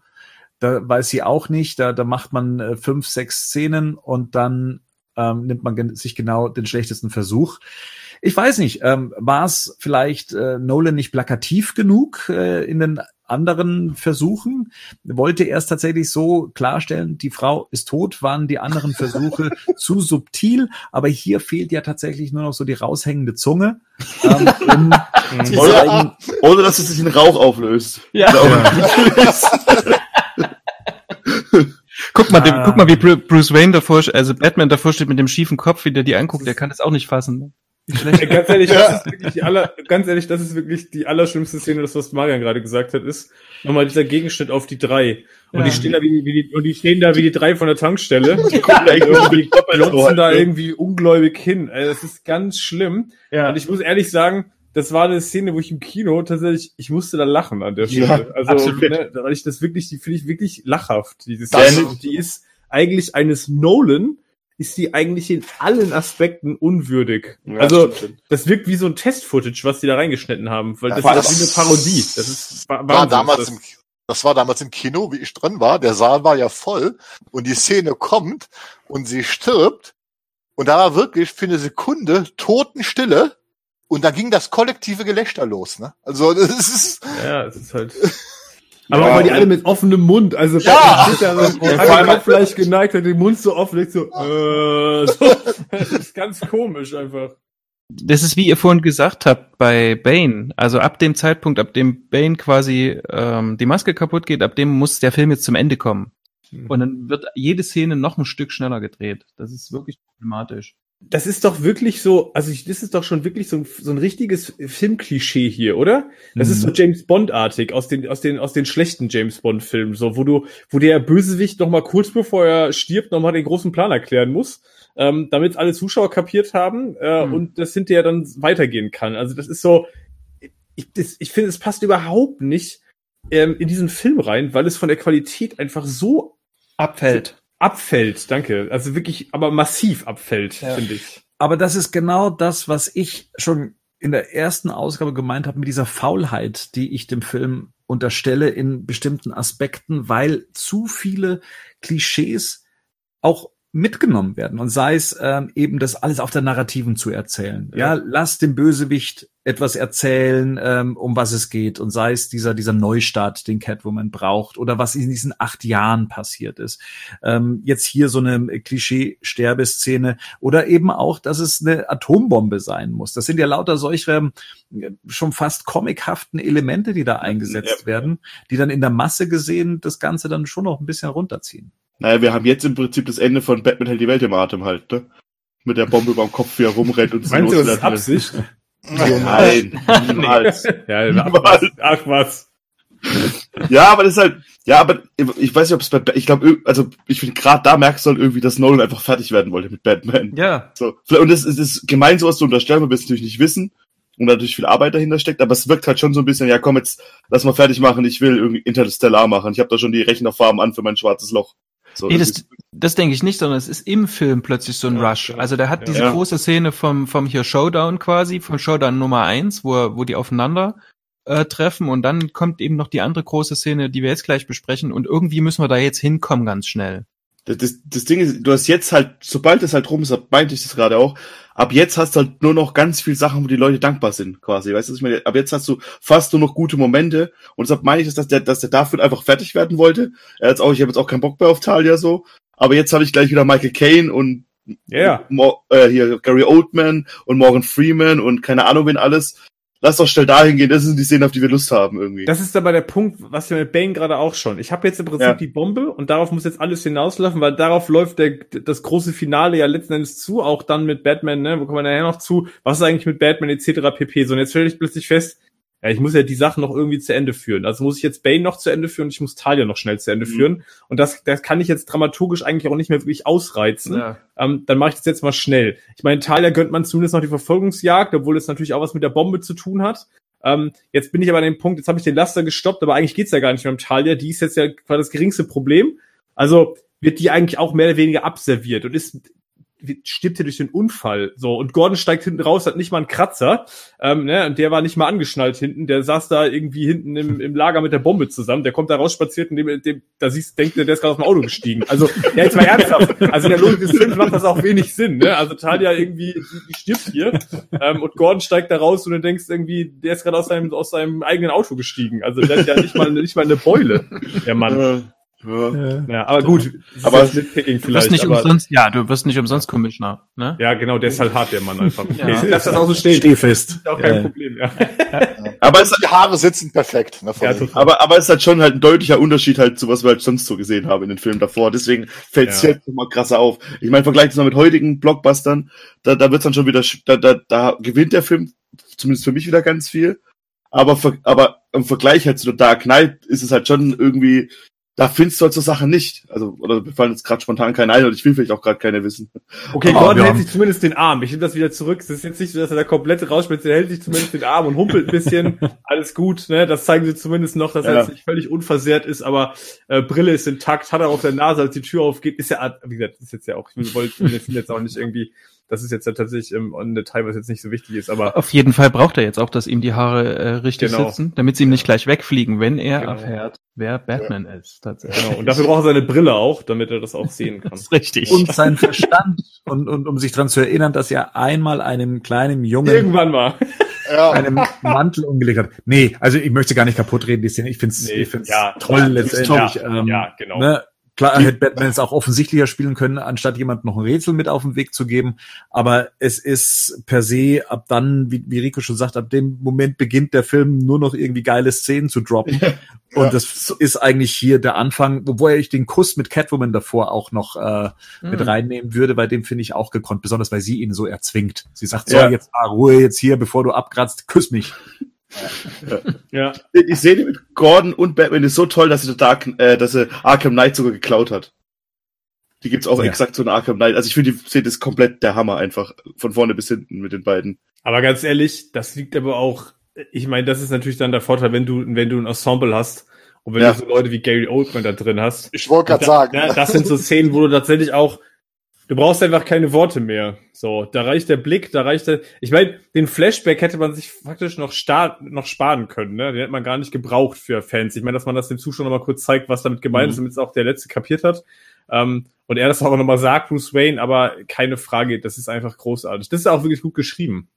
da weiß sie auch nicht, da, da macht man äh, fünf, sechs Szenen und dann ähm, nimmt man sich genau den schlechtesten Versuch. Ich weiß nicht, ähm, war es vielleicht äh, Nolan nicht plakativ genug äh, in den anderen Versuchen? Wollte er es tatsächlich so klarstellen, die Frau ist tot, waren die anderen Versuche zu subtil, aber hier fehlt ja tatsächlich nur noch so die raushängende Zunge. Ähm, um Oder- Ohne dass es sich in Rauch auflöst. Ja. Guck mal, dem, Ah. guck mal, wie Bru- Bruce Wayne davor, also Batman davor steht mit dem schiefen Kopf, wie der die anguckt, der kann das auch nicht fassen. Ganz ehrlich, das ist wirklich die aller, ganz ehrlich, das ist wirklich die allerschlimmste Szene, das was Marian gerade gesagt hat, ist nochmal dieser Gegenschnitt auf die drei. Und Ja. die stehen da wie, die- wie die, und die stehen da wie die drei von der Tankstelle. Die gucken da irgendwie glotzen da halt, ne? irgendwie ungläubig hin. Ey, das ist ganz schlimm. Ja. Und ich muss ehrlich sagen, das war eine Szene, wo ich im Kino tatsächlich, ich musste da lachen an der Stelle. also, absolut. ne, weil ich das wirklich, die finde ich wirklich lachhaft. Diese Szene, die ist eigentlich eines Nolan, ist die eigentlich in allen Aspekten unwürdig. Ja, also, stimmt, stimmt. das wirkt wie so ein Test-Footage, was die da reingeschnitten haben, weil Ja, das war ist das- wie eine Parodie. Das ist wa- war damals das. im, das war damals im Kino, wie ich drin war. Der Saal war ja voll und die Szene kommt und sie stirbt und da war wirklich für eine Sekunde Totenstille und dann ging das kollektive Gelächter los. Ne? Also das ist Ja, es ist halt. Aber Ja, auch weil die alle mit offenem Mund, also Ja. so, Ja, hat vor den Kopf leicht geneigt, hat den Mund so offen, so, äh, so. Das ist ganz komisch einfach. Das ist, wie ihr vorhin gesagt habt, bei Bane. Also ab dem Zeitpunkt, ab dem Bane quasi ähm, die Maske kaputt geht, ab dem muss der Film jetzt zum Ende kommen. Und dann wird jede Szene noch ein Stück schneller gedreht. Das ist wirklich problematisch. Das ist doch wirklich so, also ich, das ist doch schon wirklich so ein, so ein richtiges Filmklischee hier, oder? Das ist so James Bond-artig aus den, aus den, aus den schlechten James Bond-Filmen, so, wo du, wo der Bösewicht noch mal kurz bevor er stirbt, noch mal den großen Plan erklären muss, ähm, damit alle Zuschauer kapiert haben, äh, Hm. und das hinterher dann weitergehen kann. Also das ist so, ich, das, ich finde, es passt überhaupt nicht ähm, in diesen Film rein, weil es von der Qualität einfach so Abfällt. Abfällt, danke. Also wirklich, aber massiv abfällt, Ja. finde ich. Aber das ist genau das, was ich schon in der ersten Ausgabe gemeint habe mit dieser Faulheit, die ich dem Film unterstelle in bestimmten Aspekten, weil zu viele Klischees auch mitgenommen werden und sei es ähm, eben das alles auf der Narrativen zu erzählen. Ja, Ja. lass dem Bösewicht etwas erzählen, ähm, um was es geht und sei es dieser dieser Neustart, den Catwoman braucht oder was in diesen acht Jahren passiert ist. Ähm, jetzt hier so eine Klischee-Sterbeszene oder eben auch, dass es eine Atombombe sein muss. Das sind ja lauter solche äh, schon fast comichaften Elemente, die da eingesetzt Ja. werden, die dann in der Masse gesehen das Ganze dann schon noch ein bisschen runterziehen. Naja, wir haben jetzt im Prinzip das Ende von Batman hält die Welt im Atem halt, ne? Mit der Bombe über dem Kopf, wie er rumrennt und Meinst du, das ist. Absicht? Nein, niemals. ja, ach Niemals. was. Ach was. Ja, aber das ist halt, ja, aber ich weiß nicht, ob es bei, ich glaube, also ich finde gerade da merkst du halt irgendwie, dass Nolan einfach fertig werden wollte mit Batman. Ja. So, und es ist, es ist gemein, sowas zu unterstellen, weil wir es natürlich nicht wissen und natürlich viel Arbeit dahinter steckt, aber es wirkt halt schon so ein bisschen, ja komm, jetzt lass mal fertig machen, ich will irgendwie Interstellar machen. Ich habe da schon die Rechnerfarben an für mein schwarzes Loch. So, Nee, das das, denke ich nicht, sondern es ist im Film plötzlich so ein Ja, Rush. genau. Also der hat diese Ja. große Szene vom, vom hier Showdown quasi, vom Showdown Nummer eins, wo, er- wo die aufeinander äh, treffen und dann kommt eben noch die andere große Szene, die wir jetzt gleich besprechen und irgendwie müssen wir da jetzt hinkommen ganz schnell. Das, das, Ding ist, du hast jetzt halt, sobald es halt rum ist, meinte ich das gerade auch, ab jetzt hast du halt nur noch ganz viel Sachen, wo die Leute dankbar sind, quasi. Weißt du, was ich meine? Ab jetzt hast du fast nur noch gute Momente. Und deshalb meine ich, dass der, dass der dafür einfach fertig werden wollte. Er hat auch, ich habe jetzt auch keinen Bock mehr auf Talia so. Aber jetzt habe ich gleich wieder Michael Caine und Ja. Mo äh, hier Gary Oldman und Morgan Freeman und keine Ahnung wen alles. Lass doch schnell dahin gehen, das sind die Szenen, auf die wir Lust haben irgendwie. Das ist aber der Punkt, was wir mit Bane gerade auch schon. Ich habe jetzt im Prinzip Ja. die Bombe und darauf muss jetzt alles hinauslaufen, weil darauf läuft der, das große Finale ja letzten Endes zu, auch dann mit Batman, ne, wo kommen wir nachher noch zu, was ist eigentlich mit Batman etc. pp. So, und jetzt stelle ich plötzlich fest, ja, ich muss ja die Sachen noch irgendwie zu Ende führen. Also muss ich jetzt Bane noch zu Ende führen und ich muss Talia noch schnell zu Ende Mhm. führen. Und das, das kann ich jetzt dramaturgisch eigentlich auch nicht mehr wirklich ausreizen Ja. ähm, dann mache ich das jetzt mal schnell. Ich meine, Talia gönnt man zumindest noch die Verfolgungsjagd, obwohl es natürlich auch was mit der Bombe zu tun hat. Ähm, jetzt bin ich aber an dem Punkt, jetzt habe ich den Laster gestoppt, aber eigentlich geht's ja gar nicht mehr um Talia. Die ist jetzt ja quasi das geringste Problem. Also wird die eigentlich auch mehr oder weniger abserviert und ist stirbt hier durch den Unfall. So, und Gordon steigt hinten raus, hat nicht mal einen Kratzer. Ähm, ne, und der war nicht mal angeschnallt hinten. Der saß da irgendwie hinten im, im Lager mit der Bombe zusammen. Der kommt da rausspaziert und dem, dem, da siehst, denkt der, ist gerade aus dem Auto gestiegen. Also, ja, jetzt mal ernsthaft. Also in der Logik des Films macht das auch wenig Sinn. Ne? Also Talia irgendwie, die, stirbt hier. Ähm, und Gordon steigt da raus und du denkst irgendwie, der ist gerade aus seinem, aus seinem eigenen Auto gestiegen. Also der hat ja nicht mal, nicht mal eine Beule, der Mann. Ja. Ja, aber gut. Aber- ist jetzt Nitpicking Du wirst nicht aber, umsonst, ja, du wirst nicht umsonst Commissioner, ne? ja, genau, der ist halt hart, der Mann einfach. Okay, Ja. lass das auch so stehen. Steh fest. Ist auch kein Ja. Problem, ja. Aber es, Die Haare sitzen perfekt. Ne, Ja, total. aber, aber es ist halt schon halt ein deutlicher Unterschied halt zu was wir halt sonst so gesehen haben in den Filmen davor. Deswegen fällt es Ja. jetzt nochmal krasser auf. Ich meine, vergleicht es mal mit heutigen Blockbustern, da, da wird's dann schon wieder, da, da, da gewinnt der Film zumindest für mich wieder ganz viel. Aber, aber im Vergleich halt zu The Dark Knight ist es halt schon irgendwie, da findest du halt so Sachen nicht. Also, oder mir fallen jetzt gerade spontan keine ein und ich will vielleicht auch gerade keine wissen. Okay, Aber Gordon wir hält sich zumindest den Arm. Ich nehme das wieder zurück. Es ist jetzt nicht so, dass er da komplett rausspitzt. Er hält sich zumindest den Arm und humpelt ein bisschen. Alles gut, ne? Das zeigen sie zumindest noch, dass er Ja. jetzt nicht völlig unversehrt ist, aber äh, Brille ist intakt, hat er auf der Nase, als die Tür aufgeht. Ist ja, wie gesagt, ist jetzt ja auch, ich wollte will jetzt auch nicht irgendwie, das ist jetzt ja tatsächlich ähm, ein Detail, was jetzt nicht so wichtig ist, aber Auf jeden Fall braucht er jetzt auch, dass ihm die Haare äh, richtig Genau. sitzen, damit sie ihm nicht gleich wegfliegen, wenn er Genau. erfährt, wer Batman ist. Tatsächlich. genau. Und dafür braucht er seine Brille auch, damit er das auch sehen kann. Das ist richtig. Und sein Verstand. Und, und um sich dran zu erinnern, dass er einmal einem kleinen Jungen Irgendwann mal. Ja. einen Mantel umgelegt hat. Nee, also ich möchte gar nicht kaputt reden, die Szene. Ich find's, Nee, ich find's ja, toll ja, letztendlich. ja, ähm, ja, genau. Ne? Klar, hätte Batman es auch offensichtlicher spielen können, anstatt jemand noch ein Rätsel mit auf den Weg zu geben. Aber es ist per se ab dann, wie, wie Rico schon sagt, ab dem Moment beginnt der Film nur noch irgendwie geile Szenen zu droppen. Und das ist eigentlich hier der Anfang, wobei ich den Kuss mit Catwoman davor auch noch äh, mit Hm. reinnehmen würde, bei dem finde ich auch gekonnt, besonders weil sie ihn so erzwingt. Sie sagt, so, Ja. jetzt ah, Ruhe jetzt hier, bevor du abkratzt, küss mich. Ja. Die Szene mit Gordon und Batman ist so toll, dass sie, Dark, äh, dass sie Arkham Knight sogar geklaut hat. Die gibt's auch Ja. exakt so in Arkham Knight. Also ich finde, die Szene ist komplett der Hammer einfach. Von vorne bis hinten mit den beiden. Aber ganz ehrlich, das liegt aber auch, ich meine, das ist natürlich dann der Vorteil, wenn du, wenn du ein Ensemble hast und wenn Ja. du so Leute wie Gary Oldman da drin hast. Ich wollte gerade Da- sagen. Ja, das sind so Szenen, wo du tatsächlich auch, du brauchst einfach keine Worte mehr. So, da reicht der Blick, da reicht der, ich meine, den Flashback hätte man sich faktisch noch, star noch sparen können, ne? Den hätte man gar nicht gebraucht für Fans. Ich meine, dass man das dem Zuschauer noch mal kurz zeigt, was damit gemeint ist, damit es auch der Letzte kapiert hat. Ähm, und er das auch noch mal sagt, Bruce Wayne, aber keine Frage, das ist einfach großartig. Das ist auch wirklich gut geschrieben.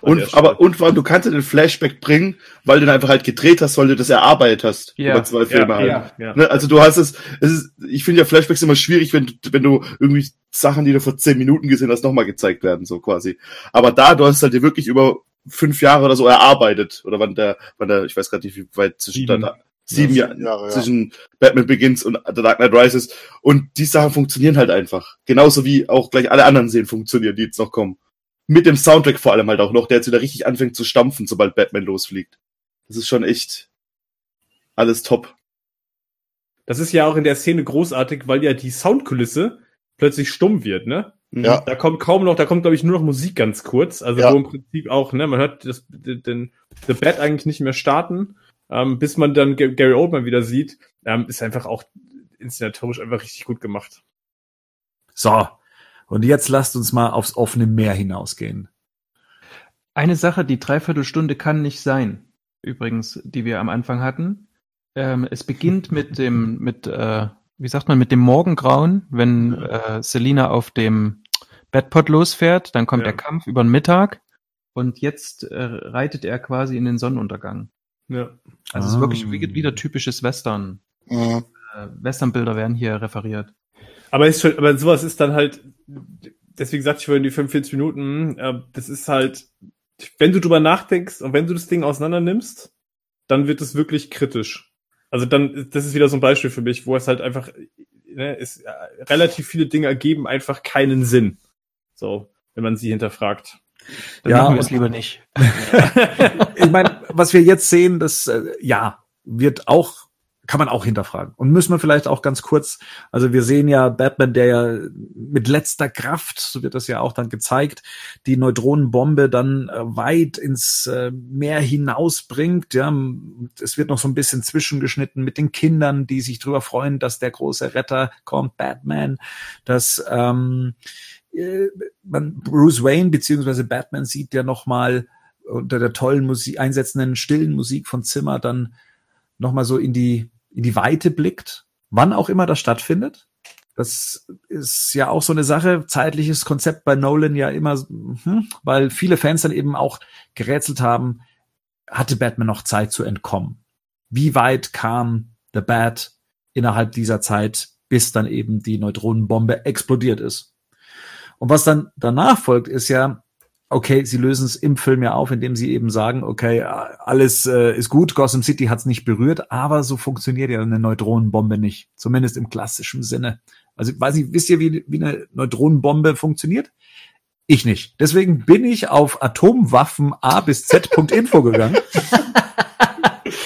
Und, aber, und vor allem, du kannst ja den Flashback bringen, weil du den einfach halt gedreht hast, weil du das erarbeitet hast. Ja. Über zwei Filme halt. ja, ja. Ne, also du hast es, es ist, ich finde ja Flashbacks immer schwierig, wenn, du- wenn du irgendwie Sachen, die du vor zehn Minuten gesehen hast, nochmal gezeigt werden, so quasi. Aber da, du hast halt dir wirklich über fünf Jahre oder so erarbeitet. Oder wann der, wann der, ich weiß gerade nicht, wie weit zwischen Sieben. da, sieben Ja, Jahre, sieben Jahre, ja. zwischen Batman Begins und The Dark Knight Rises. Und die Sachen funktionieren halt einfach. Genauso wie auch gleich alle anderen Szenen funktionieren, die jetzt noch kommen. Mit dem Soundtrack vor allem halt auch noch, der jetzt wieder richtig anfängt zu stampfen, sobald Batman losfliegt. Das ist schon echt alles top. Das ist ja auch in der Szene großartig, weil ja die Soundkulisse plötzlich stumm wird, ne? Mhm. Ja. Da kommt kaum noch, da kommt glaube ich nur noch Musik ganz kurz, also Ja. wo im Prinzip auch, ne, man hört das, den, The Bat eigentlich nicht mehr starten, ähm, bis man dann Ga- Gary Oldman wieder sieht, ähm, ist einfach auch inszenatorisch einfach richtig gut gemacht. So. Und jetzt lasst uns mal aufs offene Meer hinausgehen. Eine Sache, die Dreiviertelstunde kann nicht sein, übrigens, die wir am Anfang hatten. Ähm, es beginnt mit dem, mit, äh, wie sagt man, mit dem Morgengrauen, wenn äh, Selina auf dem Bedpot losfährt, dann kommt Ja. der Kampf über den Mittag und jetzt äh, reitet er quasi in den Sonnenuntergang. Ja. Also es ist Ah. wirklich wie- wieder typisches Western. Mhm. Äh, Westernbilder werden hier referiert. Aber ist schon, aber sowas ist dann halt, deswegen sagte ich vorhin die 45 Minuten, äh, das ist halt, wenn du drüber nachdenkst und wenn du das Ding auseinander nimmst, dann wird es wirklich kritisch. Also dann, das ist wieder so ein Beispiel für mich, wo es halt einfach, ne, ist, äh, relativ viele Dinge ergeben einfach keinen Sinn. So, wenn man sie hinterfragt. Dann Ja, und- es lieber nicht. ich meine, was wir jetzt sehen, das äh, ja wird auch kann man auch hinterfragen und müssen wir vielleicht auch ganz kurz. Also wir sehen ja Batman, der ja mit letzter Kraft, so wird das ja auch dann gezeigt, die Neutronenbombe dann äh, weit ins äh, Meer hinausbringt. Ja, es wird noch so ein bisschen zwischengeschnitten mit den Kindern, die sich darüber freuen, dass der große Retter kommt, Batman, dass ähm, äh, man Bruce Wayne beziehungsweise Batman sieht ja noch mal unter der tollen Musik, einsetzenden stillen Musik von Zimmer dann noch mal so in die in die Weite blickt, wann auch immer das stattfindet. Das ist ja auch so eine Sache, zeitliches Konzept bei Nolan ja immer, hm, weil viele Fans dann eben auch gerätselt haben, hatte Batman noch Zeit zu entkommen? Wie weit kam The Bat innerhalb dieser Zeit, bis dann eben die Neutronenbombe explodiert ist? Und was dann danach folgt, ist ja, okay, sie lösen es im Film ja auf, indem sie eben sagen, okay, alles äh, ist gut, Gotham City hat es nicht berührt, aber so funktioniert ja eine Neutronenbombe nicht, zumindest im klassischen Sinne. Also weiß nicht, wisst ihr, wie, wie eine Neutronenbombe funktioniert? Ich nicht. Deswegen bin ich auf Atomwaffen A bis Z.info gegangen.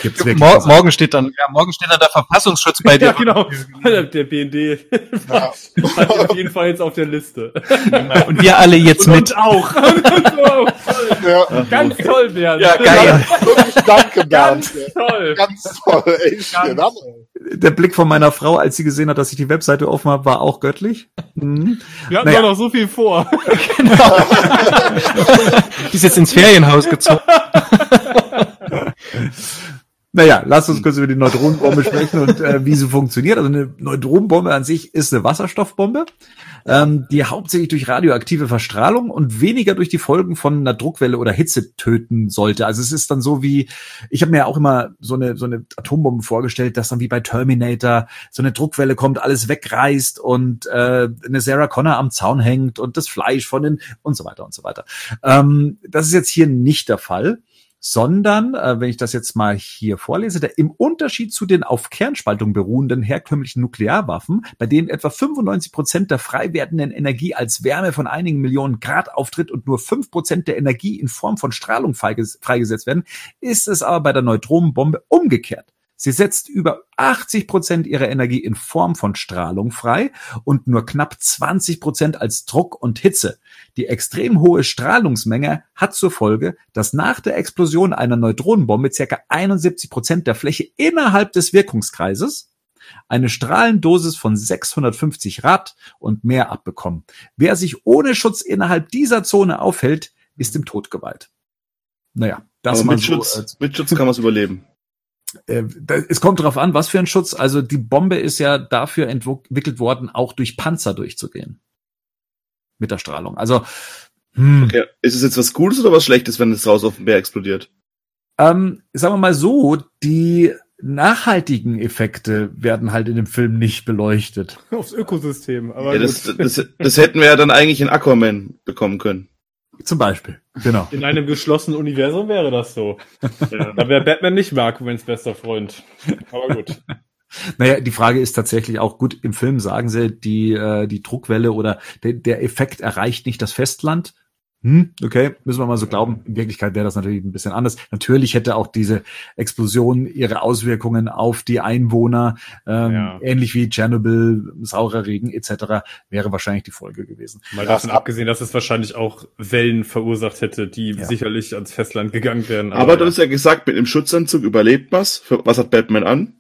Gibt's wirklich Mor morgen steht dann, ja, morgen steht dann der Verfassungsschutz bei dir. Ja, genau. Der BND Ja. hat auf jeden Fall jetzt auf der Liste. Und wir alle jetzt Und mit. uns auch. Und uns auch. Ja, Ganz toll, Bernd. Ja, geil. wirklich danke, Ganz Bernd. toll. Ganz toll, echt. Ganz toll. Der Blick von meiner Frau, als sie gesehen hat, dass ich die Webseite offen habe, war auch göttlich. Mhm. Wir hatten Naja. doch noch so viel vor. Die ist jetzt ins Ferienhaus gezogen. Naja, lasst uns kurz über die Neutronenbombe sprechen und äh, wie sie funktioniert. Also eine Neutronenbombe an sich ist eine Wasserstoffbombe, ähm, die hauptsächlich durch radioaktive Verstrahlung und weniger durch die Folgen von einer Druckwelle oder Hitze töten sollte. Also es ist dann so wie, ich habe mir ja auch immer so eine, so eine Atombombe vorgestellt, dass dann wie bei Terminator so eine Druckwelle kommt, alles wegreißt und äh, eine Sarah Connor am Zaun hängt und das Fleisch von den und so weiter und so weiter. Ähm, das ist jetzt hier nicht der Fall sondern, äh, wenn ich das jetzt mal hier vorlese, der im Unterschied zu den auf Kernspaltung beruhenden herkömmlichen Nuklearwaffen, bei denen etwa 95 Prozent der frei werdenden Energie als Wärme von einigen Millionen Grad auftritt und nur 5 Prozent der Energie in Form von Strahlung freiges- freigesetzt werden, ist es aber bei der Neutronenbombe umgekehrt. Sie setzt über 80 Prozent ihrer Energie in Form von Strahlung frei und nur knapp 20 Prozent als Druck und Hitze. Die extrem hohe Strahlungsmenge hat zur Folge, dass nach der Explosion einer Neutronenbombe ca. 71 Prozent der Fläche innerhalb des Wirkungskreises eine Strahlendosis von 650 Rad und mehr abbekommen. Wer sich ohne Schutz innerhalb dieser Zone aufhält, ist im Tod geweiht. Naja, das Aber mit so, Schutz, äh, mit Schutz kann man es überleben. Äh, es kommt darauf an, was für ein Schutz. Also die Bombe ist ja dafür entwickelt worden, auch durch Panzer durchzugehen. Mit der Strahlung. Also, hm, Ja. Ist es jetzt was Gutes oder was Schlechtes, wenn es raus auf dem Meer explodiert? ähm, sagen wir mal so, die nachhaltigen Effekte werden halt in dem Film nicht beleuchtet. Aufs Ökosystem. Aber Ja, das, das, das hätten wir ja dann eigentlich in Aquaman bekommen können. Zum Beispiel. Genau. In einem geschlossenen Universum wäre das so. Ja, da wäre Batman nicht Markwins bester Freund. Aber gut. Naja, die Frage ist tatsächlich auch gut, im Film sagen sie, die, äh, die Druckwelle oder der, der Effekt erreicht nicht das Festland. Hm, okay, müssen wir mal so glauben. In Wirklichkeit wäre das natürlich ein bisschen anders. Natürlich hätte auch diese Explosion ihre Auswirkungen auf die Einwohner, ähm, Ja. ähnlich wie Tschernobyl, saurer Regen etc., wäre wahrscheinlich die Folge gewesen. Mal davon ab- abgesehen, dass es wahrscheinlich auch Wellen verursacht hätte, die Ja. sicherlich ans Festland gegangen wären. Aber du hast ja gesagt, mit dem Schutzanzug überlebt was. Was hat Batman an?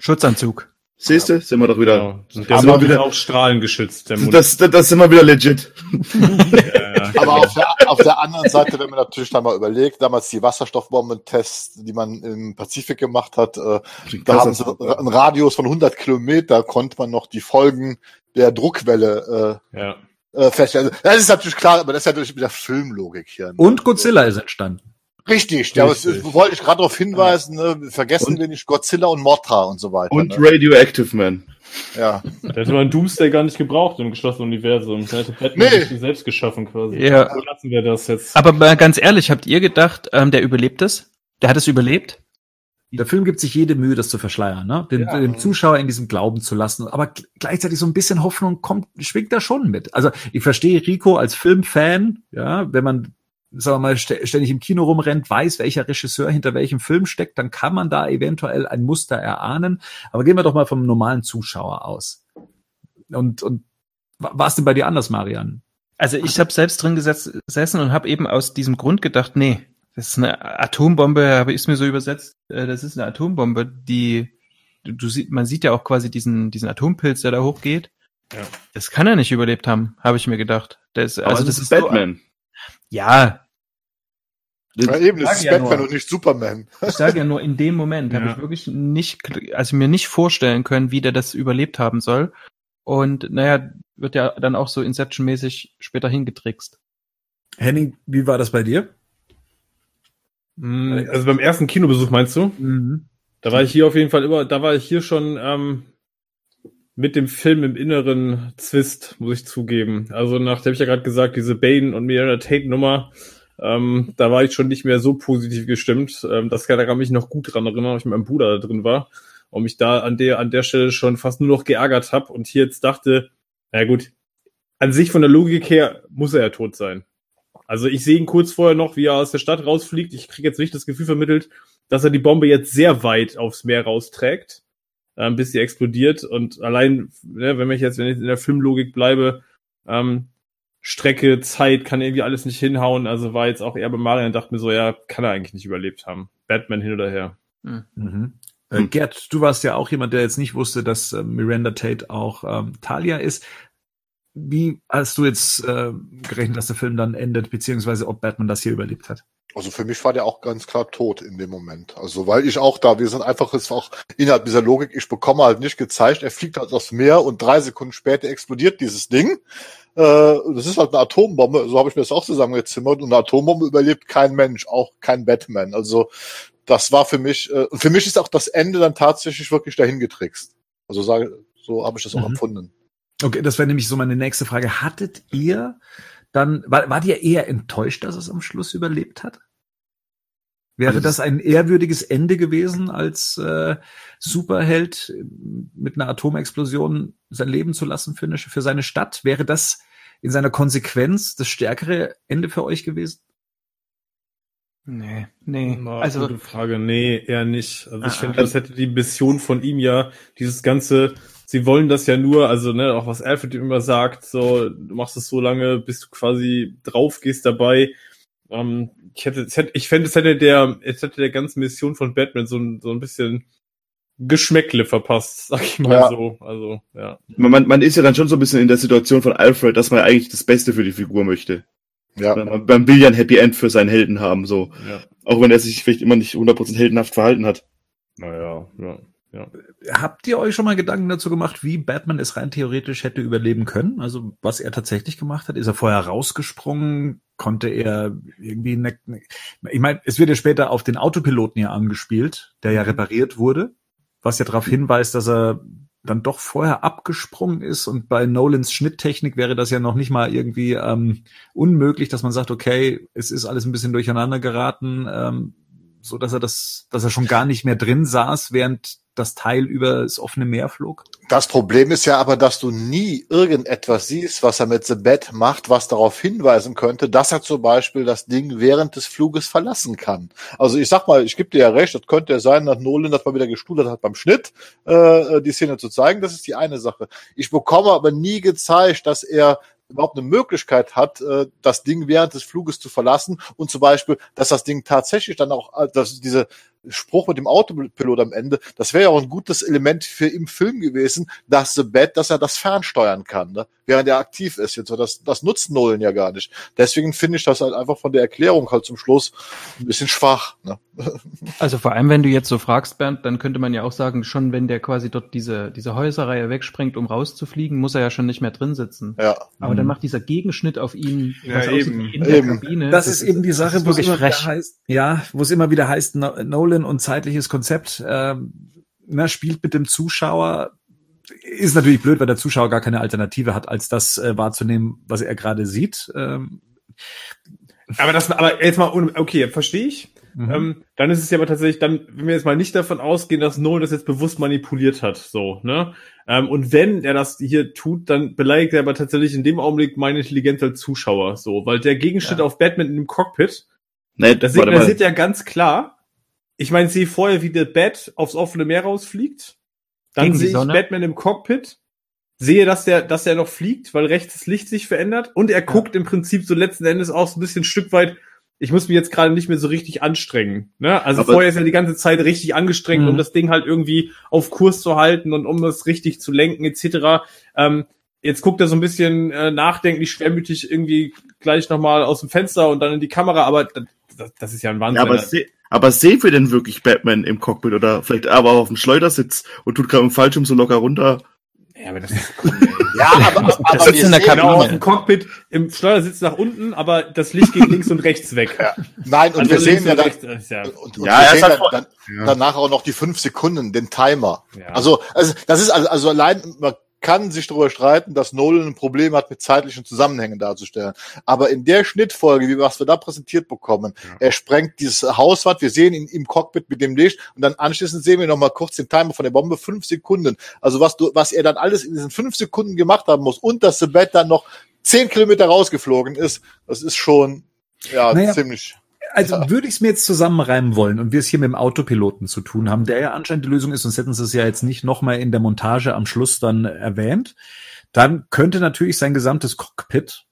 Schutzanzug. Siehst du, sind wir doch wieder. Genau. Und der Aber wieder- auch strahlengeschützt. Der. Das, das, das sind wir wieder legit. ja, ja. Aber auf der, auf der anderen Seite, wenn man natürlich dann mal überlegt, damals die Wasserstoffbombentests, die man im Pazifik gemacht hat, äh, da haben sie einen Radius von 100 Kilometer, konnte man noch die Folgen der Druckwelle ja. äh, äh, feststellen. Das ist natürlich klar, aber das ist ja natürlich wieder Filmlogik hier. ne? Und Godzilla ist entstanden. Richtig, ja, das wollte ich gerade darauf hinweisen, ne? vergessen Und- wir nicht Godzilla und Mothra und so weiter. Und ne? Radioactive Man. Ja. Da hätte man Doomsday gar nicht gebraucht im geschlossenen Universum. Da hätte Batman Nee. sich selbst geschaffen quasi. Ja. Wo lassen wir das jetzt? Aber mal ganz ehrlich, habt ihr gedacht, ähm, der überlebt es? Der hat es überlebt? Der Film gibt sich jede Mühe, das zu verschleiern, ne? Den, Ja. dem Zuschauer in diesem Glauben zu lassen. Aber gl- gleichzeitig so ein bisschen Hoffnung kommt, schwingt da schon mit. Also ich verstehe Rico als Filmfan, ja, wenn man, sagen wir mal, st ständig im Kino rumrennt, weiß, welcher Regisseur hinter welchem Film steckt, dann kann man da eventuell ein Muster erahnen. Aber gehen wir doch mal vom normalen Zuschauer aus. Und, und wa- war es denn bei dir anders, Marian? Also ich habe selbst drin gesessen und habe eben aus diesem Grund gedacht, nee, das ist eine Atombombe, habe ich es mir so übersetzt, äh, das ist eine Atombombe, die du, sieht, man sieht ja auch quasi diesen diesen Atompilz, der da hochgeht. Ja. Das kann er nicht überlebt haben, habe ich mir gedacht. Das, Aber also es das ist ist so- Batman. Ja, ja eben, das Sag ist ja Batman nur. und nicht Superman. ich sage ja nur in dem Moment habe Ja. ich wirklich nicht, also mir nicht vorstellen können, wie der das überlebt haben soll. Und naja, wird ja dann auch so Inception-mäßig später hingetrickst. Henning, wie war das bei dir? Hm, Also beim ersten Kinobesuch meinst du? Da war ich hier auf jeden Fall immer, da war ich hier schon ähm, mit dem Film im inneren Zwist, muss ich zugeben. Also nachdem ich ja gerade gesagt, diese Bane und Miranda Tate Nummer, ähm, da war ich schon nicht mehr so positiv gestimmt. Ähm, das kann, da kann mich noch gut dran erinnern, als ich mit meinem Bruder da drin war und mich da an der an der Stelle schon fast nur noch geärgert habe und hier jetzt dachte, na gut, an sich von der Logik her muss er ja tot sein. Also ich sehe ihn kurz vorher noch, wie er aus der Stadt rausfliegt. Ich kriege jetzt nicht das Gefühl vermittelt, dass er die Bombe jetzt sehr weit aufs Meer rausträgt, ähm, bis sie explodiert. Und allein, ne, wenn ich jetzt, wenn ich in der Filmlogik bleibe, ähm, Strecke, Zeit, kann irgendwie alles nicht hinhauen. Also war jetzt auch eher bei Marian, dachte mir so, ja, kann er eigentlich nicht überlebt haben. Batman hin oder her. Mhm. Äh, Hm. Gerd, du warst ja auch jemand, der jetzt nicht wusste, dass äh, Miranda Tate auch ähm, Talia ist. Wie hast du jetzt äh, gerechnet, dass der Film dann endet, beziehungsweise ob Batman das hier überlebt hat? Also für mich war der auch ganz klar tot in dem Moment. Also weil ich auch da, wir sind einfach jetzt auch innerhalb dieser Logik, ich bekomme halt nicht gezeigt, er fliegt halt aufs Meer und drei Sekunden später explodiert dieses Ding. Äh, das ist halt eine Atombombe, so habe ich mir das auch zusammengezimmert. Und eine Atombombe überlebt kein Mensch, auch kein Batman. Also das war für mich, äh, für mich ist auch das Ende dann tatsächlich wirklich dahin getrickst. Also sage, so habe ich das auch Mhm. empfunden. Okay, das wäre nämlich so meine nächste Frage. Hattet ihr dann, war, wart ihr eher enttäuscht, dass es am Schluss überlebt hat? Wäre Also das ein ehrwürdiges Ende gewesen, als äh, Superheld mit einer Atomexplosion sein Leben zu lassen für, eine, für seine Stadt? Wäre das in seiner Konsequenz das stärkere Ende für euch gewesen? Nee, nee. Na, also gute Frage. Nee, eher nicht. Also ich Ah, finde, das hätte die Mission von ihm ja, dieses ganze, sie wollen das ja nur, also ne, auch was Alfred immer sagt, so, du machst es so lange, bis du quasi drauf gehst dabei. Ähm, ich hätte, es hätte, ich fände, es hätte der, es hätte der ganzen Mission von Batman so ein, so ein bisschen Geschmäckle verpasst, sag ich mal Ja. so. Also, ja. Man, man ist ja dann schon so ein bisschen in der Situation von Alfred, dass man eigentlich das Beste für die Figur möchte. Ja. Man, man will ja ein Happy End für seinen Helden haben, so. ja. Auch wenn er sich vielleicht immer nicht 100% heldenhaft verhalten hat. Naja, ja. Ja. Habt ihr euch schon mal Gedanken dazu gemacht, wie Batman es rein theoretisch hätte überleben können? Also was er tatsächlich gemacht hat? Ist er vorher rausgesprungen? Konnte er irgendwie, ne, ne, ich meine, es wird ja später auf den Autopiloten ja angespielt, der ja repariert wurde, was ja darauf hinweist, dass er dann doch vorher abgesprungen ist und bei Nolans Schnitttechnik wäre das ja noch nicht mal irgendwie ähm, unmöglich, dass man sagt, okay, es ist alles ein bisschen durcheinander geraten, ähm, so dass er das, dass er schon gar nicht mehr drin saß, während das Teil über das offene Meer flog. Das Problem ist ja aber, dass du nie irgendetwas siehst, was er mit The Bat macht, was darauf hinweisen könnte, dass er zum Beispiel das Ding während des Fluges verlassen kann. Also ich sag mal, ich gebe dir ja recht, das könnte ja sein, dass Nolan das mal wieder gestudert hat beim Schnitt, äh, die Szene zu zeigen. Das ist die eine Sache. Ich bekomme aber nie gezeigt, dass er überhaupt eine Möglichkeit hat, äh, das Ding während des Fluges zu verlassen und zum Beispiel, dass das Ding tatsächlich dann auch, äh, dass diese Spruch mit dem Autopilot am Ende, das wäre ja auch ein gutes Element für im Film gewesen, dass The Bat, dass er das fernsteuern kann, ne? während er aktiv ist. Jetzt, das, das nutzt Nolan ja gar nicht. Deswegen finde ich das halt einfach von der Erklärung halt zum Schluss ein bisschen schwach. Ne? Also vor allem, wenn du jetzt so fragst, Bernd, dann könnte man ja auch sagen, schon wenn der quasi dort diese, diese Häuserreihe wegspringt, um rauszufliegen, muss er ja schon nicht mehr drin sitzen. Ja. Aber dann macht dieser Gegenschnitt auf ihn, Ja, eben. in der Eben. Kabine. Das, ist eben die Sache, das wo es immer wieder heißt, ja, wo es immer wieder heißt, No- Nolan und zeitliches Konzept, ähm, na, spielt mit dem Zuschauer. ist natürlich blöd, weil der Zuschauer gar keine Alternative hat, als das äh, wahrzunehmen, was er gerade sieht. Ähm, Aber das, aber jetzt mal, okay, verstehe ich. mhm. Ähm, dann ist es ja aber tatsächlich, dann, wenn wir jetzt mal nicht davon ausgehen, dass Nolan das jetzt bewusst manipuliert hat, so, ne? Ähm, und wenn er das hier tut, dann beleidigt er aber tatsächlich in dem Augenblick meine Intelligenz als Zuschauer, so, weil der Gegenschnitt Ja. auf Batman in dem Cockpit, Nee, das mal. signalisiert ja ganz klar, ich meine, ich sehe vorher, wie der Bat aufs offene Meer rausfliegt, dann sehe ich. Batman im Cockpit, sehe, dass der, dass er noch fliegt, weil rechts das Licht sich verändert und er guckt im Prinzip so letzten Endes auch so ein bisschen ein Stück weit, ich muss mich jetzt gerade nicht mehr so richtig anstrengen. Ne? Also Aber- vorher ist er die ganze Zeit richtig angestrengt, Mhm. um das Ding halt irgendwie auf Kurs zu halten und um es richtig zu lenken etc. Ähm, jetzt guckt er so ein bisschen äh, nachdenklich, schwermütig irgendwie gleich nochmal aus dem Fenster und dann in die Kamera, aber das, das, ist ja ein Wahnsinn. Ja, aber, se aber sehen wir denn wirklich Batman im Cockpit oder vielleicht aber auf dem Schleudersitz und tut gerade im Fallschirm so locker runter? ja, aber das ist Ja, aber, aber, aber sitzt in der sehen- genau Kabine. auf dem Cockpit im Schleudersitz nach unten, aber das Licht geht links und rechts weg. Nein, und Also wir sehen ja, dann, rechts, ja, und, und Ja, wir sehen dann, dann, Ja. danach auch noch die fünf Sekunden, den Timer. ja. Also, also das ist also, also allein, man kann sich darüber streiten, dass Nolan ein Problem hat, mit zeitlichen Zusammenhängen darzustellen. Aber in der Schnittfolge, wie was wir da präsentiert bekommen, er sprengt dieses Hauswand, wir sehen ihn im Cockpit mit dem Licht und dann anschließend sehen wir noch mal kurz den Timer von der Bombe, fünf Sekunden. Also was du, was er dann alles in diesen fünf Sekunden gemacht haben muss und dass Sebet dann noch zehn Kilometer rausgeflogen ist, das ist schon, ja, Naja. ziemlich. Also würde ich es mir jetzt zusammenreimen wollen und wir es hier mit dem Autopiloten zu tun haben, der ja anscheinend die Lösung ist, sonst hätten sie es ja jetzt nicht nochmal in der Montage am Schluss dann erwähnt, dann könnte natürlich sein gesamtes Cockpit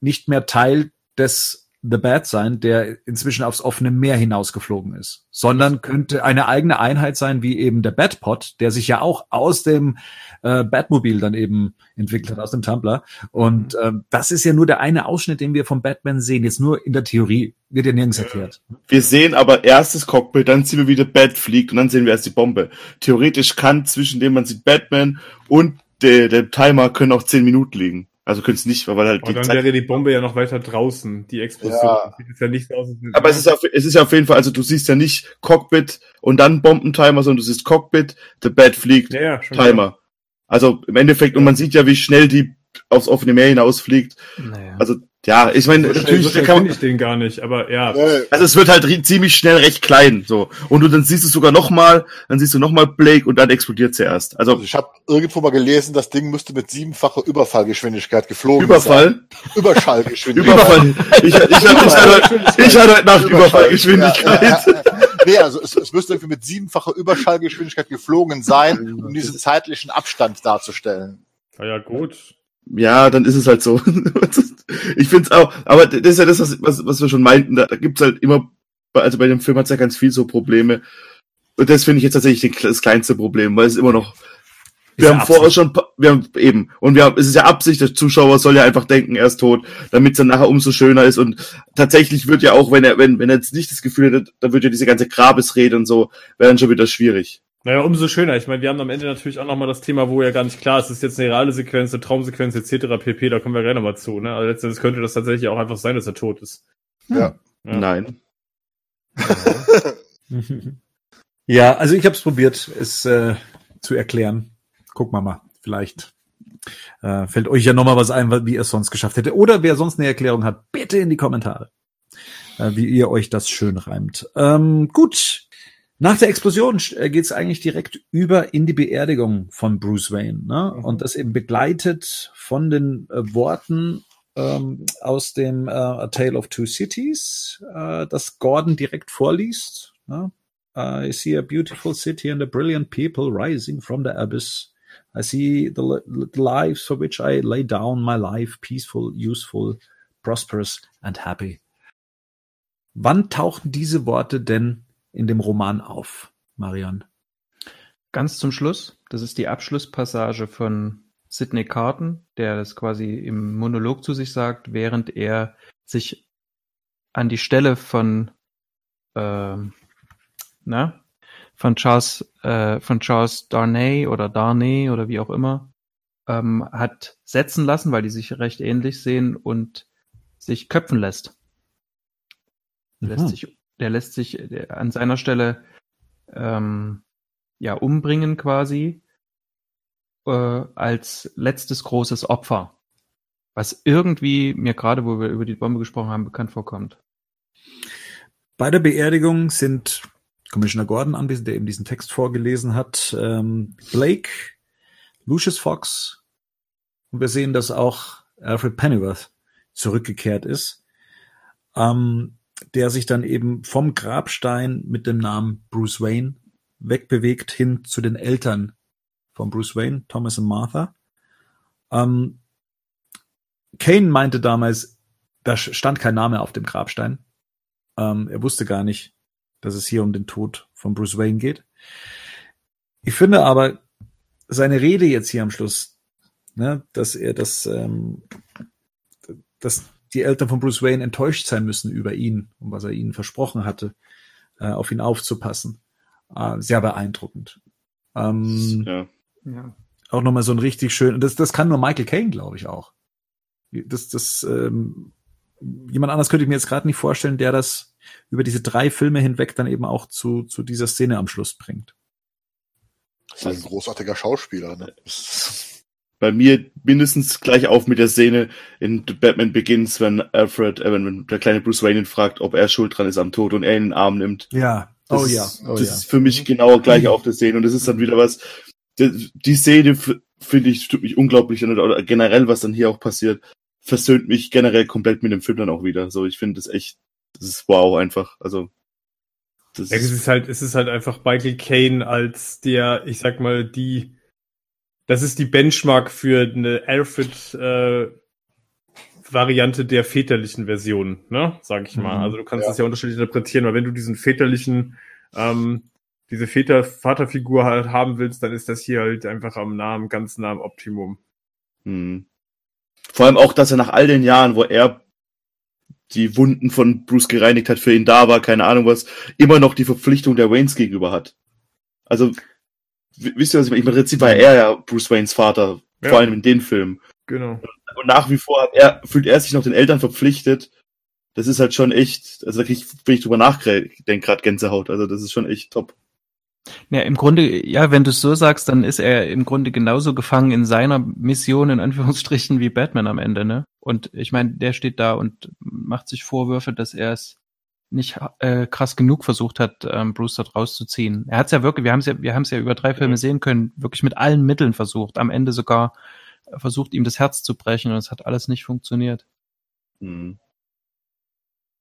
nicht mehr Teil des The Bat sein, der inzwischen aufs offene Meer hinausgeflogen ist, sondern könnte eine eigene Einheit sein, wie eben der Batpod, der sich ja auch aus dem äh, Batmobil dann eben entwickelt hat, aus dem Tumblr. Und ähm, das ist ja nur der eine Ausschnitt, den wir vom Batman sehen, jetzt nur in der Theorie, wird ja nirgends erklärt. Wir sehen aber erst das Cockpit, dann sehen wir, wie der Bat fliegt und dann sehen wir erst die Bombe. Theoretisch kann zwischen dem man sieht Batman und der, der Timer können auch zehn Minuten liegen. Also können es nicht, weil halt Und die dann Zeit wäre die Bombe ja noch weiter draußen, die Explosion. Ja. Sieht ja nicht aus. Aber es ist, auf, es ist ja auf jeden Fall, also du siehst ja nicht Cockpit und dann Bombentimer, sondern du siehst Cockpit, der Bat fliegt, ja, ja, Timer. Also im Endeffekt, und man sieht ja, wie schnell die aufs offene Meer hinausfliegt. Naja. Also, ja, ich meine, So natürlich, so kann finde man, ich den gar nicht, aber ja. Also es wird halt ziemlich schnell recht klein, so. Und du dann siehst du sogar nochmal, dann siehst du nochmal Blake und dann explodiert sie erst. Also, Also ich habe irgendwo mal gelesen, das Ding müsste mit siebenfacher Überfallgeschwindigkeit geflogen Überfall, sein. Überschallgeschwindigkeit. Überfall. Ich, ich, ich, ich, hatte, ich hatte heute Nacht Überfallgeschwindigkeit. Ja, ja, ja. Nee, also es, es müsste irgendwie mit siebenfacher Überschallgeschwindigkeit geflogen sein, um diesen zeitlichen Abstand darzustellen. Na ja, gut. Ja, dann ist es halt so. ich find's auch, aber das ist ja das, was, was, was wir schon meinten, da, da gibt's halt immer, also bei dem Film hat's ja ganz viel so Probleme. Und das finde ich jetzt tatsächlich das kleinste Problem, weil es immer noch, wir haben vorher schon, wir haben eben, und wir haben, es ist ja Absicht, der Zuschauer soll ja einfach denken, er ist tot, damit es dann nachher umso schöner ist. Und tatsächlich wird ja auch, wenn er, wenn, wenn er jetzt nicht das Gefühl hätte, dann wird ja diese ganze Grabesrede und so, wäre dann schon wieder schwierig. Naja, umso schöner. Ich meine, wir haben am Ende natürlich auch nochmal das Thema, wo ja gar nicht klar ist, ist jetzt eine reale Sequenz, eine Traumsequenz etc. pp. Da kommen wir gleich nochmal zu. Ne? Also letztendlich könnte das tatsächlich auch einfach sein, dass er tot ist. Ja. Ja. Nein. Ja, also ich habe es probiert, es äh, zu erklären. Gucken wir mal, vielleicht äh, fällt euch ja noch mal was ein, wie ihr es sonst geschafft hätte. Oder wer sonst eine Erklärung hat, bitte in die Kommentare, äh, wie ihr euch das schön reimt. Ähm, gut, nach der Explosion äh, geht es eigentlich direkt über in die Beerdigung von Bruce Wayne. Ne? Mhm. Und das eben begleitet von den äh, Worten ähm, aus dem äh, A Tale of Two Cities, äh, das Gordon direkt vorliest. Ne? I see a beautiful city and a brilliant people rising from the abyss. I see the, the lives for which I lay down my life, peaceful, useful, prosperous and happy. Wann tauchen diese Worte denn in dem Roman auf, Marian? Ganz zum Schluss, das ist die Abschlusspassage von Sidney Carton, der das quasi im Monolog zu sich sagt, während er sich an die Stelle von ähm, na, von Charles äh, von Charles Darnay oder Darnay oder wie auch immer ähm, hat setzen lassen, weil die sich recht ähnlich sehen und sich köpfen lässt. Lässt Mhm. sich, der lässt sich an seiner Stelle ähm, ja umbringen quasi äh, als letztes großes Opfer. Was irgendwie mir gerade, wo wir über die Bombe gesprochen haben, bekannt vorkommt. Bei der Beerdigung sind Commissioner Gordon anwesend, der eben diesen Text vorgelesen hat, ähm, Blake, Lucius Fox und wir sehen, dass auch Alfred Pennyworth zurückgekehrt ist, ähm, der sich dann eben vom Grabstein mit dem Namen Bruce Wayne wegbewegt hin zu den Eltern von Bruce Wayne, Thomas und Martha. Ähm, Kane meinte damals, da stand kein Name auf dem Grabstein. Ähm, er wusste gar nicht, dass es hier um den Tod von Bruce Wayne geht. Ich finde aber seine Rede jetzt hier am Schluss, ne, dass er das, ähm, dass die Eltern von Bruce Wayne enttäuscht sein müssen über ihn und was er ihnen versprochen hatte, äh, auf ihn aufzupassen. Äh, sehr beeindruckend. Ähm, Ja. Ja. auch nochmal so ein richtig schön, das, das kann nur Michael Caine, glaube ich, auch. Das, das, ähm, jemand anders könnte ich mir jetzt gerade nicht vorstellen, der das über diese drei Filme hinweg dann eben auch zu, zu dieser Szene am Schluss bringt. Das ist ein großartiger Schauspieler. Ne? Bei mir mindestens gleich auf mit der Szene in Batman Begins, wenn Alfred, äh, wenn der kleine Bruce Wayne ihn fragt, ob er schuld dran ist am Tod und er ihn in den Arm nimmt. Ja. Das oh ist, ja. Oh das ja. ist für mich genau gleich auf der Szene und das ist dann wieder was. Die, die Szene finde ich tut mich unglaublich an oder, generell was dann hier auch passiert versöhnt mich generell komplett mit dem Film dann auch wieder. So ich finde das echt, das ist wow einfach. Also das Ja, es ist, ist halt, es ist halt einfach Michael Caine als der, ich sag mal, die, das ist die Benchmark für eine Alfred äh, Variante der väterlichen Version, ne, sag ich mal. Mhm. Also du kannst Ja. das ja unterschiedlich interpretieren, weil wenn du diesen väterlichen, ähm, diese Väter Vaterfigur halt haben willst, dann ist das hier halt einfach am Namen, ganz nah am Optimum. hm. Vor allem auch, dass er nach all den Jahren, wo er die Wunden von Bruce gereinigt hat, für ihn da war, keine Ahnung was, immer noch die Verpflichtung der Waynes gegenüber hat. Also, wisst ihr, was ich meine? Ich meine, im Prinzip war er ja Bruce Waynes Vater, Ja. vor allem in den Filmen. Genau. Und nach wie vor hat er, fühlt er sich noch den Eltern verpflichtet. Das ist halt schon echt, also da krieg ich, wenn ich drüber nachdenke, gerade Gänsehaut. Also das ist schon echt top. Ja, im Grunde, ja, wenn du es so sagst, dann ist er im Grunde genauso gefangen in seiner Mission, in Anführungsstrichen, wie Batman am Ende, ne? Und ich meine, der steht da und macht sich Vorwürfe, dass er es nicht äh, krass genug versucht hat, ähm, Bruce dort rauszuziehen. Er hat es ja wirklich, wir haben es ja, wir haben es ja über drei Filme sehen können, wirklich mit allen Mitteln versucht, am Ende sogar äh, versucht, ihm das Herz zu brechen und es hat alles nicht funktioniert. Hm.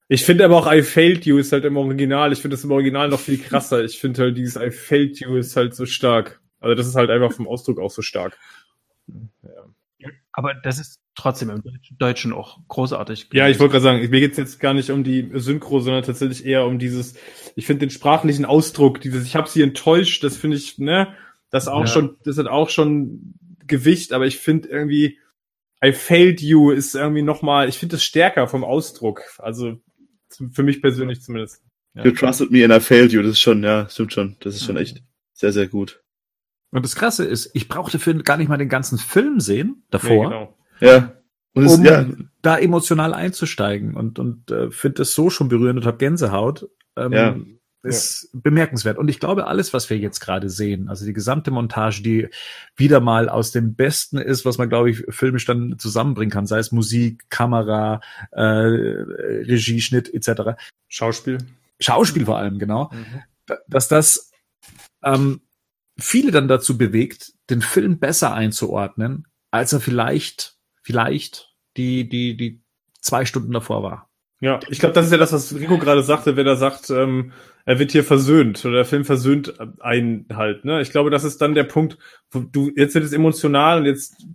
Ich finde aber auch I failed you ist halt im Original. Ich finde das im Original noch viel krasser. Ich finde halt dieses I failed you ist halt so stark. Also das ist halt einfach vom Ausdruck auch so stark. Ja, Aber das ist trotzdem im Deutschen- auch großartig. ja ich wollte gerade sagen, mir geht's jetzt gar nicht um die Synchro, sondern tatsächlich eher um dieses, ich finde den sprachlichen Ausdruck, dieses, ich habe sie enttäuscht, das finde ich, ne, das auch Ja. schon, das hat auch schon Gewicht, aber ich finde irgendwie, I failed you ist irgendwie nochmal, ich finde das stärker vom Ausdruck. Also für mich persönlich zumindest. Ja. You trusted me and I failed you. Das ist schon, ja, stimmt schon. Das ist schon echt sehr, sehr gut. Und das Krasse ist, ich brauchte für gar nicht mal den ganzen Film sehen davor, Nee, genau. Ja. Und um ja, da emotional einzusteigen und und äh, finde das so schon berührend und habe Gänsehaut. Ähm, Ja. Ist bemerkenswert. Und ich glaube, alles, was wir jetzt gerade sehen, also die gesamte Montage, die wieder mal aus dem Besten ist, was man, glaube ich, filmisch dann zusammenbringen kann, sei es Musik, Kamera, äh, Regie, Schnitt etc. Schauspiel. Schauspiel vor allem, genau. Mhm. da- dass das ähm, viele dann dazu bewegt, den Film besser einzuordnen, als er vielleicht, vielleicht die, die, die zwei Stunden davor war. Ja, ich glaube, das ist ja das, was Rico gerade sagte, wenn er sagt, ähm, er wird hier versöhnt oder der Film versöhnt einen halt. Ne? Ich glaube, das ist dann der Punkt, wo du jetzt wird es emotional und jetzt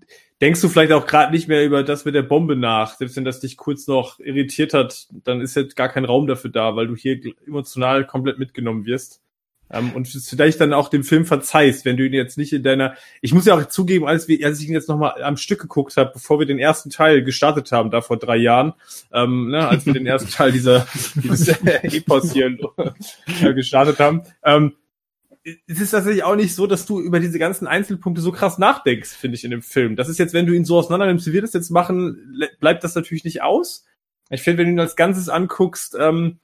denkst du vielleicht auch gerade nicht mehr über das mit der Bombe nach. Selbst wenn das dich kurz noch irritiert hat, dann ist jetzt gar kein Raum dafür da, weil du hier emotional komplett mitgenommen wirst. Ähm, und vielleicht dann auch dem Film verzeihst, wenn du ihn jetzt nicht in deiner. Ich muss ja auch zugeben, als, wir, als ich ihn jetzt nochmal am Stück geguckt habe, bevor wir den ersten Teil gestartet haben, da vor drei Jahren, ähm, ne, als wir den ersten Teil dieser dieses Epos hier äh, gestartet haben, ähm, es ist tatsächlich auch nicht so, dass du über diese ganzen Einzelpunkte so krass nachdenkst, finde ich, in dem Film. Das ist jetzt, wenn du ihn so auseinander nimmst, wie wir das jetzt machen, le- bleibt das natürlich nicht aus. Ich finde, wenn du ihn als Ganzes anguckst, ähm,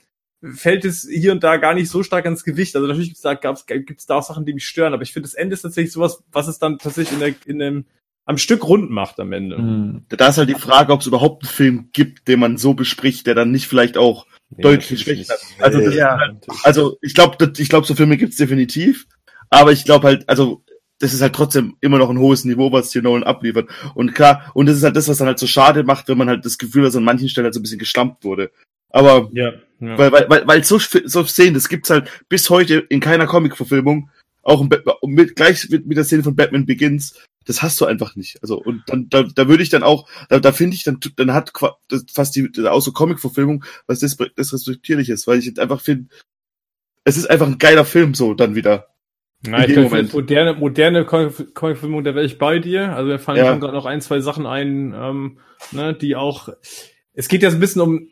fällt es hier und da gar nicht so stark ans Gewicht. Also natürlich gibt's da, gab's, gibt's da auch Sachen, die mich stören, aber ich finde, das Ende ist tatsächlich sowas, was es dann tatsächlich in, der, in einem am Stück rund macht am Ende. Mhm. Da ist halt die Frage, ob es überhaupt einen Film gibt, den man so bespricht, der dann nicht vielleicht auch Nee, deutlich schwächer. nicht. Also das- ja. natürlich. Also ich glaube, ich glaube, so Filme gibt's definitiv, aber ich glaube halt, also das ist halt trotzdem immer noch ein hohes Niveau, was hier Nolan abliefert. Und klar, und das ist halt das, was dann halt so schade macht, wenn man halt das Gefühl hat, dass an manchen Stellen halt so ein bisschen geschlampt wurde. Aber ja, ja. weil, weil, weil, weil so, so Szenen, das gibt's halt bis heute in keiner Comic-Verfilmung, auch mit, gleich mit, mit der Szene von Batman Begins, das hast du einfach nicht. Also, und dann, da, da würde ich dann auch, da, da finde ich, dann, dann hat fast die, auch so Comic-Verfilmung was das, das respektierliches, weil ich einfach finde, es ist einfach ein geiler Film, so dann wieder. Nein, in ich Moment. moderne, moderne Comic- Comic-Filmung, da wäre ich bei dir. Also mir fallen Ja. schon gerade noch ein, zwei Sachen ein, ähm, ne, die auch. Es geht ja so ein bisschen um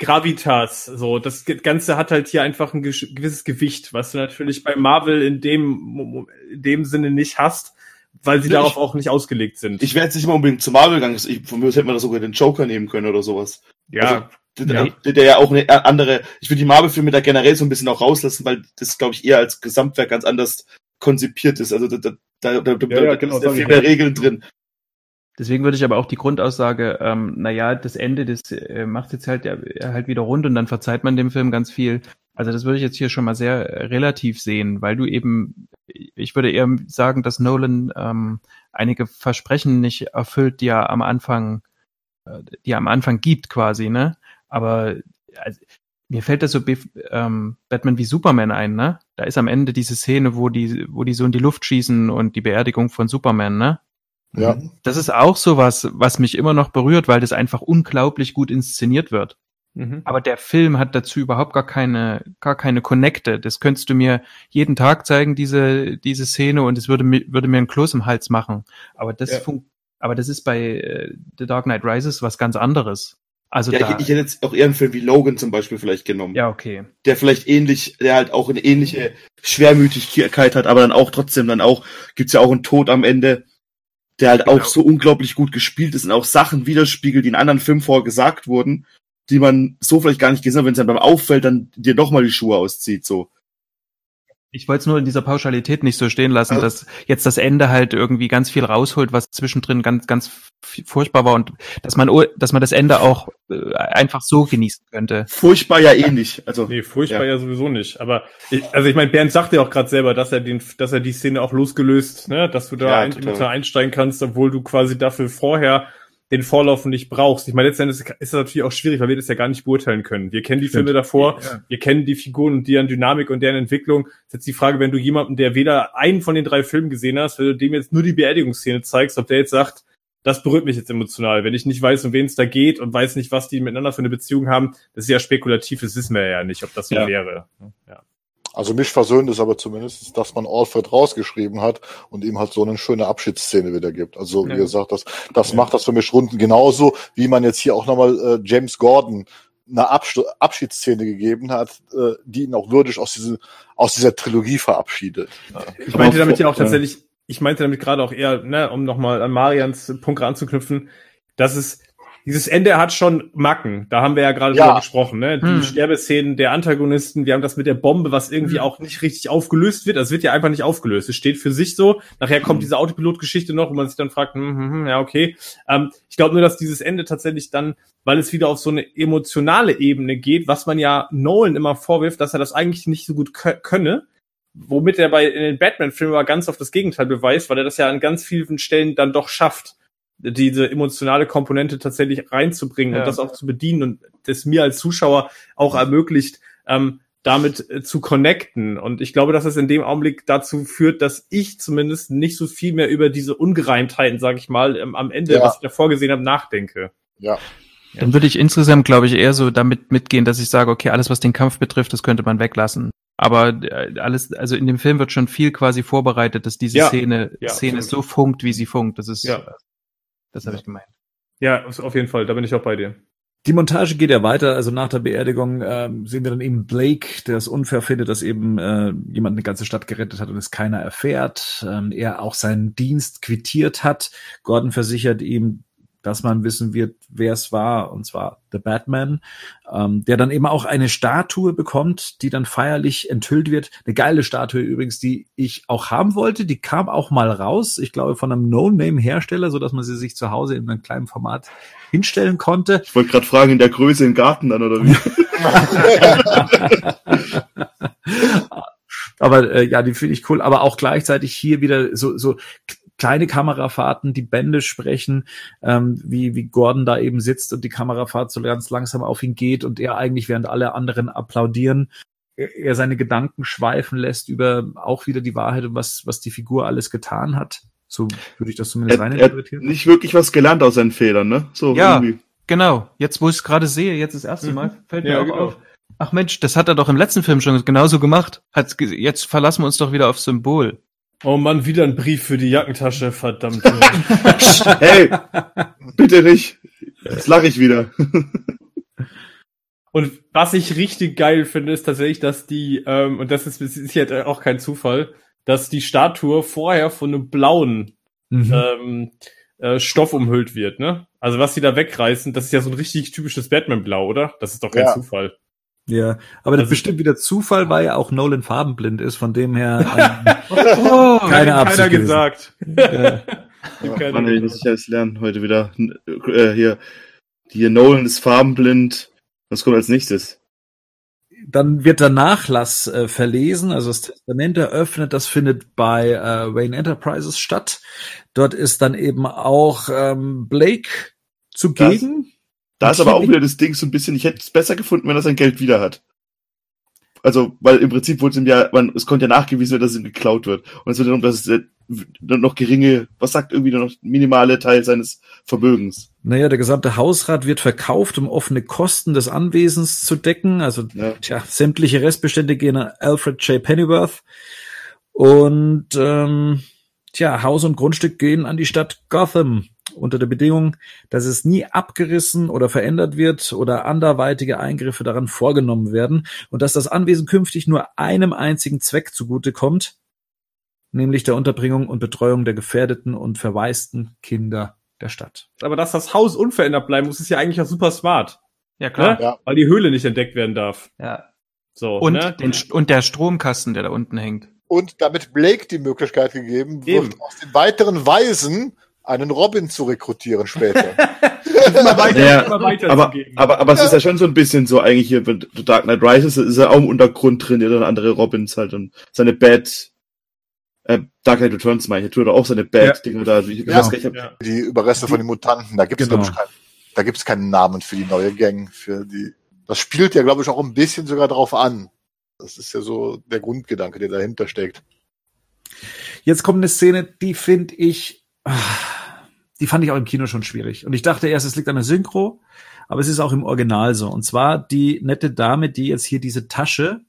Gravitas. So, das Ganze hat halt hier einfach ein gewisses Gewicht, was du natürlich bei Marvel in dem, in dem Sinne nicht hast, weil sie Ja, darauf ich- auch nicht ausgelegt sind. Ich wäre jetzt nicht mal unbedingt zum Marvel gegangen, ich, von mir aus hätte man da sogar den Joker nehmen können oder sowas. ja, Der, Ja. der, der ja auch eine andere, ich würde die Marvel-Filme da generell so ein bisschen auch rauslassen, weil das, glaube ich, eher als Gesamtwerk ganz anders konzipiert ist. Also da, da, da, da, Ja, ja, da genau, ja sag viel ich mehr ja. Regeln drin. Deswegen würde ich aber auch die Grundaussage, ähm, naja, das Ende, das äh, macht jetzt halt, ja, halt wieder rund und dann verzeiht man dem Film ganz viel. Also das würde ich jetzt hier schon mal sehr äh, relativ sehen, weil du eben, ich würde eher sagen, dass Nolan ähm, einige Versprechen nicht erfüllt, die er am Anfang, äh, die er am Anfang gibt quasi, ne? Aber also, mir fällt das so Be ähm, Batman wie Superman ein, ne? Da ist am Ende diese Szene, wo die, wo die so in die Luft schießen und die Beerdigung von Superman, ne? Ja. Das ist auch sowas, was mich immer noch berührt, weil das einfach unglaublich gut inszeniert wird. mhm. Aber der Film hat dazu überhaupt gar keine, gar keine Connecte. Das könntest du mir jeden Tag zeigen, diese, diese Szene, und es würde mir, würde mir einen Kloß im Hals machen. Aber das Ja. funkt, aber das ist bei äh, The Dark Knight Rises was ganz anderes. Also Ja, da, ich, ich hätte jetzt auch eher einen Film wie Logan zum Beispiel vielleicht genommen. ja, okay. Der vielleicht ähnlich, der halt auch eine ähnliche Schwermütigkeit hat, aber dann auch trotzdem dann auch, gibt's ja auch einen Tod am Ende, der halt Genau. auch so unglaublich gut gespielt ist und auch Sachen widerspiegelt, die in anderen Filmen vorher gesagt wurden, die man so vielleicht gar nicht gesehen hat, wenn es dann beim Auffällt, dann dir doch mal die Schuhe auszieht, so. Ich wollte es nur in dieser Pauschalität nicht so stehen lassen, Also- dass jetzt das Ende halt irgendwie ganz viel rausholt, was zwischendrin ganz, ganz furchtbar war und dass man, dass man das Ende auch äh, einfach so genießen könnte. Furchtbar ja eh nicht. Also, Nee, furchtbar Ja. ja, sowieso nicht. Aber ich, also ich meine, Bernd sagte ja auch gerade selber, dass er den, dass er die Szene auch losgelöst, ne, dass du da Ja, ein, einsteigen kannst, obwohl du quasi dafür vorher den Vorlauf nicht brauchst. Ich meine, letztendlich ist das natürlich auch schwierig, weil wir das ja gar nicht beurteilen können. Wir kennen die Stimmt. Filme davor, Ja. wir kennen die Figuren und deren Dynamik und deren Entwicklung. Das ist jetzt die Frage, wenn du jemanden, der weder einen von den drei Filmen gesehen hast, wenn du dem jetzt nur die Beerdigungsszene zeigst, ob der jetzt sagt, das berührt mich jetzt emotional. Wenn ich nicht weiß, um wen es da geht und weiß nicht, was die miteinander für eine Beziehung haben, das ist ja spekulativ, das wissen wir ja nicht, ob das so Ja. wäre. Ja. Also mich versöhnt es aber zumindest, dass man Alfred rausgeschrieben hat und ihm halt so eine schöne Abschiedsszene wieder gibt. Also wie Ja. gesagt, das, das Ja. macht das für mich runden genauso, wie man jetzt hier auch nochmal äh, James Gordon eine Absch Abschiedsszene gegeben hat, äh, die ihn auch würdig aus, diese, aus dieser Trilogie verabschiedet. Ich meinte damit ja auch Ja. tatsächlich, ich meinte damit gerade auch eher, ne, um nochmal an Marians Punkt anzuknüpfen, dass es dieses Ende hat schon Macken. Da haben wir ja gerade Ja. drüber gesprochen, ne? Die Hm. Sterbeszenen der Antagonisten, wir haben das mit der Bombe, was irgendwie Hm. auch nicht richtig aufgelöst wird. Das wird ja einfach nicht aufgelöst. Es steht für sich so. Nachher kommt diese Autopilot-Geschichte noch, wo man sich dann fragt, hm, hm, hm, ja, okay. Ähm, ich glaube nur, dass dieses Ende tatsächlich dann, weil es wieder auf so eine emotionale Ebene geht, was man ja Nolan immer vorwirft, dass er das eigentlich nicht so gut kö könne, womit er bei in den Batman-Filmen aber ganz oft das Gegenteil beweist, weil er das ja an ganz vielen Stellen dann doch schafft, diese emotionale Komponente tatsächlich reinzubringen Ja. und das auch zu bedienen und das mir als Zuschauer auch ermöglicht, ähm, damit äh, zu connecten. Und ich glaube, dass es in dem Augenblick dazu führt, dass ich zumindest nicht so viel mehr über diese Ungereimtheiten, sage ich mal, ähm, am Ende, Ja. was ich davor gesehen habe, nachdenke. Ja. Dann würde ich insgesamt, glaube ich, eher so damit mitgehen, dass ich sage, okay, alles, was den Kampf betrifft, das könnte man weglassen. Aber äh, alles, also in dem Film wird schon viel quasi vorbereitet, dass diese Ja. Szene, Ja, Szene absolut. so funkt, wie sie funkt. Das ist, Ja. Das habe ich gemeint. Ja, auf jeden Fall, da bin ich auch bei dir. Die Montage geht ja weiter. Also nach der Beerdigung ähm, sehen wir dann eben Blake, der es unfair findet, dass eben äh, jemand eine ganze Stadt gerettet hat und es keiner erfährt. Ähm, er auch seinen Dienst quittiert hat. Gordon versichert ihm, dass man wissen wird, wer es war, und zwar The Batman, ähm, der dann eben auch eine Statue bekommt, die dann feierlich enthüllt wird. Eine geile Statue übrigens, die ich auch haben wollte. Die kam auch mal raus, ich glaube von einem No-Name-Hersteller, so dass man sie sich zu Hause in einem kleinen Format hinstellen konnte. Ich wollte gerade fragen, in der Größe im Garten dann oder wie? Aber äh, ja, die finde ich cool. Aber auch gleichzeitig hier wieder so, so kleine Kamerafahrten, die Bände sprechen, ähm, wie, wie Gordon da eben sitzt und die Kamerafahrt so ganz langsam auf ihn geht und er eigentlich, während alle anderen applaudieren, er seine Gedanken schweifen lässt über auch wieder die Wahrheit und was, was die Figur alles getan hat. So würde ich das zumindest Er, rein er hat interpretieren. nicht wirklich was gelernt aus seinen Fehlern, ne? So Ja. irgendwie. Genau, jetzt wo ich es gerade sehe, jetzt das erste Mhm. Mal, fällt mir Ja, auch genau. auf. Ach Mensch, das hat er doch im letzten Film schon genauso gemacht. Hat's ge- jetzt verlassen wir uns doch wieder auf Symbol. Oh Mann, wieder ein Brief für die Jackentasche, verdammt. Hey, bitte nicht. Jetzt lache ich wieder. Und was ich richtig geil finde, ist tatsächlich, dass die, ähm, und das ist, jetzt auch kein Zufall, dass die Statue vorher von einem blauen Mhm. ähm, äh, Stoff umhüllt wird, ne? Also was die da wegreißen, das ist ja so ein richtig typisches Batman-Blau, oder? Das ist doch kein Ja. Zufall. Ja, aber das Also- bestimmt wieder Zufall, weil ja auch Nolan farbenblind ist, von dem her Oh, Keine hat Absicht keiner gewesen. gesagt. ähm, äh, Keiner Mann, ey, gesagt. muss ich alles lernen heute wieder. Äh, hier, hier Nolan ist farbenblind. Was kommt als nächstes? dann wird der Nachlass äh, verlesen, also das Testament eröffnet, das findet bei äh, Wayne Enterprises statt. Dort ist dann eben auch ähm, Blake zugegen. Da ist aber auch wieder das Ding so ein bisschen, ich hätte es besser gefunden, wenn er sein Geld wieder hat. Also, weil im Prinzip wurde es ihm ja, man, es konnte ja nachgewiesen werden, dass es ihm geklaut wird. Und es wird darum, dass es äh, noch geringe, was sagt irgendwie nur noch minimale Teil seines Vermögens. Naja, der gesamte Hausrat wird verkauft, um offene Kosten des Anwesens zu decken. Also Ja. tja, sämtliche Restbestände gehen an Alfred J. Pennyworth. Und ähm, tja, Haus und Grundstück gehen an die Stadt Gotham unter der Bedingung, dass es nie abgerissen oder verändert wird oder anderweitige Eingriffe daran vorgenommen werden und dass das Anwesen künftig nur einem einzigen Zweck zugutekommt, nämlich der Unterbringung und Betreuung der gefährdeten und verwaisten Kinder der Stadt. Aber dass das Haus unverändert bleiben muss, ist ja eigentlich auch super smart. Ja, Ne? Ja. Weil die Höhle nicht entdeckt werden darf. Ja. So, Und, ne? den, und der Stromkasten, der da unten hängt. Und damit Blake die Möglichkeit gegeben wird, Eben. aus den weiteren Weisen einen Robin zu rekrutieren später. immer weiter, Ja, immer weiter Aber, aber, aber es ist ja schon so ein bisschen so eigentlich hier The Dark Knight Rises ist er auch im Untergrund drin, der dann andere Robins halt und seine Bad, äh, Dark Knight Returns meine ich, er tut auch seine Bad-Dinger da. Ich, ich Ja. weiß gar nicht, ich hab, ja. die Überreste von den Mutanten, da gibt es Genau. glaube ich keinen, da gibt's keinen Namen für die neue Gang, für die. Das spielt ja glaube ich auch ein bisschen sogar drauf an. Das ist ja so der Grundgedanke, der dahinter steckt. Jetzt kommt eine Szene, die finde ich, die fand ich auch im Kino schon schwierig. Und ich dachte erst, es liegt an der Synchro, aber es ist auch im Original so. Und zwar die nette Dame, die jetzt hier diese Tasche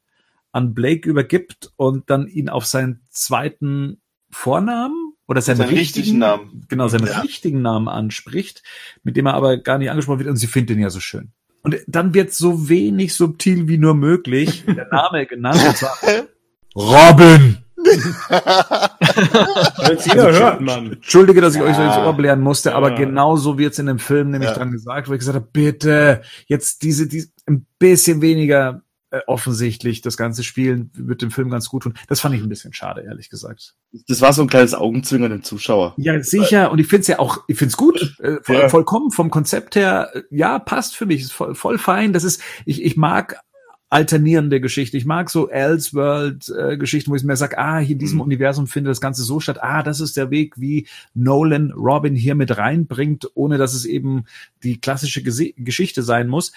an Blake übergibt und dann ihn auf seinen zweiten Vornamen oder seinen, Seinen richtigen Namen. genau, seinen Ja. richtigen Namen anspricht, mit dem er aber gar nicht angesprochen wird und sie findet ihn ja so schön. Und dann wird so wenig subtil wie nur möglich der Name genannt, und zwar Robin. Jeder hört, Mann. Entschuldige, dass ich euch so ins Ja. Ohr blären musste, Ja. aber genau so wird's in dem Film nämlich Ja. dran gesagt, wo ich gesagt habe, bitte, jetzt diese, diese ein bisschen weniger äh, offensichtlich das ganze Spielen wird dem Film ganz gut tun. Das fand ich ein bisschen schade, ehrlich gesagt. das war so ein kleines Augenzwinkern dem Zuschauer. Ja, sicher. Und ich find's ja auch, ich find's gut, äh, voll, Ja. vollkommen vom Konzept her. äh, Ja, passt für mich, ist voll, voll fein. Das ist, ich, ich mag alternierende Geschichten. Ich mag so Elseworld-Geschichten, wo ich mir sage, ah, hier in diesem Mhm. Universum findet das Ganze so statt. Ah, das ist der Weg, wie Nolan Robin hier mit reinbringt, ohne dass es eben die klassische Gese Geschichte sein muss.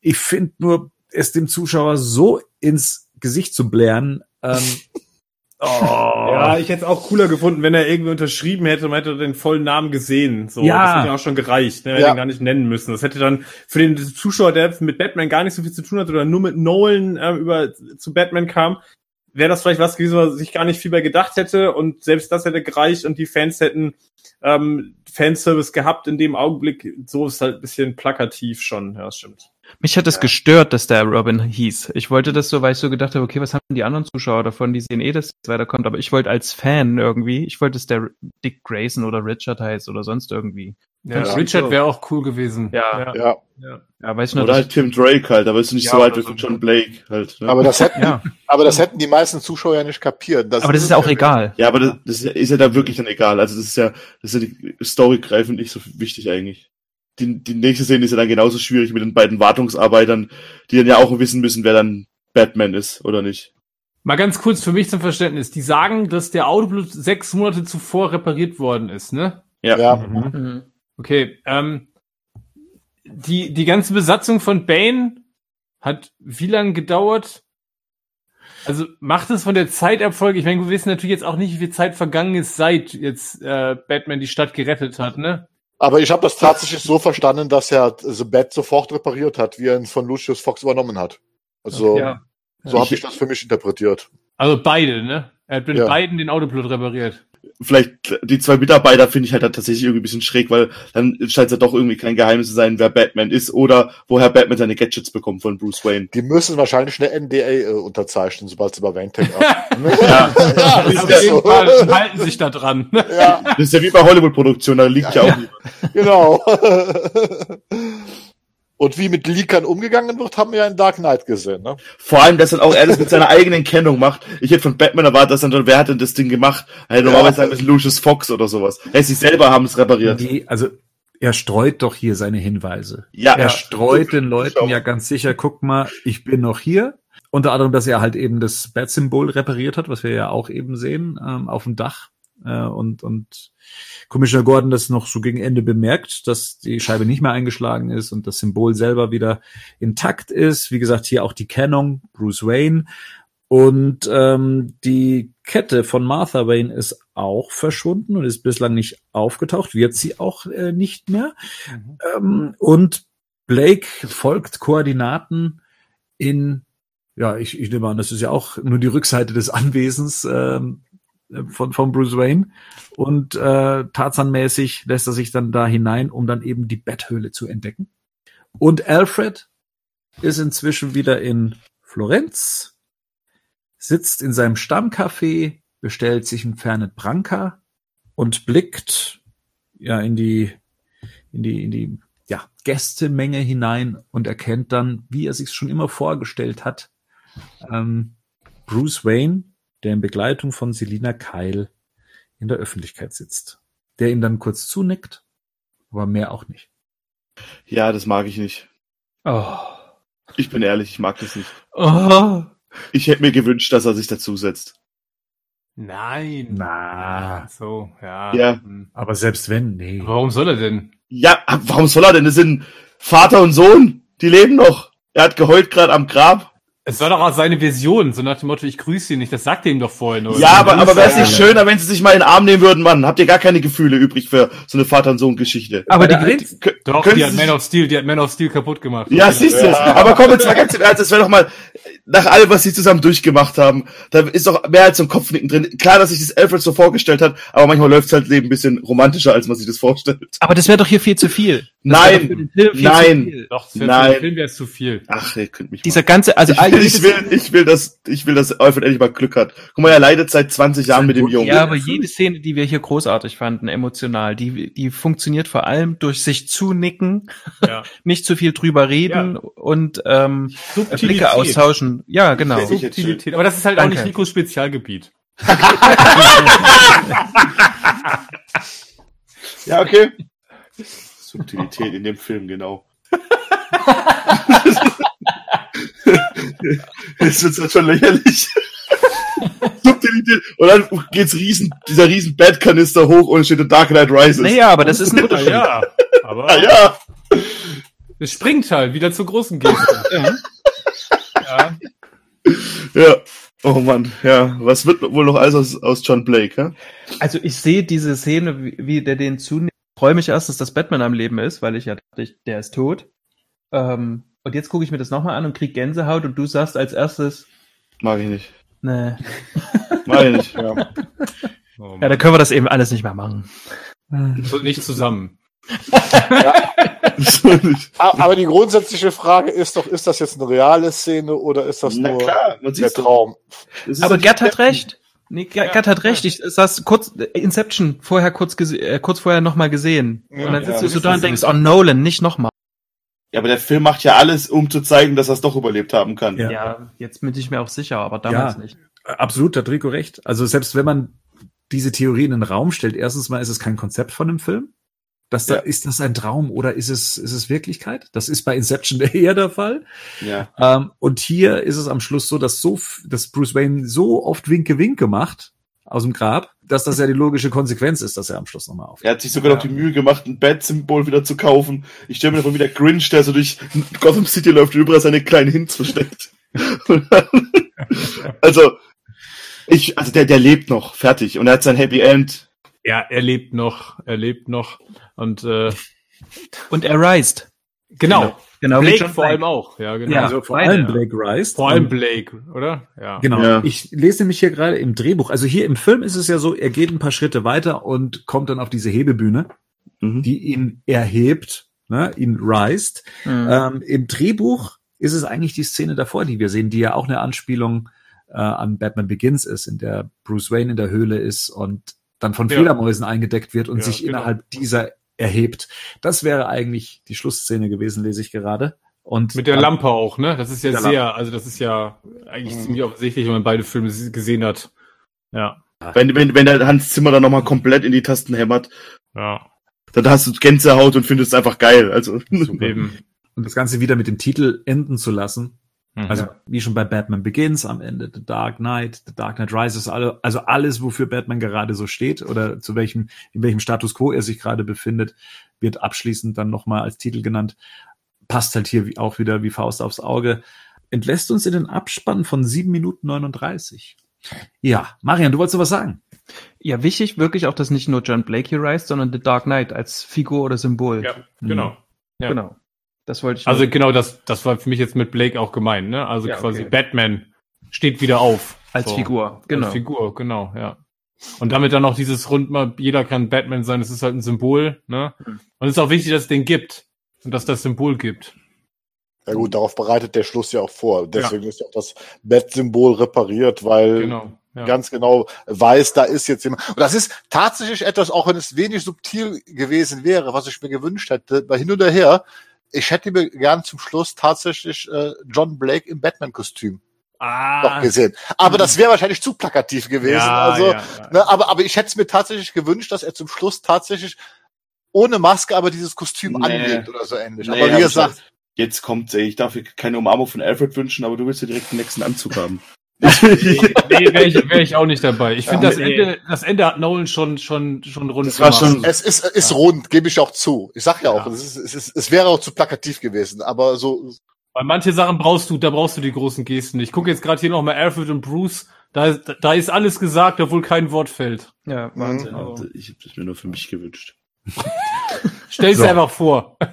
Ich finde nur, es dem Zuschauer so ins Gesicht zu blären, ähm, oh, Ja, ich hätte es auch cooler gefunden, wenn er irgendwie unterschrieben hätte und man hätte den vollen Namen gesehen. So, Ja. das hätte ja auch schon gereicht. Ne? Er hätte Ja. ihn gar nicht nennen müssen. Das hätte dann für den Zuschauer, der mit Batman gar nicht so viel zu tun hat oder nur mit Nolan ähm, über zu Batman kam, wäre das vielleicht was gewesen, was sich gar nicht viel bei gedacht hätte und selbst das hätte gereicht und die Fans hätten ähm, Fanservice gehabt in dem Augenblick. So ist halt ein bisschen plakativ schon. Ja, das stimmt. Mich hat es Ja. gestört, dass der Robin hieß. Ich wollte das so, weil ich so gedacht habe, okay, was haben die anderen Zuschauer davon? Die sehen eh, dass es weiterkommt. Aber ich wollte als Fan irgendwie, ich wollte, dass der Dick Grayson oder Richard heißt oder sonst irgendwie. Ja, Ja. Richard wäre auch cool gewesen. Ja. Ja, Ja, weiß ich noch, Oder halt Tim Drake halt, aber ist nicht Ja, so weit wie so. John Blake halt. Ne? aber das hätten, ja. aber das hätten die meisten Zuschauer ja nicht kapiert. aber das ist ja auch egal. ja, aber das, das ist ja- ist ja da wirklich dann egal. Also das ist ja, das ist ja die storygreifend nicht so wichtig eigentlich. Die, die nächste Szene ist ja dann genauso schwierig mit den beiden Wartungsarbeitern, die dann ja auch wissen müssen, wer dann Batman ist oder nicht. Mal ganz kurz für mich zum Verständnis. Die sagen, dass der Autoblut sechs Monate zuvor repariert worden ist, ne? Ja. Ja, Mhm. Okay, ähm, die, die ganze Besatzung von Bane hat wie lange gedauert? Also macht es von der Zeitabfolge, ich meine, wir wissen natürlich jetzt auch nicht, wie viel Zeit vergangen ist, seit jetzt äh, Batman die Stadt gerettet hat, ne? aber ich habe das tatsächlich so verstanden, dass er The Bat sofort repariert hat, wie er ihn von Lucius Fox übernommen hat. Also Ja. so habe ich das für mich interpretiert. Also beide, ne? Er hat mit Ja. beiden den Autoblut repariert. Vielleicht die zwei Mitarbeiter finde ich halt dann tatsächlich irgendwie ein bisschen schräg, weil dann scheint es ja doch irgendwie kein Geheimnis zu sein, wer Batman ist oder woher Batman seine Gadgets bekommt von Bruce Wayne. Die müssen wahrscheinlich eine NDA äh, unterzeichnen, sobald sie bei Vantech ab. Ja. ja, Auf ist ja jeden so. Fall halten sich da dran. Ja, Das ist ja wie bei Hollywood-Produktionen, da liegt ja, auch niemand. genau. Und wie mit Leakern umgegangen wird, haben wir ja in Dark Knight gesehen. Ne? Vor allem, dass dann auch er das mit seiner eigenen Kennung macht. Ich hätte von Batman erwartet, dass dann, wer hat denn das Ding gemacht? Hätte normalerweise sagen müssen, Lucius Fox oder sowas. Er sich selber haben es repariert. Die, also er streut doch hier seine Hinweise. Ja, Er ja. streut den Leuten ja ganz sicher, guck mal, ich bin noch hier. Unter anderem, dass er halt eben das Bat-Symbol repariert hat, was wir ja auch eben sehen, ähm, auf dem Dach. Äh, und, und Commissioner Gordon das noch so gegen Ende bemerkt, dass die Scheibe nicht mehr eingeschlagen ist und das Symbol selber wieder intakt ist. Wie gesagt, hier auch die Kennung, Bruce Wayne. Und ähm, die Kette von Martha Wayne ist auch verschwunden und ist bislang nicht aufgetaucht, wird sie auch äh, nicht mehr. Ähm, und Blake folgt Koordinaten in, ja, ich, ich nehme an, das ist ja auch nur die Rückseite des Anwesens ähm, von, von Bruce Wayne. Und äh, tarzanmäßig lässt er sich dann da hinein, um dann eben die Betthöhle zu entdecken. Und Alfred ist inzwischen wieder in Florenz, sitzt in seinem Stammcafé, bestellt sich ein Fernet Branca und blickt ja in die in die in die ja Gästemenge hinein und erkennt dann, wie er sich schon immer vorgestellt hat, ähm, Bruce Wayne, der in Begleitung von Selina Kyle in der Öffentlichkeit sitzt, der ihm dann kurz zunickt, aber mehr auch nicht. Ja, das mag ich nicht. Oh. Ich bin ehrlich, ich mag das nicht. Oh. Ich hätte mir gewünscht, dass er sich dazusetzt. Nein. Na, So, ja. Ja. Hm. aber selbst wenn, nee. Warum soll er denn? Ja, warum soll er denn? Das sind Vater und Sohn, die leben noch. Er hat geheult gerade am Grab. Es war doch auch seine Vision, so nach dem Motto, ich grüße ihn nicht. Das sagt er ihm doch vorhin. Oder? Ja, aber, aber wäre es nicht schöner, wenn sie sich mal in den Arm nehmen würden, Mann? Habt ihr gar keine Gefühle übrig für so eine Vater- und Sohn-Geschichte? Aber die, die, Kö- Doch, die Sie hat Man of Steel, die hat Man of Steel kaputt gemacht. Ja, siehst du. Ja. Aber komm jetzt mal ganz im Ernst, das wäre doch mal, nach allem, was sie zusammen durchgemacht haben, da ist doch mehr als so ein Kopfnicken drin. Klar, dass sich das Alfred so vorgestellt hat, aber manchmal läuft's halt eben ein bisschen romantischer, als man sich das vorstellt. aber das wäre doch hier viel zu viel. Das Nein. für viel Nein. Zu viel. Doch, das wär Nein. für den Film wäre es zu viel. Ach, ihr könnt mich Dieser mal. ganze, also Ich will, ich will, ich will, dass, ich will, dass Alfred endlich mal Glück hat. Guck mal, er leidet seit 20 Jahren mit dem Jungen. Ja, aber jede Szene, die wir hier großartig fanden, emotional, die, die funktioniert vor allem durch sich zunicken, Ja. nicht zu viel drüber reden und ähm, Subtilität. Blicke austauschen. Ja, genau. Subtilität. Aber das ist halt auch Danke. nicht Nikos Spezialgebiet. Ja, okay. Subtilität in dem Film, genau. Jetzt wird's halt schon lächerlich. Subtilität. Und dann geht's riesen, dieser riesen Bad-Kanister hoch und steht The Dark Knight Rises. Naja, aber das ist ein Ah, Unterschied. ja. Aber Ah, ja. es springt halt wieder zur großen Geste. ja. Ja. Oh Mann, ja. Was wird wohl noch alles aus, aus John Blake, hä? Also ich sehe diese Szene, wie, wie der den zunimmt. Freue mich erstens, dass Batman am Leben ist, weil ich ja dachte, ich- der ist tot. Ähm, und jetzt gucke ich mir das nochmal an und krieg Gänsehaut und du sagst als erstes, Mag ich nicht. ne. Mag ich nicht. Ja. Oh Ja, Mann. da können wir das eben alles nicht mehr machen. So nicht zusammen. A- Aber die grundsätzliche Frage ist doch, ist das jetzt eine reale Szene oder ist das Na nur klar, der. Traum? Aber Gerd hat recht. Nee, Gerd Gerd hat recht. Ich saß kurz, Inception, vorher kurz, äh, kurz vorher nochmal gesehen. Ja, und dann sitzt ja, du so da und denkst, oh, Nolan, nicht nochmal. Ja, aber der Film macht ja alles, um zu zeigen, dass er es doch überlebt haben kann. Ja. Ja, jetzt bin ich mir auch sicher, aber damals Ja. nicht. Absolut, hat Rico recht. Also selbst wenn man diese Theorie in den Raum stellt, erstens mal ist es kein Konzept von dem Film. Das da, Ja. Ist das ein Traum oder ist es, ist es Wirklichkeit? Das ist bei Inception eher der Fall. Ja. Ähm, und hier ist es am Schluss so, dass so, dass Bruce Wayne so oft Winke Winke macht aus dem Grab, dass das ja die logische Konsequenz ist, dass er am Schluss nochmal auf. Er hat sich sogar noch die Mühe gemacht, ein Bat-Symbol wieder zu kaufen. Ich stelle mir davon wieder Grinch, der so durch Gotham City läuft und überall seine kleinen Hints versteckt. also, ich, also der, der lebt noch, fertig. Und er hat sein Happy End. Ja, er lebt noch, er lebt noch. Und äh, Und er reist. Genau, Genau, wie Blake vor allem auch. Ja, genau. Ja, also vor beide, allem. Blake Rice. Vor allem Blake, oder? Ja. Genau. Ja. Ich lese nämlich hier gerade im Drehbuch. Also hier im Film ist es ja so, er geht ein paar Schritte weiter und kommt dann auf diese Hebebühne, Mhm. die ihn erhebt, ne, ihn reist. Mhm. Ähm, Im Drehbuch ist es eigentlich die Szene davor, die wir sehen, die ja auch eine Anspielung äh, an Batman Begins ist, in der Bruce Wayne in der Höhle ist und dann von Ja. Fledermäusen eingedeckt wird und Ja, sich genau. innerhalb dieser erhebt. Das wäre eigentlich die Schlussszene gewesen, lese ich gerade. Und Mit der dann- Lampe auch, ne? Das ist ja sehr, also das ist ja eigentlich Mhm. ziemlich offensichtlich, wenn man beide Filme gesehen hat. Ja, Wenn, wenn, wenn der Hans Zimmer dann nochmal komplett in die Tasten hämmert, ja, dann hast du Gänsehaut und findest es einfach geil. Also, eben. und das Ganze wieder mit dem Titel enden zu lassen. Mhm. Also wie schon bei Batman Begins am Ende, The Dark Knight, The Dark Knight Rises, alle, also alles, wofür Batman gerade so steht oder zu welchem, in welchem Status quo er sich gerade befindet, wird abschließend dann nochmal als Titel genannt. Passt halt hier wie, auch wieder wie Faust aufs Auge. Entlässt uns in den Abspann von 7 Minuten 39. Ja, Marian, du wolltest noch was sagen? Ja, wichtig wirklich auch, dass nicht nur John Blake hier reist, sondern The Dark Knight als Figur oder Symbol. ja, genau. Ja. Genau. Das wollte ich Also nur- genau, das, das war für mich jetzt mit Blake auch gemeint, ne? Also Ja, quasi okay. Batman steht wieder auf. als So. Figur. Genau. Als Figur, genau, ja. Und damit dann noch dieses rund mal, jeder kann Batman sein, es ist halt ein Symbol, ne? Mhm. Und es ist auch wichtig, dass es den gibt. Und dass das Symbol gibt. Ja gut, darauf bereitet der Schluss ja auch vor. Deswegen ist ja auch das Bat-Symbol repariert, weil Genau. Ja. ganz genau weiß, da ist jetzt jemand. Und das ist tatsächlich etwas, auch wenn es wenig subtil gewesen wäre, was ich mir gewünscht hätte, bei hin und her. Ich hätte mir gern zum Schluss tatsächlich äh, John Blake im Batman-Kostüm ah, noch gesehen. Aber das wäre wahrscheinlich zu plakativ gewesen. ja, also, ja, ja. Ne, aber, aber ich hätte es mir tatsächlich gewünscht, dass er zum Schluss tatsächlich ohne Maske aber dieses Kostüm Nee. anlegt oder so ähnlich. Nee, aber wie gesagt, jetzt kommt, ey, ich darf dir keine Umarmung von Alfred wünschen, aber du willst ja direkt den nächsten Anzug haben. Nee, wäre ich, wär ich auch nicht dabei. Ich finde, Ja, das, nee. Ende, das Ende hat Nolan schon, schon, schon rund Das war gemacht. schon- es ist, ist rund, gebe ich auch zu. Ich sag ja auch, Ja. Es, ist, es, ist, es wäre auch zu plakativ gewesen, aber so, Weil manche Sachen brauchst du, da brauchst du die großen Gesten. Ich gucke jetzt gerade hier nochmal Alfred und Bruce. Da, da ist alles gesagt, obwohl kein Wort fällt. Ja, Wahnsinn. Also, Also, ich habe das mir nur für mich gewünscht. Stell So. dir einfach vor.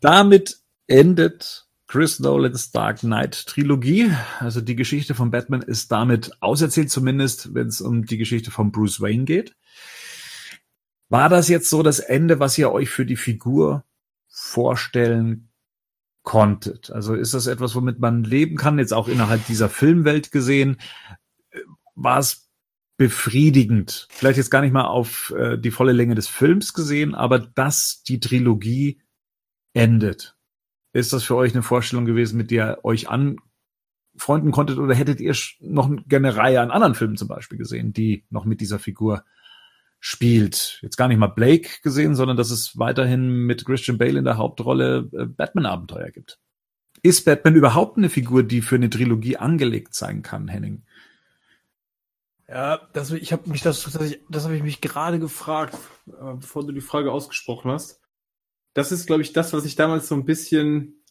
Damit endet Chris Nolans Dark Knight Trilogie. Also die Geschichte von Batman ist damit auserzählt, zumindest wenn es um die Geschichte von Bruce Wayne geht. War das jetzt so das Ende, was ihr euch für die Figur vorstellen konntet? Also ist das etwas, womit man leben kann, jetzt auch innerhalb dieser Filmwelt gesehen? War es befriedigend? Vielleicht jetzt gar nicht mal auf äh, die volle Länge des Films gesehen, aber dass die Trilogie endet. Ist das für euch eine Vorstellung gewesen, mit der ihr euch anfreunden konntet oder hättet ihr noch eine Reihe an anderen Filmen zum Beispiel gesehen, die noch mit dieser Figur spielt? Jetzt gar nicht mal Blake gesehen, sondern dass es weiterhin mit Christian Bale in der Hauptrolle äh, Batman-Abenteuer gibt. Ist Batman überhaupt eine Figur, die für eine Trilogie angelegt sein kann, Henning? Ja, das, ich habe mich das, das, das habe ich mich gerade gefragt, äh, bevor du die Frage ausgesprochen hast. Das ist, glaube ich, das, was ich damals so ein bisschen,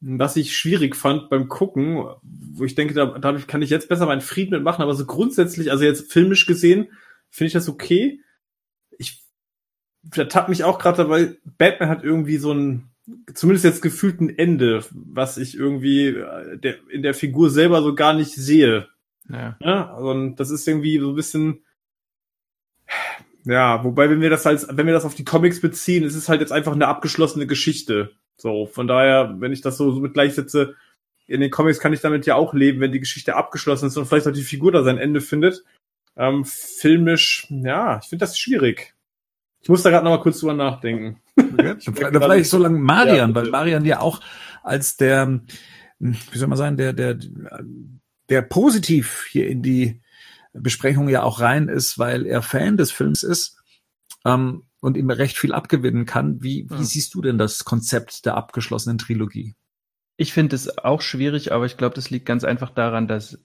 was ich schwierig fand beim Gucken, wo ich denke, da, dadurch kann ich jetzt besser meinen Frieden mitmachen, aber so grundsätzlich, also jetzt filmisch gesehen, finde ich das okay. Ich ertappe mich auch gerade dabei, Batman hat irgendwie so ein, zumindest jetzt gefühlt ein Ende, was ich irgendwie äh, der, in der Figur selber so gar nicht sehe. Ja. Ja, also und das ist irgendwie so ein bisschen, Ja, wobei, wenn wir das als, wenn wir das auf die Comics beziehen, ist es halt jetzt einfach eine abgeschlossene Geschichte. So, von daher, wenn ich das so, so mit gleichsetze, in den Comics kann ich damit ja auch leben, wenn die Geschichte abgeschlossen ist und vielleicht auch die Figur da sein Ende findet. Ähm, filmisch, ja, ich finde das schwierig. Ich muss da gerade noch mal kurz drüber nachdenken. Okay. Dann vielleicht so lange Marian, ja, weil Marian ja auch als der, wie soll man sagen, der, der, der positiv hier in die Besprechung ja auch rein ist, weil er Fan des Films ist ähm, und ihm recht viel abgewinnen kann. Wie, wie ja. siehst du denn das Konzept der abgeschlossenen Trilogie? Ich finde es auch schwierig, aber ich glaube, das liegt ganz einfach daran, dass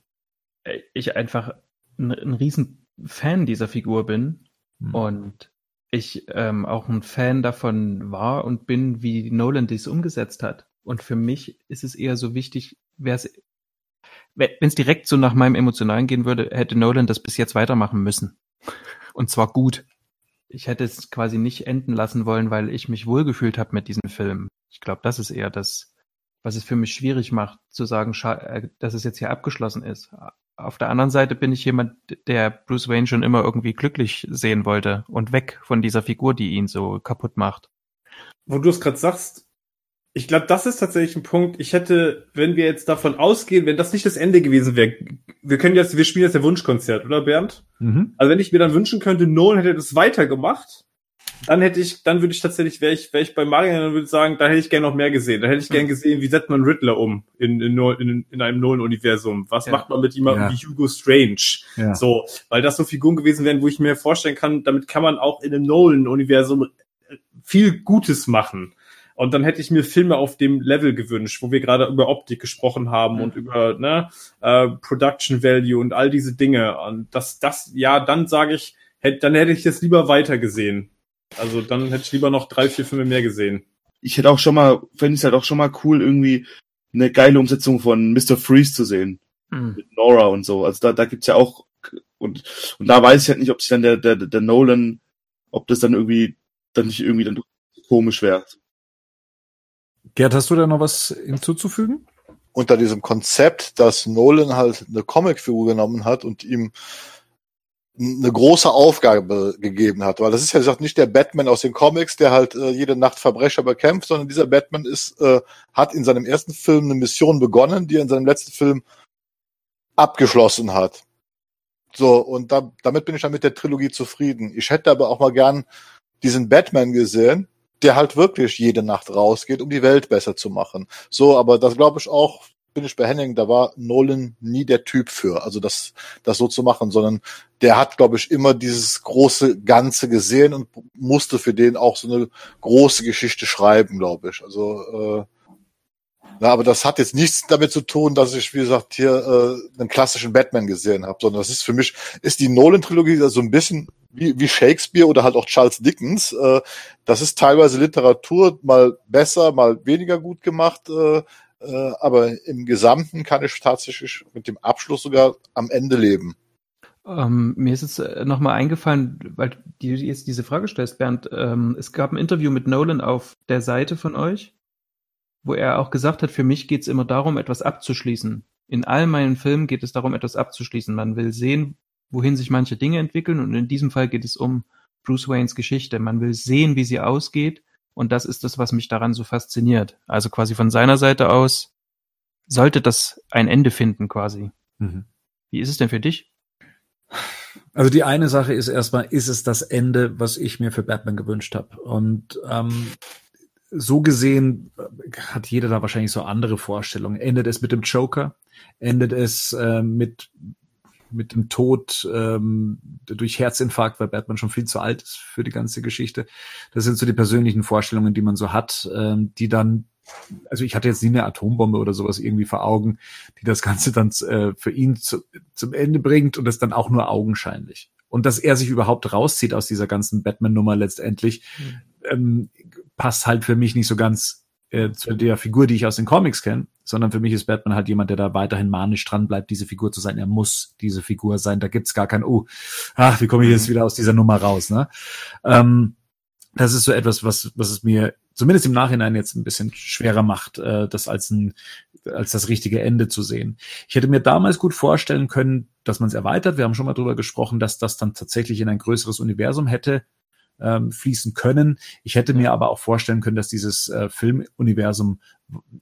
ich einfach ein, ein riesen Fan dieser Figur bin hm. und ich ähm, auch ein Fan davon war und bin, wie Nolan dies umgesetzt hat. Und für mich ist es eher so wichtig, wäre es wenn es direkt so nach meinem Emotionalen gehen würde, hätte Nolan das bis jetzt weitermachen müssen. Und zwar gut. Ich hätte es quasi nicht enden lassen wollen, weil ich mich wohlgefühlt habe mit diesem Film. Ich glaube, das ist eher das, was es für mich schwierig macht, zu sagen, äh, dass es jetzt hier abgeschlossen ist. Auf der anderen Seite bin ich jemand, der Bruce Wayne schon immer irgendwie glücklich sehen wollte und weg von dieser Figur, die ihn so kaputt macht. Wo du es gerade sagst, ich glaube, das ist tatsächlich ein Punkt. Ich hätte, wenn wir jetzt davon ausgehen, wenn das nicht das Ende gewesen wäre, wir können jetzt, wir spielen jetzt der Wunschkonzert, oder Bernd? Mhm. Also wenn ich mir dann wünschen könnte, Nolan hätte das weitergemacht, dann hätte ich, dann würde ich tatsächlich, wäre ich, wäre ich bei Mario, dann würde ich sagen, da hätte ich gerne noch mehr gesehen. Da hätte ich gerne gesehen, wie setzt man Riddler um in, in, in, in einem Nolan-Universum? Was ja. macht man mit jemandem ja. wie Hugo Strange? Ja. So, weil das so Figuren gewesen wären, wo ich mir vorstellen kann, damit kann man auch in einem Nolan-Universum viel Gutes machen. Und dann hätte ich mir Filme auf dem Level gewünscht, wo wir gerade über Optik gesprochen haben mhm. und über ne, äh, Production Value und all diese Dinge. Und das, das, ja, dann sage ich, hätte, dann hätte ich das lieber weiter gesehen. Also dann hätte ich lieber noch drei, vier Filme mehr gesehen. Ich hätte auch schon mal, fände ich halt auch schon mal cool, irgendwie eine geile Umsetzung von Mr. Freeze zu sehen. Mhm. Mit Nora und so. Also da, da gibt's ja auch, und, und da weiß ich halt nicht, ob sich dann der, der, der Nolan, ob das dann irgendwie, dann nicht irgendwie dann komisch wäre. Gerd, hast du da noch was hinzuzufügen? Unter diesem Konzept, dass Nolan halt eine Comicfigur genommen hat und ihm eine große Aufgabe gegeben hat, weil das ist ja gesagt nicht der Batman aus den Comics, der halt äh, jede Nacht Verbrecher bekämpft, sondern dieser Batman ist äh, hat in seinem ersten Film eine Mission begonnen, die er in seinem letzten Film abgeschlossen hat. So und da, damit bin ich dann mit der Trilogie zufrieden. Ich hätte aber auch mal gern diesen Batman gesehen, der halt wirklich jede Nacht rausgeht, um die Welt besser zu machen. So, aber das glaube ich auch, bin ich bei Henning, da war Nolan nie der Typ für, also das, das so zu machen, sondern der hat, glaube ich, immer dieses große Ganze gesehen und musste für den auch so eine große Geschichte schreiben, glaube ich. Also äh, na, aber das hat jetzt nichts damit zu tun, dass ich, wie gesagt, hier äh, einen klassischen Batman gesehen habe, sondern das ist für mich, ist die Nolan-Trilogie so ein bisschen wie, wie Shakespeare oder halt auch Charles Dickens. Äh, das ist teilweise Literatur mal besser, mal weniger gut gemacht. Äh, äh, aber im Gesamten kann ich tatsächlich mit dem Abschluss sogar am Ende leben. Ähm, mir ist jetzt äh, nochmal eingefallen, weil du jetzt diese Frage stellst, Bernd. Ähm, es gab ein Interview mit Nolan auf der Seite von euch, wo er auch gesagt hat, für mich geht es immer darum, etwas abzuschließen. In all meinen Filmen geht es darum, etwas abzuschließen. Man will sehen, wohin sich manche Dinge entwickeln. Und in diesem Fall geht es um Bruce Waynes Geschichte. Man will sehen, wie sie ausgeht. Und das ist das, was mich daran so fasziniert. Also quasi von seiner Seite aus sollte das ein Ende finden quasi. Mhm. Wie ist es denn für dich? Also die eine Sache ist erstmal, ist es das Ende, was ich mir für Batman gewünscht habe? Und ähm, so gesehen hat jeder da wahrscheinlich so andere Vorstellungen. Endet es mit dem Joker? Endet es äh, mit mit dem Tod ähm, durch Herzinfarkt, weil Batman schon viel zu alt ist für die ganze Geschichte. Das sind so die persönlichen Vorstellungen, die man so hat, ähm, die dann, also ich hatte jetzt nie eine Atombombe oder sowas irgendwie vor Augen, die das Ganze dann äh, für ihn zu, zum Ende bringt und das dann auch nur augenscheinlich. Und dass er sich überhaupt rauszieht aus dieser ganzen Batman-Nummer letztendlich, mhm. Ähm, passt halt für mich nicht so ganz äh, zu der Figur, die ich aus den Comics kenne, sondern für mich ist Batman halt jemand, der da weiterhin manisch dran bleibt, diese Figur zu sein. Er muss diese Figur sein. Da gibt's gar kein, oh, ach, wie komme ich jetzt mhm. wieder aus dieser Nummer raus? Ne? Ähm, das ist so etwas, was, was es mir zumindest im Nachhinein jetzt ein bisschen schwerer macht, äh, das als ein als das richtige Ende zu sehen. Ich hätte mir damals gut vorstellen können, dass man es erweitert. Wir haben schon mal drüber gesprochen, dass das dann tatsächlich in ein größeres Universum hätte ähm, fließen können. Ich hätte mir aber auch vorstellen können, dass dieses äh, Filmuniversum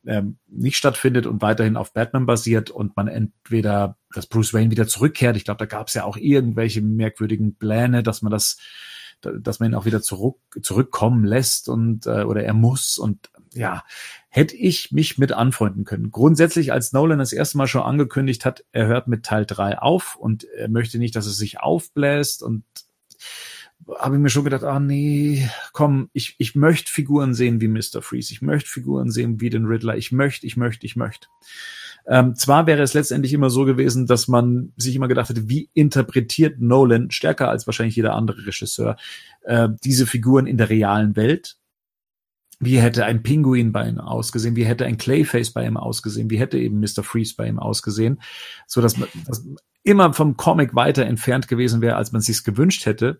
ähm, nicht stattfindet und weiterhin auf Batman basiert und man entweder, dass Bruce Wayne wieder zurückkehrt. Ich glaube, da gab es ja auch irgendwelche merkwürdigen Pläne, dass man das dass man ihn auch wieder zurück, zurückkommen lässt und äh, oder er muss und ja, hätte ich mich mit anfreunden können. Grundsätzlich, als Nolan das erste Mal schon angekündigt hat, er hört mit Teil drei auf und er möchte nicht, dass es sich aufbläst und habe ich mir schon gedacht, ah nee, komm, ich, ich möchte Figuren sehen wie Mr. Freeze, ich möchte Figuren sehen wie den Riddler, ich möchte, ich möchte, ich möchte. Ähm, zwar wäre es letztendlich immer so gewesen, dass man sich immer gedacht hätte, wie interpretiert Nolan stärker als wahrscheinlich jeder andere Regisseur äh, diese Figuren in der realen Welt. Wie hätte ein Pinguin bei ihm ausgesehen? Wie hätte ein Clayface bei ihm ausgesehen? Wie hätte eben Mr. Freeze bei ihm ausgesehen? So dass man dass immer vom Comic weiter entfernt gewesen wäre, als man sich's gewünscht hätte.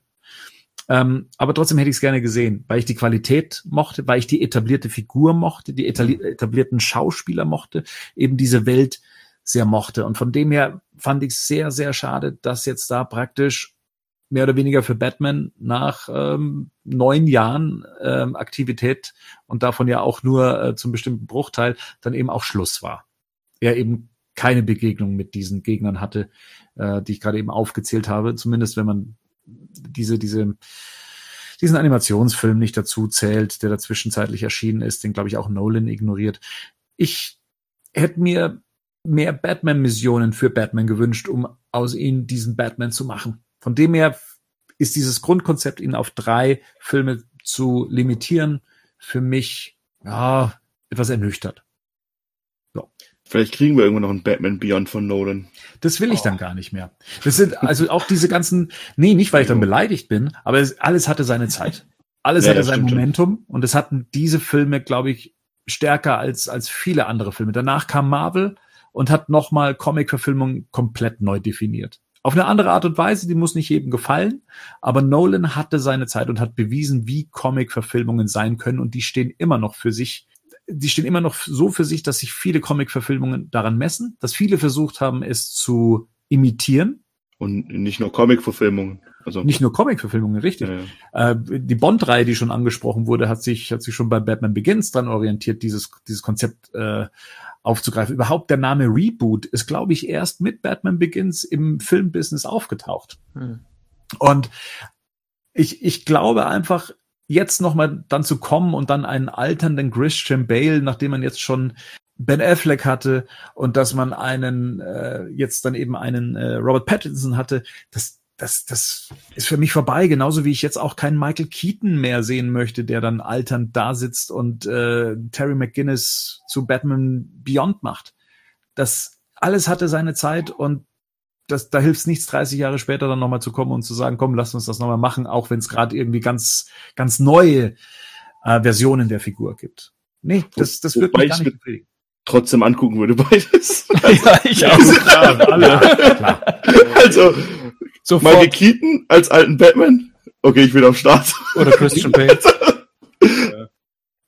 Ähm, aber trotzdem hätte ich es gerne gesehen, weil ich die Qualität mochte, weil ich die etablierte Figur mochte, die etablierten Schauspieler mochte, eben diese Welt sehr mochte. Und von dem her fand ich es sehr, sehr schade, dass jetzt da praktisch mehr oder weniger für Batman nach ähm, neun Jahren ähm, Aktivität und davon ja auch nur äh, zum bestimmten Bruchteil dann eben auch Schluss war. Er eben keine Begegnung mit diesen Gegnern hatte, äh, die ich gerade eben aufgezählt habe, zumindest wenn man diese, diese, diesen Animationsfilm nicht dazu zählt, der da zwischenzeitlich erschienen ist, den glaube ich auch Nolan ignoriert. Ich hätte mir mehr Batman-Missionen für Batman gewünscht, um aus ihnen diesen Batman zu machen. Von dem her ist dieses Grundkonzept, ihn auf drei Filme zu limitieren, für mich ja, etwas ernüchtert. Vielleicht kriegen wir irgendwann noch einen Batman Beyond von Nolan. Das will ich oh. dann gar nicht mehr. Das sind also auch diese ganzen, nee, nicht weil ich dann beleidigt bin, aber es, alles hatte seine Zeit. Alles ja, hatte sein Momentum schon. und es hatten diese Filme, glaube ich, stärker als, als viele andere Filme. Danach kam Marvel und hat nochmal Comic-Verfilmung komplett neu definiert. Auf eine andere Art und Weise, die muss nicht jedem gefallen, aber Nolan hatte seine Zeit und hat bewiesen, wie Comic-Verfilmungen sein können und die stehen immer noch für sich die stehen immer noch so für sich, dass sich viele Comic-Verfilmungen daran messen, dass viele versucht haben, es zu imitieren. Und nicht nur Comic-Verfilmungen. Also nicht nur Comic-Verfilmungen, richtig. Ja, ja. Äh, die Bond-Reihe, die schon angesprochen wurde, hat sich hat sich schon bei Batman Begins dran orientiert, dieses dieses Konzept äh, aufzugreifen. Überhaupt der Name Reboot ist, glaube ich, erst mit Batman Begins im Filmbusiness aufgetaucht. Hm. Und ich ich glaube einfach, jetzt nochmal dann zu kommen und dann einen alternden Christian Bale, nachdem man jetzt schon Ben Affleck hatte und dass man einen äh, jetzt dann eben einen äh, Robert Pattinson hatte, das das das ist für mich vorbei, genauso wie ich jetzt auch keinen Michael Keaton mehr sehen möchte, der dann alternd da sitzt und äh, Terry McGuinness zu Batman Beyond macht. Das alles hatte seine Zeit und das, da hilft es nichts, 30 Jahre später dann nochmal zu kommen und zu sagen, komm, lass uns das nochmal machen, auch wenn es gerade irgendwie ganz, ganz neue äh, Versionen der Figur gibt. Nee, das, das wird mich gar nicht befriedigen. Trotzdem angucken würde beides. ja, ich auch. klar, alle. klar. Also, Sofort. Michael Keaton als alten Batman. Okay, ich bin am Start. Oder Christian Bale.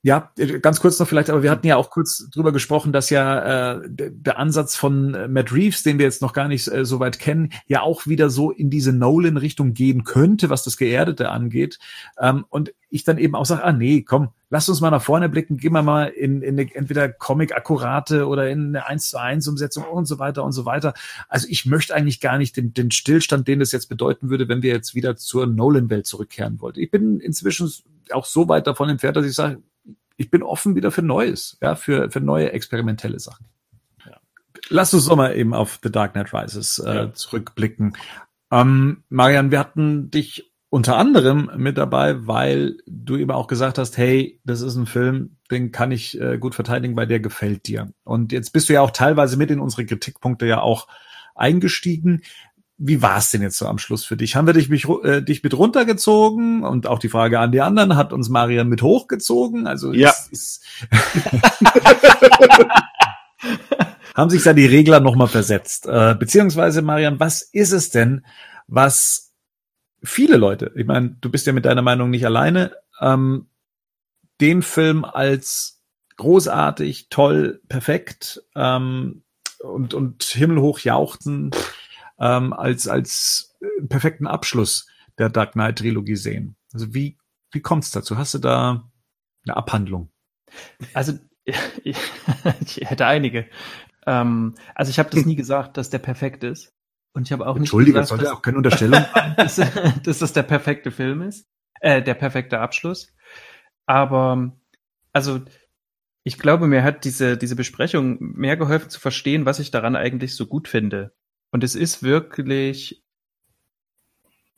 Ja, äh, ganz kurz noch vielleicht, aber wir hatten ja auch kurz drüber gesprochen, dass ja äh, der Ansatz von äh, Matt Reeves, den wir jetzt noch gar nicht äh, so weit kennen, ja auch wieder so in diese Nolan-Richtung gehen könnte, was das Geerdete angeht. Ähm, und ich dann eben auch sage, ah nee, komm, lass uns mal nach vorne blicken, gehen wir mal in, in eine, entweder Comic-Akkurate oder in eine 1 zu 1 Umsetzung und so weiter und so weiter. Also ich möchte eigentlich gar nicht den, den Stillstand, den das jetzt bedeuten würde, wenn wir jetzt wieder zur Nolan-Welt zurückkehren wollten. Ich bin inzwischen auch so weit davon entfernt, dass ich sage, ich bin offen wieder für Neues, ja, für, für neue experimentelle Sachen. Ja. Lass uns doch mal eben auf The Dark Knight Rises äh, ja. zurückblicken. Ähm, Marian, wir hatten dich unter anderem mit dabei, weil du eben auch gesagt hast, hey, das ist ein Film, den kann ich äh, gut verteidigen, weil der gefällt dir. Und jetzt bist du ja auch teilweise mit in unsere Kritikpunkte ja auch eingestiegen wie war es denn jetzt so am Schluss für dich? Haben wir dich, mich, äh, dich mit runtergezogen? Und auch die Frage an die anderen, hat uns Marian mit hochgezogen? Also ja. Ist, ist haben sich da die Regler nochmal versetzt? Äh, beziehungsweise, Marian, was ist es denn, was viele Leute, ich meine, du bist ja mit deiner Meinung nicht alleine, ähm, den Film als großartig, toll, perfekt ähm, und, und himmelhoch jauchten ähm, als, als äh, perfekten Abschluss der Dark Knight Trilogie sehen. Also wie, wie kommt's dazu? Hast du da eine Abhandlung? Also ich, ich hätte einige. Ähm, also ich habe das nie gesagt, dass der perfekt ist. Und ich habe auch nicht Entschuldige, das gesagt, sollte dass, auch keine Unterstellung dass, dass das der perfekte Film ist, äh, der perfekte Abschluss. Aber also ich glaube, mir hat diese diese Besprechung mehr geholfen zu verstehen, was ich daran eigentlich so gut finde. Und es ist wirklich,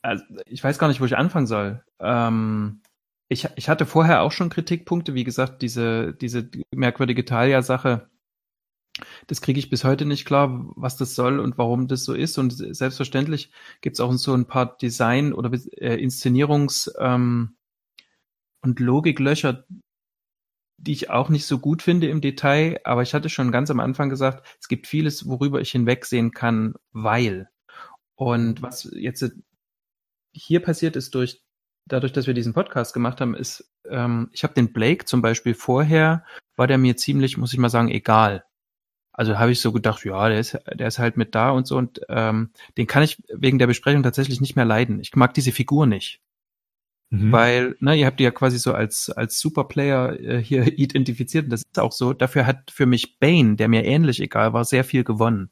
also ich weiß gar nicht, wo ich anfangen soll. Ähm, ich, ich hatte vorher auch schon Kritikpunkte, wie gesagt, diese diese merkwürdige Talia-Sache das kriege ich bis heute nicht klar, was das soll und warum das so ist. Und selbstverständlich gibt es auch so ein paar Design- oder äh, Inszenierungs- ähm, und Logiklöcher, die ich auch nicht so gut finde im Detail. Aber ich hatte schon ganz am Anfang gesagt, es gibt vieles, worüber ich hinwegsehen kann, weil. Und was jetzt hier passiert ist durch dadurch, dass wir diesen Podcast gemacht haben, ist, ähm, ich habe den Blake zum Beispiel vorher, war der mir ziemlich, muss ich mal sagen, egal. Also habe ich so gedacht, ja, der ist, der ist halt mit da und so und ähm, den kann ich wegen der Besprechung tatsächlich nicht mehr leiden. Ich mag diese Figur nicht. Mhm. Weil, ne, ihr habt die ja quasi so als, als Superplayer äh, hier identifiziert und das ist auch so. Dafür hat für mich Bane, der mir ähnlich egal war, sehr viel gewonnen.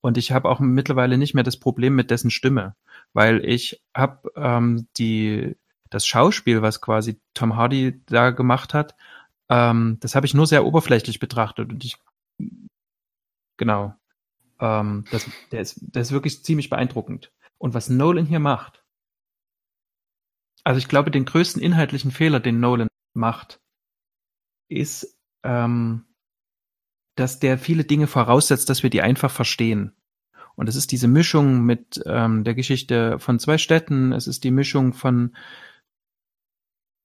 Und ich habe auch mittlerweile nicht mehr das Problem mit dessen Stimme, weil ich habe ähm, die das Schauspiel, was quasi Tom Hardy da gemacht hat, ähm, das habe ich nur sehr oberflächlich betrachtet und ich Genau. Ähm, das, der, ist, der ist wirklich ziemlich beeindruckend. Und was Nolan hier macht, also ich glaube, den größten inhaltlichen Fehler, den Nolan macht, ist, ähm, dass der viele Dinge voraussetzt, dass wir die einfach verstehen. Und es ist diese Mischung mit ähm, der Geschichte von zwei Städten, es ist die Mischung von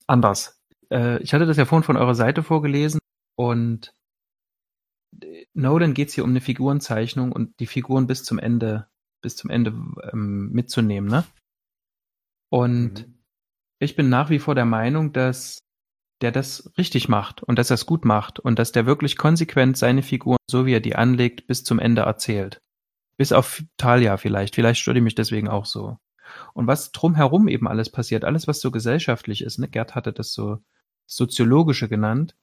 anders. Äh, ich hatte das ja vorhin von eurer Seite vorgelesen und Nolan geht es hier um eine Figurenzeichnung und die Figuren bis zum Ende, bis zum Ende ähm, mitzunehmen, ne? Und mhm. Ich bin nach wie vor der Meinung, dass der das richtig macht und dass er es gut macht und dass der wirklich konsequent seine Figuren, so wie er die anlegt, bis zum Ende erzählt. Bis auf Talia vielleicht. Vielleicht stört die mich deswegen auch so. Und was drumherum eben alles passiert, alles, was so gesellschaftlich ist, ne? Gerd hatte das so soziologische genannt,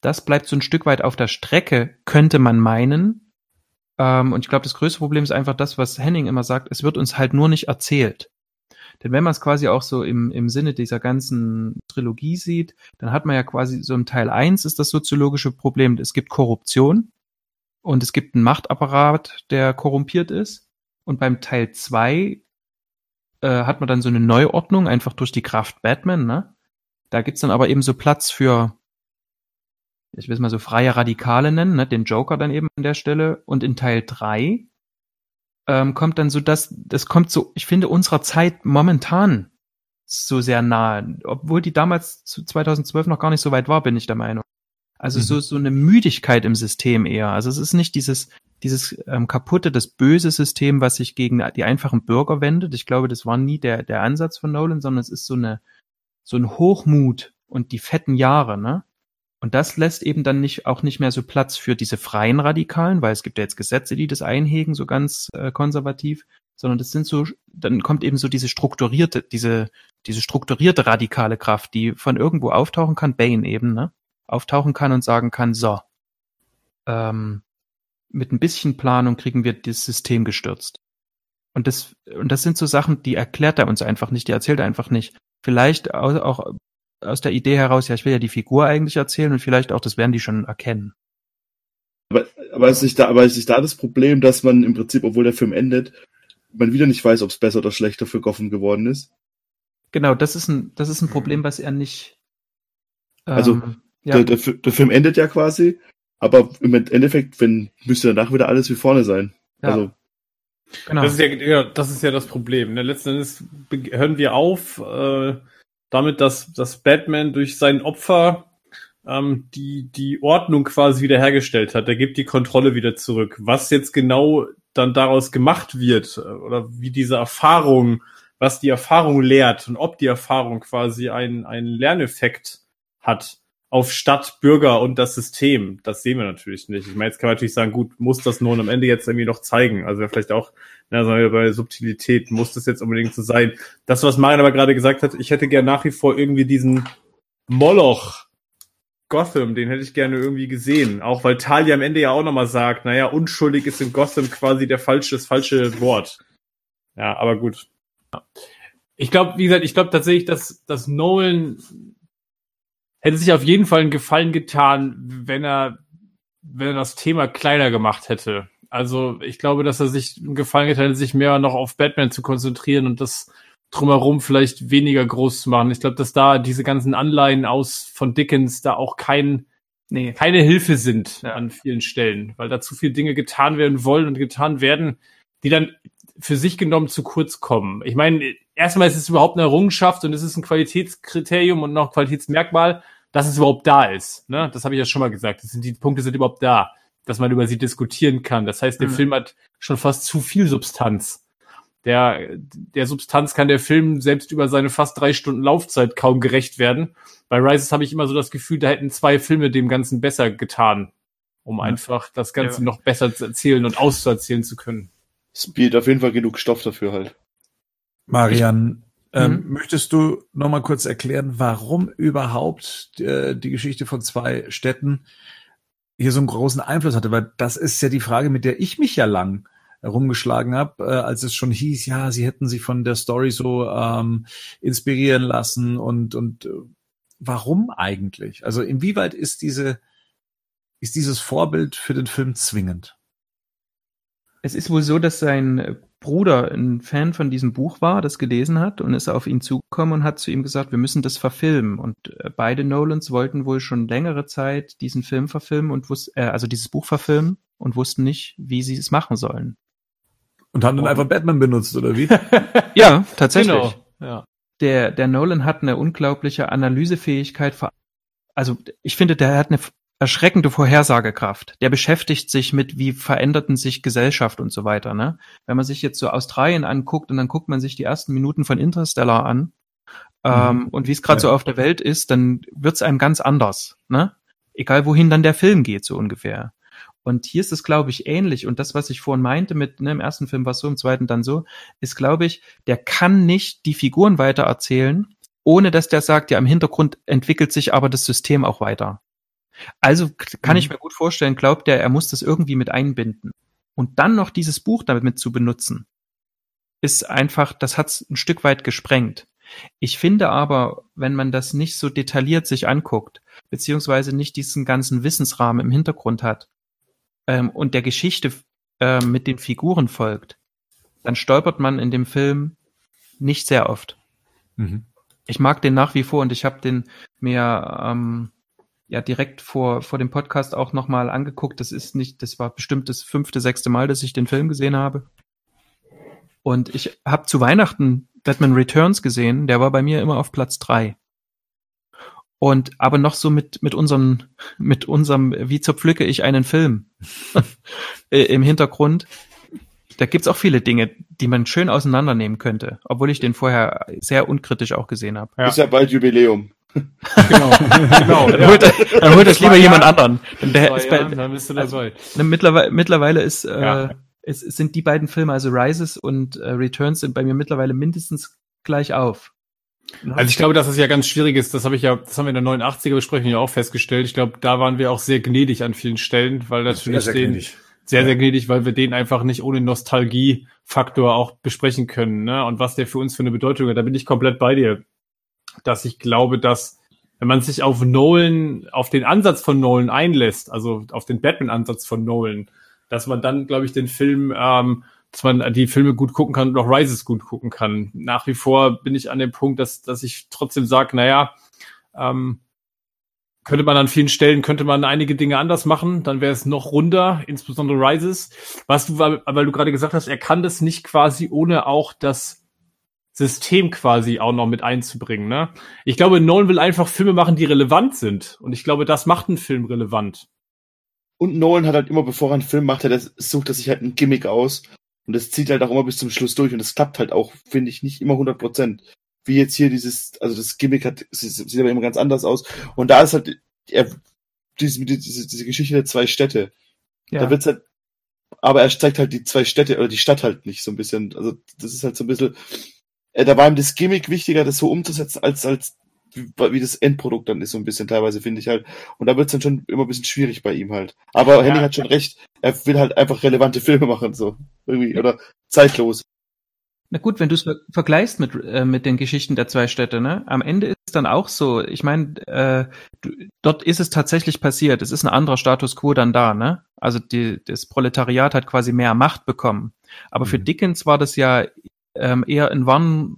das bleibt so ein Stück weit auf der Strecke, könnte man meinen. Ähm, und ich glaube, das größte Problem ist einfach das, was Henning immer sagt, es wird uns halt nur nicht erzählt. Denn wenn man es quasi auch so im, im Sinne dieser ganzen Trilogie sieht, dann hat man ja quasi so im Teil eins ist das soziologische Problem, es gibt Korruption und es gibt einen Machtapparat, der korrumpiert ist. Und beim Teil zwei äh, hat man dann so eine Neuordnung, einfach durch die Kraft Batman, ne? Da gibt's dann aber eben so Platz für ich will es mal so freie Radikale nennen, ne, den Joker dann eben an der Stelle. Und in Teil drei ähm, kommt dann so das, das kommt so, ich finde, unserer Zeit momentan so sehr nahe. Obwohl die damals zu 2012 noch gar nicht so weit war, bin ich der Meinung. Also mhm. so, so eine Müdigkeit im System eher. Also es ist nicht dieses, dieses ähm, kaputte, das böse System, was sich gegen die einfachen Bürger wendet. Ich glaube, das war nie der, der Ansatz von Nolan, sondern es ist so eine, so ein Hochmut und die fetten Jahre, ne? Und das lässt eben dann nicht, auch nicht mehr so Platz für diese freien Radikalen, weil es gibt ja jetzt Gesetze, die das einhegen, so ganz äh, konservativ, sondern das sind so, dann kommt eben so diese strukturierte, diese, diese strukturierte radikale Kraft, die von irgendwo auftauchen kann, Bane eben, ne? Auftauchen kann und sagen kann, so, ähm, mit ein bisschen Planung kriegen wir das System gestürzt. Und das, und das sind so Sachen, die erklärt er uns einfach nicht, die erzählt er einfach nicht. Vielleicht auch, auch aus der Idee heraus, ja, ich will ja die Figur eigentlich erzählen und vielleicht auch, das werden die schon erkennen. Aber, aber, ist nicht da, aber ist nicht da das Problem, dass man im Prinzip, obwohl der Film endet, man wieder nicht weiß, ob es besser oder schlechter für Gotham geworden ist? Genau, das ist ein, das ist ein Problem, was er nicht. Also, ähm, also, ja. der, der, der, Film endet ja quasi, aber im Endeffekt, wenn, müsste danach wieder alles wie vorne sein. Ja. Also. Genau. Das ist ja, ja, das ist ja das Problem. Ne? Letzten Endes hören wir auf, äh, damit, dass, dass Batman durch sein Opfer ähm, die, die Ordnung quasi wiederhergestellt hat. Er gibt die Kontrolle wieder zurück. Was jetzt genau dann daraus gemacht wird äh, oder wie diese Erfahrung, was die Erfahrung lehrt und ob die Erfahrung quasi einen, einen Lerneffekt hat, auf Stadt, Bürger und das System. Das sehen wir natürlich nicht. Ich meine, jetzt kann man natürlich sagen, gut, muss das nun am Ende jetzt irgendwie noch zeigen? Also vielleicht auch, na, sagen wir bei Subtilität, muss das jetzt unbedingt so sein? Das, was Marian aber gerade gesagt hat, ich hätte gern nach wie vor irgendwie diesen Moloch Gotham, den hätte ich gerne irgendwie gesehen. Auch weil Talia am Ende ja auch nochmal sagt, naja, unschuldig ist in Gotham quasi der falsche, das falsche Wort. Ja, aber gut. Ich glaube, wie gesagt, ich glaube tatsächlich, dass, dass Nolan hätte sich auf jeden Fall einen Gefallen getan, wenn er, wenn er das Thema kleiner gemacht hätte. Also ich glaube, dass er sich Gefallen getan hätte, sich mehr noch auf Batman zu konzentrieren und das drumherum vielleicht weniger groß zu machen. Ich glaube, dass da diese ganzen Anleihen aus von Dickens da auch kein, nee. keine Hilfe sind ja. an vielen Stellen, weil da zu viele Dinge getan werden wollen und getan werden, die dann für sich genommen zu kurz kommen. Ich meine, erstmal ist es überhaupt eine Errungenschaft und es ist ein Qualitätskriterium und noch Qualitätsmerkmal, dass es überhaupt da ist. Ne? Das habe ich ja schon mal gesagt. Das sind, die Punkte sind überhaupt da, dass man über sie diskutieren kann. Das heißt, der mhm. Film hat schon fast zu viel Substanz. Der, der Substanz kann der Film selbst über seine fast drei Stunden Laufzeit kaum gerecht werden. Bei Rises habe ich immer so das Gefühl, da hätten zwei Filme dem Ganzen besser getan, um einfach das Ganze ja. noch besser zu erzählen und auszuerzählen zu können. Es bietet auf jeden Fall genug Stoff dafür halt. Marian, ähm, mhm. möchtest du noch mal kurz erklären, warum überhaupt äh, die Geschichte von zwei Städten hier so einen großen Einfluss hatte? Weil das ist ja die Frage, mit der ich mich ja lang rumgeschlagen habe, äh, als es schon hieß, ja, sie hätten sich von der Story so ähm, inspirieren lassen und und äh, warum eigentlich? Also inwieweit ist diese ist dieses Vorbild für den Film zwingend? Es ist wohl so, dass sein Bruder ein Fan von diesem Buch war, das gelesen hat und ist auf ihn zugekommen und hat zu ihm gesagt, wir müssen das verfilmen. Und äh, beide Nolans wollten wohl schon längere Zeit diesen Film verfilmen und wussten, äh, also dieses Buch verfilmen und wussten nicht, wie sie es machen sollen. Und haben dann einfach Batman benutzt, oder wie? ja, tatsächlich. Genau. Ja. Der, der Nolan hat eine unglaubliche Analysefähigkeit. Also ich finde, der hat eine erschreckende Vorhersagekraft. Der beschäftigt sich mit, wie veränderten sich Gesellschaft und so weiter. Ne? Wenn man sich jetzt so Australien anguckt und dann guckt man sich die ersten Minuten von Interstellar an ähm, mhm. und wie es gerade ja. so auf der Welt ist, dann wird's einem ganz anders. Ne? Egal wohin dann der Film geht, so ungefähr. Und hier ist es, glaube ich, ähnlich. Und das, was ich vorhin meinte mit, ne, im ersten Film war es so, im zweiten dann so, ist, glaube ich, der kann nicht die Figuren weiter erzählen, ohne dass der sagt, ja, im Hintergrund entwickelt sich aber das System auch weiter. Also kann mhm. ich mir gut vorstellen, glaubt er, er muss das irgendwie mit einbinden. Und dann noch dieses Buch damit zu benutzen, ist einfach, das hat's ein Stück weit gesprengt. Ich finde aber, wenn man das nicht so detailliert sich anguckt, beziehungsweise nicht diesen ganzen Wissensrahmen im Hintergrund hat, ähm, und der Geschichte äh, mit den Figuren folgt, dann stolpert man in dem Film nicht sehr oft. Mhm. Ich mag den nach wie vor und ich habe den mir ähm, ja direkt vor vor dem Podcast auch nochmal angeguckt. Das ist nicht, das war bestimmt das fünfte, sechste Mal, dass ich den Film gesehen habe. Und ich habe zu Weihnachten Batman Returns gesehen. Der war bei mir immer auf Platz drei. Und aber noch so mit, mit unserem, mit unserem, wie zerpflücke ich einen Film im Hintergrund. Da gibt's auch viele Dinge, die man schön auseinandernehmen könnte, obwohl ich den vorher sehr unkritisch auch gesehen habe. Ja. Ist ja bald Jubiläum. Genau. genau. Dann holt, dann holt das lieber jemand anderen. Dann, der ist bei, dann bist du dabei. Also, mittlerweile, mittlerweile ist, äh, ja. es, es sind die beiden Filme, also Rises und äh, Returns, sind bei mir mittlerweile mindestens gleich auf. Also ich glaube, dass es ja ganz schwierig ist. Das habe ich ja, das haben wir in der 89er Besprechung ja auch festgestellt. Ich glaube, da waren wir auch sehr gnädig an vielen Stellen, weil natürlich sehr, sehr den gnädig. sehr, sehr gnädig, weil wir den einfach nicht ohne Nostalgiefaktor auch besprechen können. Ne? Und was der für uns für eine Bedeutung hat, da bin ich komplett bei dir. Dass ich glaube, dass wenn man sich auf Nolan, auf den Ansatz von Nolan einlässt, also auf den Batman-Ansatz von Nolan, dass man dann, glaube ich, den Film ähm, dass man die Filme gut gucken kann und auch Rises gut gucken kann. Nach wie vor bin ich an dem Punkt, dass, dass ich trotzdem sage, naja, ähm, könnte man an vielen Stellen, könnte man einige Dinge anders machen, dann wäre es noch runder, insbesondere Rises. Was du, weil du gerade gesagt hast, er kann das nicht quasi ohne auch das System quasi auch noch mit einzubringen. Ne? Ich glaube, Nolan will einfach Filme machen, die relevant sind. Und ich glaube, das macht einen Film relevant. Und Nolan hat halt immer, bevor er einen Film macht, er sucht er sich halt ein Gimmick aus und das zieht halt auch immer bis zum Schluss durch und das klappt halt auch, finde ich, nicht immer 100 Prozent. Wie jetzt hier dieses, also das Gimmick hat, sieht aber immer ganz anders aus. Und da ist halt er, diese, diese, diese Geschichte der zwei Städte. Ja. Da wird's halt, aber er zeigt halt die zwei Städte oder die Stadt halt nicht so ein bisschen. Also das ist halt so ein bisschen, da war ihm das Gimmick wichtiger, das so umzusetzen, als, als wie, wie das Endprodukt dann ist, so ein bisschen teilweise, finde ich halt. Und da wird's dann schon immer ein bisschen schwierig bei ihm halt. Aber Henning hat schon recht, er will halt einfach relevante Filme machen, so. Irgendwie, oder zeitlos. Na gut, wenn du es ver vergleichst mit, äh, mit den Geschichten der zwei Städte, ne? Am Ende ist es dann auch so. Ich meine, äh, du- dort ist es tatsächlich passiert. Es ist ein anderer Status quo dann da, ne? Also die, das Proletariat hat quasi mehr Macht bekommen. Aber für Mhm. Dickens war das ja ähm, eher ein Warn.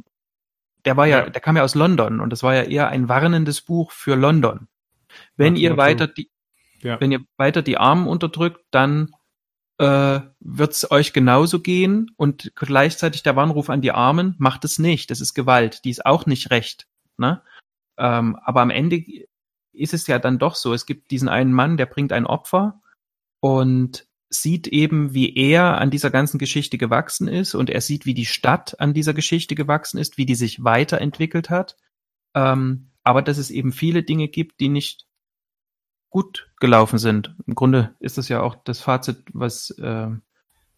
Der war ja, Ja. der kam ja aus London und das war ja eher ein warnendes Buch für London. Wenn dem ihr weiter die, Ja. wenn ihr weiter die Armen unterdrückt, dann äh, wird es euch genauso gehen und gleichzeitig der Warnruf an die Armen, macht es nicht. Das ist Gewalt, die ist auch nicht recht. Ne? Ähm, aber am Ende ist es ja dann doch so, es gibt diesen einen Mann, der bringt ein Opfer und sieht eben, wie er an dieser ganzen Geschichte gewachsen ist und er sieht, wie die Stadt an dieser Geschichte gewachsen ist, wie die sich weiterentwickelt hat. Ähm, aber dass es eben viele Dinge gibt, die nicht gut gelaufen sind. Im Grunde ist das ja auch das Fazit, was äh,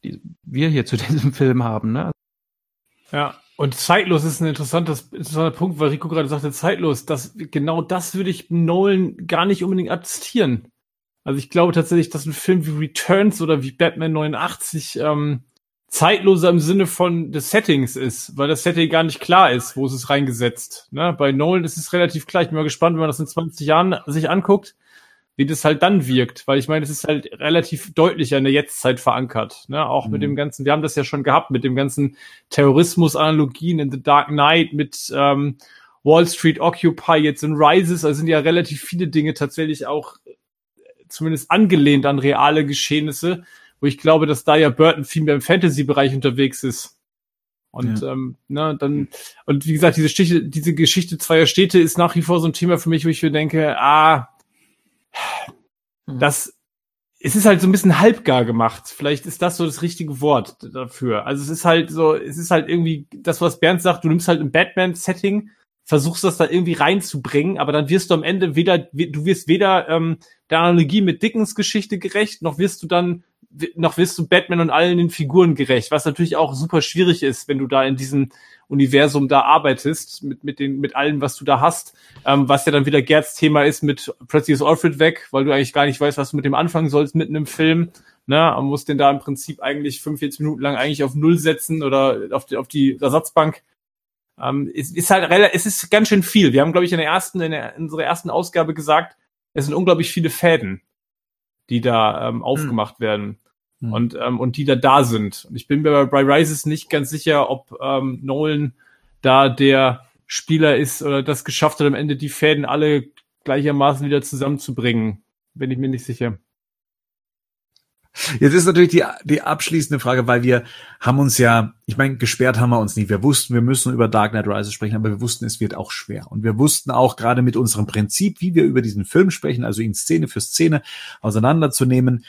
die, wir hier zu diesem Film haben. Ne? Ja, und zeitlos ist ein interessantes, interessanter Punkt, weil Rico gerade sagte, zeitlos. Das, genau das würde ich Nolan gar nicht unbedingt attestieren. Also ich glaube tatsächlich, dass ein Film wie Returns oder wie Batman 89 ähm, zeitloser im Sinne von des Settings ist, weil das Setting gar nicht klar ist, wo es ist reingesetzt. Ne? Bei Nolan ist es relativ klar. Ich bin mal gespannt, wenn man das in 20 Jahren sich anguckt, wie das halt dann wirkt, weil ich meine, es ist halt relativ deutlicher in der Jetztzeit verankert. Ne? Auch mit Mhm. dem ganzen, wir haben das ja schon gehabt, mit dem ganzen Terrorismus-Analogien in The Dark Knight, mit ähm, Wall Street Occupy, jetzt in Rises, da sind ja relativ viele Dinge tatsächlich auch zumindest angelehnt an reale Geschehnisse, wo ich glaube, dass da ja Burton viel mehr im Fantasy-Bereich unterwegs ist. Und ähm, ne, dann, und wie gesagt, diese, Stiche, diese Geschichte zweier Städte ist nach wie vor so ein Thema für mich, wo ich mir denke, ah, das, es ist halt so ein bisschen halbgar gemacht. Vielleicht ist das so das richtige Wort dafür. Also es ist halt so, es ist halt irgendwie das, was Bernd sagt, du nimmst halt ein Batman-Setting, versuchst das da irgendwie reinzubringen, aber dann wirst du am Ende weder, du wirst weder ähm, der Analogie mit Dickens Geschichte gerecht, noch wirst du dann, noch wirst du Batman und allen den Figuren gerecht, was natürlich auch super schwierig ist, wenn du da in diesem Universum da arbeitest, mit, mit den, mit allem, was du da hast, ähm, was ja dann wieder Gerds Thema ist mit plötzlich Alfred weg, weil du eigentlich gar nicht weißt, was du mit dem anfangen sollst mitten im Film. Ne, man muss den da im Prinzip eigentlich 45 Minuten lang eigentlich auf Null setzen oder auf die, auf die Ersatzbank. Ähm, es ist halt relativ, es ist ganz schön viel. Wir haben, glaube ich, in der ersten, in, der, in unserer ersten Ausgabe gesagt, es sind unglaublich viele Fäden, die da ähm, aufgemacht werden Hm. und ähm, und die da da sind. Und ich bin mir bei Rises nicht ganz sicher, ob ähm, Nolan da der Spieler ist oder das geschafft hat, am Ende die Fäden alle gleichermaßen wieder zusammenzubringen. Bin ich mir nicht sicher. Jetzt ist natürlich die, die abschließende Frage, weil wir haben uns ja, ich meine, gesperrt haben wir uns nie. Wir wussten, wir müssen über Dark Knight Rises sprechen, aber wir wussten, es wird auch schwer. Und wir wussten auch gerade mit unserem Prinzip, wie wir über diesen Film sprechen, also ihn Szene für Szene auseinanderzunehmen,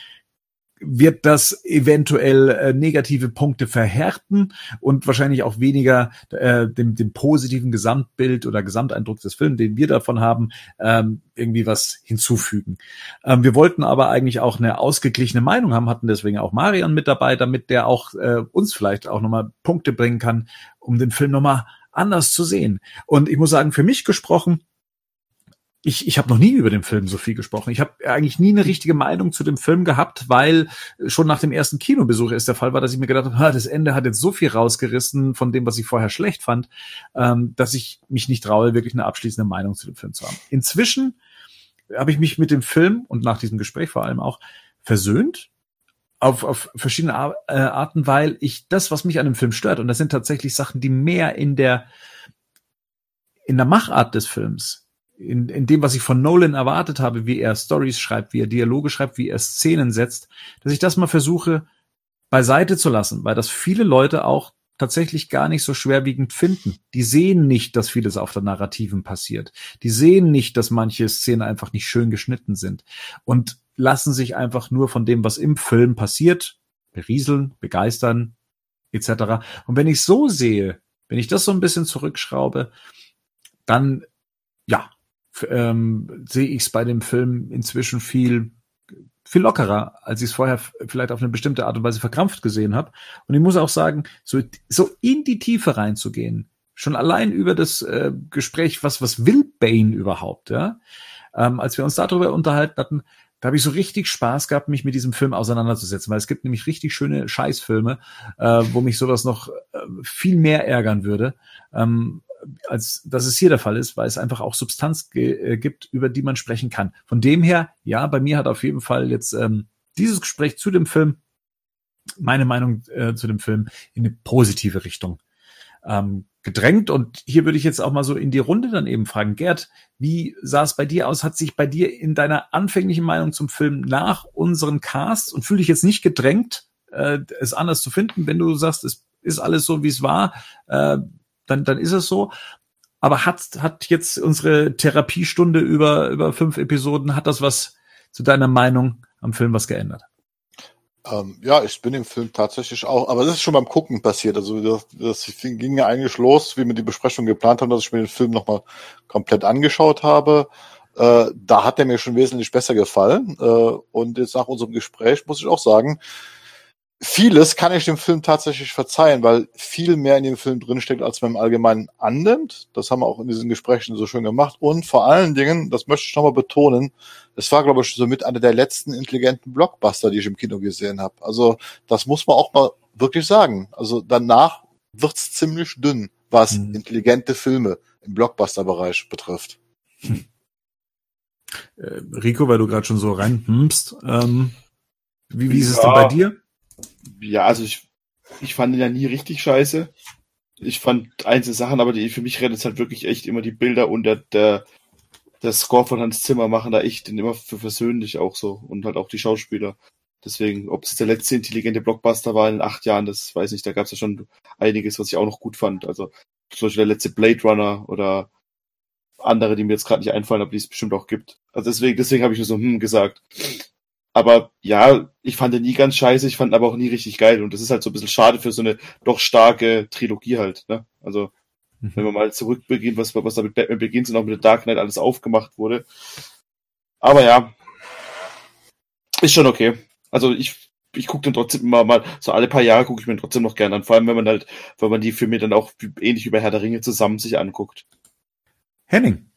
wird das eventuell äh, negative Punkte verhärten und wahrscheinlich auch weniger äh, dem, dem positiven Gesamtbild oder Gesamteindruck des Films, den wir davon haben, ähm, irgendwie was hinzufügen. Ähm, wir wollten aber eigentlich auch eine ausgeglichene Meinung haben, hatten deswegen auch Marian mit dabei, damit der auch äh, uns vielleicht auch nochmal Punkte bringen kann, um den Film nochmal anders zu sehen. Und ich muss sagen, für mich gesprochen, ich, ich habe noch nie über den Film so viel gesprochen. Ich habe eigentlich nie eine richtige Meinung zu dem Film gehabt, weil schon nach dem ersten Kinobesuch es der Fall war, dass ich mir gedacht habe, ha, das Ende hat jetzt so viel rausgerissen von dem, was ich vorher schlecht fand, ähm, dass ich mich nicht traue, wirklich eine abschließende Meinung zu dem Film zu haben. Inzwischen habe ich mich mit dem Film und nach diesem Gespräch vor allem auch versöhnt auf, auf verschiedene Ar äh, Arten, weil ich das, was mich an dem Film stört, und das sind tatsächlich Sachen, die mehr in der in der Machart des Films, in, in dem, was ich von Nolan erwartet habe, wie er Stories schreibt, wie er Dialoge schreibt, wie er Szenen setzt, dass ich das mal versuche beiseite zu lassen, weil das viele Leute auch tatsächlich gar nicht so schwerwiegend finden. Die sehen nicht, dass vieles auf der Narrativen passiert. Die sehen nicht, dass manche Szenen einfach nicht schön geschnitten sind und lassen sich einfach nur von dem, was im Film passiert, berieseln, begeistern, etc. Und wenn ich so sehe, wenn ich das so ein bisschen zurückschraube, dann, ja, ähm, sehe ich es bei dem Film inzwischen viel viel lockerer, als ich es vorher vielleicht auf eine bestimmte Art und Weise verkrampft gesehen habe. Und ich muss auch sagen, so, so in die Tiefe reinzugehen, schon allein über das äh, Gespräch, was was will Bane überhaupt, ja? Ähm, als wir uns darüber unterhalten hatten, da habe ich so richtig Spaß gehabt, mich mit diesem Film auseinanderzusetzen, weil es gibt nämlich richtig schöne Scheißfilme, äh, wo mich sowas noch äh, viel mehr ärgern würde. Ähm, als dass es hier der Fall ist, weil es einfach auch Substanz äh, gibt, über die man sprechen kann. Von dem her, ja, bei mir hat auf jeden Fall jetzt ähm, dieses Gespräch zu dem Film meine Meinung äh, zu dem Film in eine positive Richtung ähm, gedrängt. Und hier würde ich jetzt auch mal so in die Runde dann eben fragen, Gerd, wie sah es bei dir aus? Hat sich bei dir in deiner anfänglichen Meinung zum Film nach unseren Casts und fühle dich jetzt nicht gedrängt, äh, es anders zu finden, wenn du sagst, es ist alles so, wie es war, äh, dann, dann ist es so. Aber hat, hat jetzt unsere Therapiestunde über, über fünf Episoden, hat das was zu deiner Meinung am Film was geändert? Ähm, ja, ich bin im Film tatsächlich auch, aber das ist schon beim Gucken passiert. Also das, das ging ja eigentlich los, wie wir die Besprechung geplant haben, dass ich mir den Film nochmal komplett angeschaut habe. Äh, da hat er mir schon wesentlich besser gefallen. Äh, und jetzt nach unserem Gespräch muss ich auch sagen, vieles kann ich dem Film tatsächlich verzeihen, weil viel mehr in dem Film drinsteckt, als man im Allgemeinen annimmt. Das haben wir auch in diesen Gesprächen so schön gemacht. Und vor allen Dingen, das möchte ich nochmal betonen, es war, glaube ich, somit einer der letzten intelligenten Blockbuster, die ich im Kino gesehen habe. Also das muss man auch mal wirklich sagen. Also danach wird's ziemlich dünn, was mhm. intelligente Filme im Blockbuster-Bereich betrifft. Hm. Rico, weil du gerade schon so reinhmst, ähm, wie, wie ist es denn bei dir? Ja, also ich, ich fand ihn ja nie richtig scheiße. Ich fand einzelne Sachen, aber die für mich rettet es halt wirklich echt immer die Bilder und der, der, der Score von Hans Zimmer machen da echt den immer für persönlich auch so und halt auch die Schauspieler. Deswegen, ob es der letzte intelligente Blockbuster war in acht Jahren, das weiß ich nicht. Da gab es ja schon einiges, was ich auch noch gut fand. Also zum Beispiel der letzte Blade Runner oder andere, die mir jetzt gerade nicht einfallen, aber die es bestimmt auch gibt. Also deswegen, deswegen habe ich nur so hm gesagt. Aber ja, ich fand den nie ganz scheiße, ich fand ihn aber auch nie richtig geil. Und das ist halt so ein bisschen schade für so eine doch starke Trilogie halt. Ne? Also, mhm. wenn man mal zurückbeginnt, was, was da mit Batman beginnt und auch mit The Dark Knight alles aufgemacht wurde. Aber ja, ist schon okay. Also ich, ich gucke den trotzdem immer mal, so alle paar Jahre gucke ich mir den trotzdem noch gerne an. Vor allem, wenn man halt, wenn man die Filme dann auch ähnlich wie bei Herr der Ringe zusammen sich anguckt. Henning.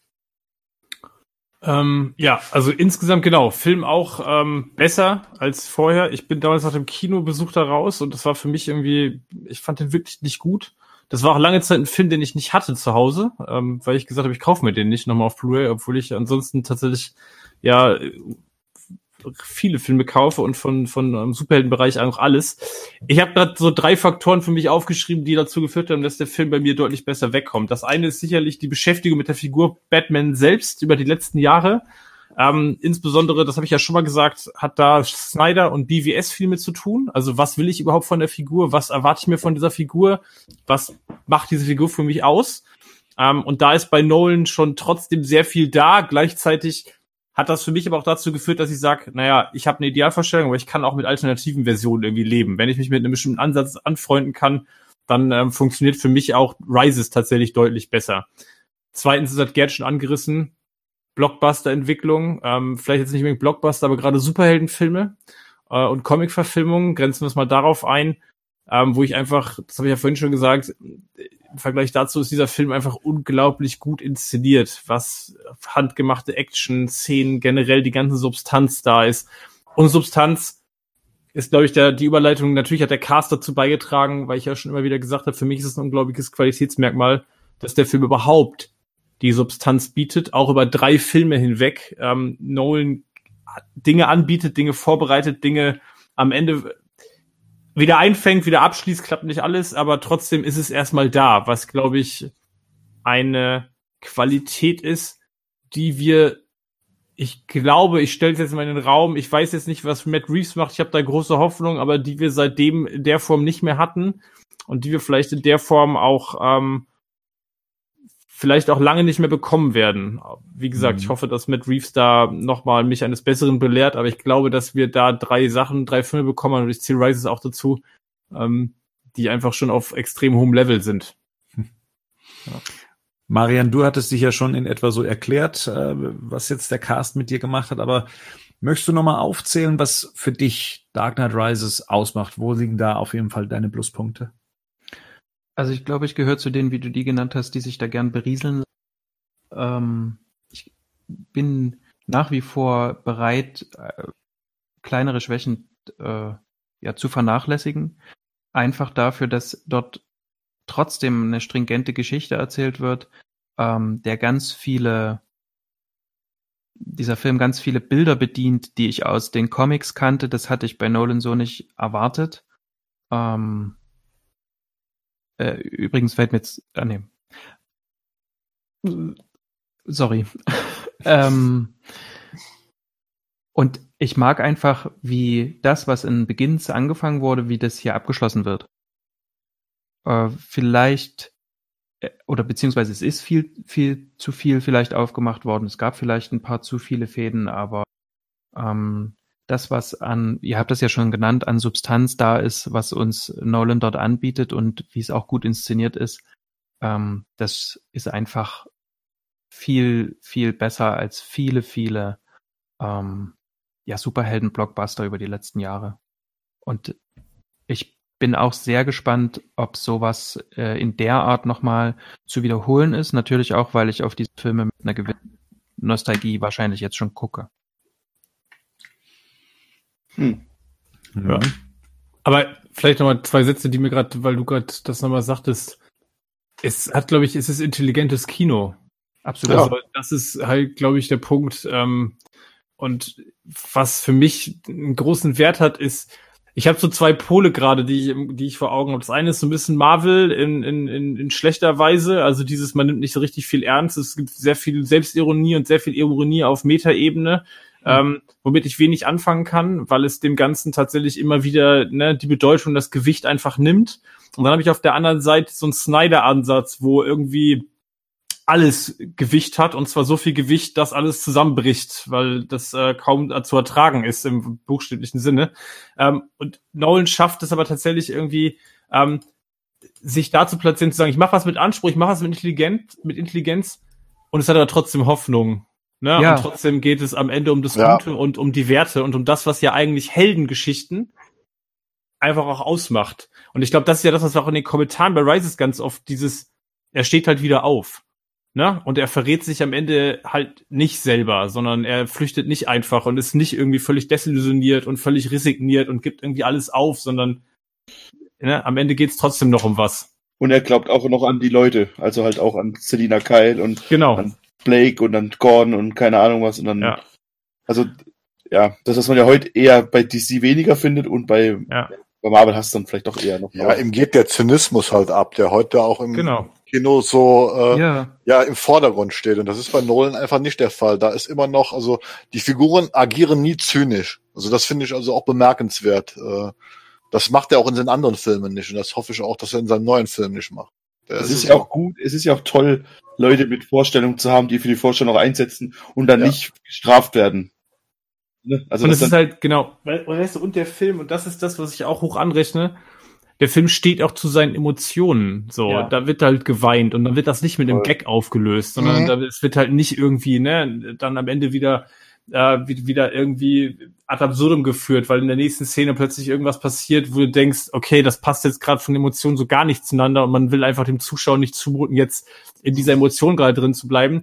Ähm, ja, also insgesamt genau. Film auch ähm, besser als vorher. Ich bin damals nach dem Kinobesuch da raus und das war für mich irgendwie, ich fand den wirklich nicht gut. Das war auch lange Zeit ein Film, den ich nicht hatte zu Hause, ähm, weil ich gesagt habe, ich kaufe mir den nicht nochmal auf Blu-ray, obwohl ich ansonsten tatsächlich ja viele Filme kaufe und von von um, Superheldenbereich auch alles. Ich habe gerade so drei Faktoren für mich aufgeschrieben, die dazu geführt haben, dass der Film bei mir deutlich besser wegkommt. Das eine ist sicherlich die Beschäftigung mit der Figur Batman selbst über die letzten Jahre. Ähm, insbesondere, das habe ich ja schon mal gesagt, hat da Snyder und BWS viel mit zu tun. Also was will ich überhaupt von der Figur? Was erwarte ich mir von dieser Figur? Was macht diese Figur für mich aus? Ähm, und da ist bei Nolan schon trotzdem sehr viel da. Gleichzeitig hat das für mich aber auch dazu geführt, dass ich sage, naja, ich habe eine Idealvorstellung, aber ich kann auch mit alternativen Versionen irgendwie leben. Wenn ich mich mit einem bestimmten Ansatz anfreunden kann, dann ähm, funktioniert für mich auch Rises tatsächlich deutlich besser. Zweitens ist das Gerd schon angerissen, Blockbuster-Entwicklung, ähm, vielleicht jetzt nicht unbedingt Blockbuster, aber gerade Superheldenfilme äh, und Comic-Verfilmungen, grenzen wir es mal darauf ein, ähm, wo ich einfach, das habe ich ja vorhin schon gesagt, im Vergleich dazu ist dieser Film einfach unglaublich gut inszeniert, was handgemachte Action, Szenen, generell die ganze Substanz da ist. Und Substanz ist, glaube ich, der, die Überleitung, natürlich hat der Cast dazu beigetragen, weil ich ja schon immer wieder gesagt habe, für mich ist es ein unglaubliches Qualitätsmerkmal, dass der Film überhaupt die Substanz bietet, auch über drei Filme hinweg. Ähm, Nolan Dinge anbietet, Dinge vorbereitet, Dinge am Ende wieder einfängt, wieder abschließt, klappt nicht alles, aber trotzdem ist es erstmal da, was glaube ich eine Qualität ist, die wir, ich glaube, ich stelle es jetzt mal in den Raum, ich weiß jetzt nicht, was Matt Reeves macht, ich habe da große Hoffnung, aber die wir seitdem in der Form nicht mehr hatten und die wir vielleicht in der Form auch ähm, vielleicht auch lange nicht mehr bekommen werden. Wie gesagt, mhm. ich hoffe, dass Matt Reeves da nochmal mich eines Besseren belehrt, aber ich glaube, dass wir da drei Sachen, drei Filme bekommen und ich zähle Rises auch dazu, ähm, die einfach schon auf extrem hohem Level sind. Ja. Marian, du hattest dich ja schon in etwa so erklärt, äh, was jetzt der Cast mit dir gemacht hat, aber möchtest du nochmal aufzählen, was für dich Dark Knight Rises ausmacht? Wo liegen da auf jeden Fall deine Pluspunkte? Also ich glaube, ich gehöre zu denen, wie du die genannt hast, die sich da gern berieseln. Ähm, ich bin nach wie vor bereit, äh, kleinere Schwächen äh, ja zu vernachlässigen. Einfach dafür, dass dort trotzdem eine stringente Geschichte erzählt wird, ähm, der ganz viele, dieser Film ganz viele Bilder bedient, die ich aus den Comics kannte. Das hatte ich bei Nolan so nicht erwartet. Ähm, äh, übrigens fällt mir jetzt, ah, nee. Sorry. ähm, und ich mag einfach, wie das, was in Beginns angefangen wurde, wie das hier abgeschlossen wird. Äh, vielleicht äh, oder beziehungsweise es ist viel, viel zu viel vielleicht aufgemacht worden. Es gab vielleicht ein paar zu viele Fäden, aber ähm, das, was an, ihr habt das ja schon genannt, an Substanz da ist, was uns Nolan dort anbietet und wie es auch gut inszeniert ist, ähm, das ist einfach viel, viel besser als viele, viele ähm, ja, Superhelden-Blockbuster über die letzten Jahre. Und ich bin auch sehr gespannt, ob sowas äh, in der Art nochmal zu wiederholen ist. Natürlich auch, weil ich auf diese Filme mit einer gewissen Nostalgie wahrscheinlich jetzt schon gucke. Hm. Ja. Aber vielleicht nochmal zwei Sätze, die mir gerade, weil du gerade das nochmal sagtest. Es hat, glaube ich, es ist intelligentes Kino. Absolut. Also, das ist halt, glaube ich, der Punkt. Ähm, und was für mich einen großen Wert hat, ist, ich habe so zwei Pole gerade, die ich, die ich vor Augen habe. Das eine ist so ein bisschen Marvel in, in, in, in schlechter Weise. Also dieses, man nimmt nicht so richtig viel ernst. Es gibt sehr viel Selbstironie und sehr viel Ironie auf Metaebene ähm, womit ich wenig anfangen kann, weil es dem Ganzen tatsächlich immer wieder ne, die Bedeutung, das Gewicht einfach nimmt. Und dann habe ich auf der anderen Seite so einen Snyder-Ansatz, wo irgendwie alles Gewicht hat und zwar so viel Gewicht, dass alles zusammenbricht, weil das äh, kaum zu ertragen ist im buchstäblichen Sinne. Ähm, und Nolan schafft es aber tatsächlich irgendwie, ähm, sich da zu platzieren, zu sagen, ich mache was mit Anspruch, ich mache was mit Intelligenz, mit Intelligenz und es hat aber trotzdem Hoffnung. Ne? Ja. Und trotzdem geht es am Ende um das ja. Gute und um die Werte und um das, was ja eigentlich Heldengeschichten einfach auch ausmacht. Und ich glaube, das ist ja das, was wir auch in den Kommentaren bei Rises ganz oft dieses, er steht halt wieder auf. Ne? Und er verrät sich am Ende halt nicht selber, sondern er flüchtet nicht einfach und ist nicht irgendwie völlig desillusioniert und völlig resigniert und gibt irgendwie alles auf, sondern ne, am Ende geht's trotzdem noch um was. Und er glaubt auch noch an die Leute, also halt auch an Selina Kyle und genau. an Blake und dann Gordon und keine Ahnung was und dann. Ja. Also, ja, das, was man ja heute eher bei DC weniger findet und bei, ja. bei Marvel hast du dann vielleicht doch eher noch. Ja, ihm geht der Zynismus halt ab, der heute auch im genau. Kino so äh, ja. ja im Vordergrund steht. Und das ist bei Nolan einfach nicht der Fall. Da ist immer noch, also die Figuren agieren nie zynisch. Also das finde ich also auch bemerkenswert. Äh, das macht er auch in seinen anderen Filmen nicht. Und das hoffe ich auch, dass er in seinem neuen Film nicht macht. Es ist ja auch gut, es ist ja auch toll, Leute mit Vorstellungen zu haben, die für die Vorstellung auch einsetzen und dann ja. nicht gestraft werden. Ne? Also und es ist halt, genau, weißt du, und der Film, und das ist das, was ich auch hoch anrechne, der Film steht auch zu seinen Emotionen. So, ja. da wird halt geweint und dann wird das nicht mit einem Gag aufgelöst, sondern mhm. da, es wird halt nicht irgendwie, ne, dann am Ende wieder äh, wieder irgendwie ad absurdum geführt, weil in der nächsten Szene plötzlich irgendwas passiert, wo du denkst, okay, das passt jetzt gerade von Emotionen so gar nicht zueinander und man will einfach dem Zuschauer nicht zumuten, jetzt in dieser Emotion gerade drin zu bleiben.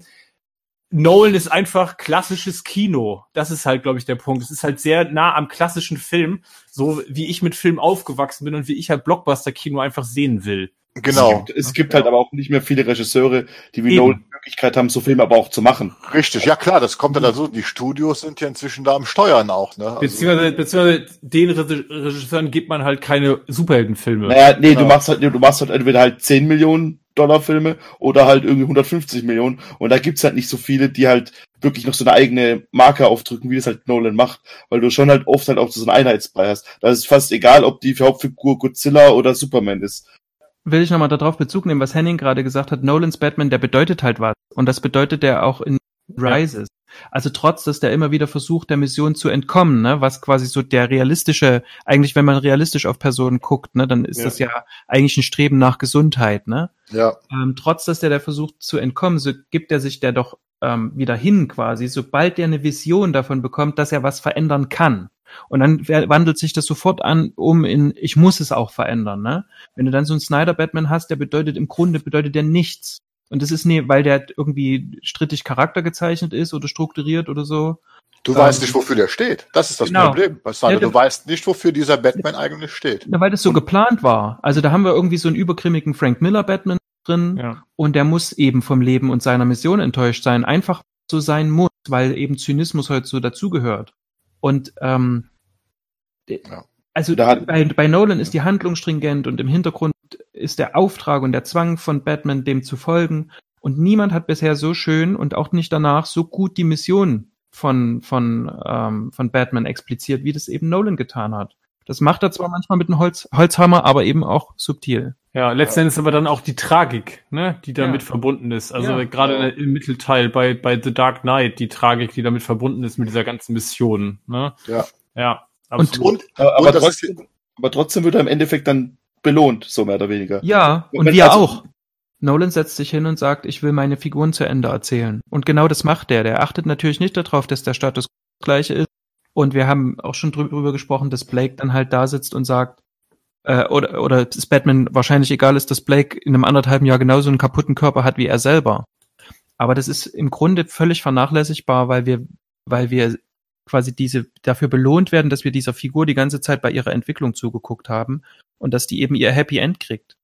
Nolan ist einfach klassisches Kino. Das ist halt, glaube ich, der Punkt. Es ist halt sehr nah am klassischen Film, so wie ich mit Film aufgewachsen bin und wie ich halt Blockbuster-Kino einfach sehen will. Genau. Es gibt, es gibt halt aber auch nicht mehr viele Regisseure, die wie Eben. Nolan die Möglichkeit haben, so Filme aber auch zu machen. Richtig, ja klar, das kommt ja dazu. Die Studios sind ja inzwischen da am Steuern auch, ne? Also beziehungsweise, beziehungsweise den Regisseuren gibt man halt keine Superheldenfilme. Naja, nee, genau. du machst halt, du machst halt entweder halt 10 Millionen Dollar Filme oder halt irgendwie 150 Millionen. Und da gibt's halt nicht so viele, die halt wirklich noch so eine eigene Marke aufdrücken, wie das halt Nolan macht, weil du schon halt oft halt auch so einen Einheitsbrei hast. Da ist fast egal, ob die Hauptfigur Godzilla oder Superman ist will ich nochmal darauf Bezug nehmen, was Henning gerade gesagt hat. Nolans Batman, der bedeutet halt was. Und das bedeutet er auch in Rises. Also trotz, dass der immer wieder versucht, der Mission zu entkommen, ne, was quasi so der realistische, eigentlich wenn man realistisch auf Personen guckt, ne, dann ist Ja. das ja eigentlich ein Streben nach Gesundheit, ne? Ja. ähm, trotz dass der da versucht zu entkommen, so gibt er sich der doch ähm, wieder hin quasi, sobald der eine Vision davon bekommt, dass er was verändern kann. Und dann wandelt sich das sofort an, um in, ich muss es auch verändern, ne? Wenn du dann so einen Snyder-Batman hast, der bedeutet im Grunde, bedeutet der nichts. Und das ist nie, weil der irgendwie strittig Charakter gezeichnet ist oder strukturiert oder so. Du Ähm, weißt nicht, wofür der steht. Das ist das genau. Problem. Bei Snyder. Ja, du weißt nicht, wofür dieser Batman eigentlich steht. Na, weil das so geplant war. Also da haben wir irgendwie so einen übergrimmigen Frank Miller Batman drin. Ja. Und der muss eben vom Leben und seiner Mission enttäuscht sein, einfach so sein muss, weil eben Zynismus heute so dazugehört. Und ähm, Ja. also hat- bei, bei Nolan ist die Handlung stringent und im Hintergrund ist der Auftrag und der Zwang von Batman, dem zu folgen. Und niemand hat bisher so schön und auch nicht danach so gut die Mission von, von, ähm, von Batman expliziert, wie das eben Nolan getan hat. Das macht er zwar manchmal mit einem Holz, Holzhammer, aber eben auch subtil. Ja, letzten Endes aber dann auch die Tragik, ne, die damit Ja. verbunden ist. Also Ja. gerade im Mittelteil bei, bei The Dark Knight, die Tragik, die damit verbunden ist mit dieser ganzen Mission. Ne? Ja. Ja, absolut. Und, Aber, Und aber, das trotzdem, aber trotzdem wird er im Endeffekt dann belohnt, so mehr oder weniger. Ja, und Wenn- wir also- auch. Nolan setzt sich hin und sagt, ich will meine Figuren zu Ende erzählen. Und genau das macht er. Der achtet natürlich nicht darauf, dass der Status gleiche ist. Und wir haben auch schon drü- drüber gesprochen, dass Blake dann halt da sitzt und sagt, äh, oder, oder dass Batman wahrscheinlich egal ist, dass Blake in einem anderthalben Jahr genauso einen kaputten Körper hat wie er selber. Aber das ist im Grunde völlig vernachlässigbar, weil wir, weil wir quasi diese dafür belohnt werden, dass wir dieser Figur die ganze Zeit bei ihrer Entwicklung zugeguckt haben und dass die eben ihr Happy End kriegt.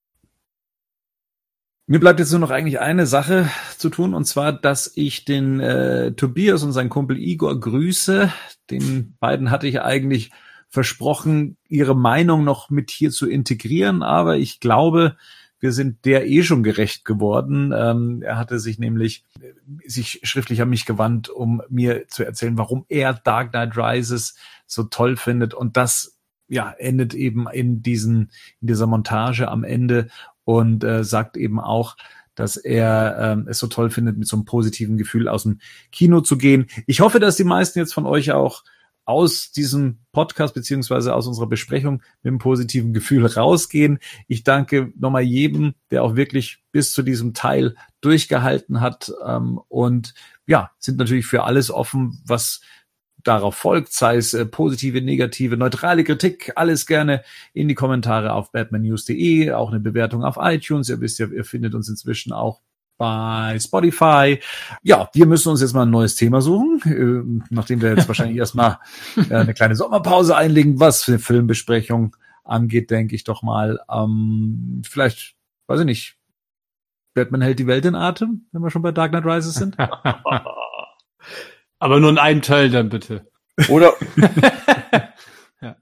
Mir bleibt jetzt nur noch eigentlich eine Sache zu tun, und zwar, dass ich den äh, Tobias und seinen Kumpel Igor grüße. Den beiden hatte ich eigentlich versprochen, ihre Meinung noch mit hier zu integrieren, aber ich glaube, wir sind der eh schon gerecht geworden. Ähm, er hatte sich nämlich äh, sich schriftlich an mich gewandt, um mir zu erzählen, warum er Dark Knight Rises so toll findet. Und das ja endet eben in diesen in dieser Montage am Ende und äh, sagt eben auch, dass er ähm, es so toll findet, mit so einem positiven Gefühl aus dem Kino zu gehen. Ich hoffe, dass die meisten jetzt von euch auch aus diesem Podcast beziehungsweise aus unserer Besprechung mit einem positiven Gefühl rausgehen. Ich danke nochmal jedem, der auch wirklich bis zu diesem Teil durchgehalten hat ähm, und ja, sind natürlich für alles offen, was darauf folgt, sei es äh, positive, negative, neutrale Kritik, alles gerne in die Kommentare auf batmannews.de, auch eine Bewertung auf iTunes. Ihr wisst ja, ihr findet uns inzwischen auch bei Spotify. Ja, wir müssen uns jetzt mal ein neues Thema suchen, äh, nachdem wir jetzt wahrscheinlich erstmal äh, eine kleine Sommerpause einlegen, was für Filmbesprechung angeht, denke ich doch mal. Ähm, vielleicht, weiß ich nicht, Batman hält die Welt in Atem, wenn wir schon bei Dark Knight Rises sind. aber nur in einem Teil dann bitte. Oder? Ja.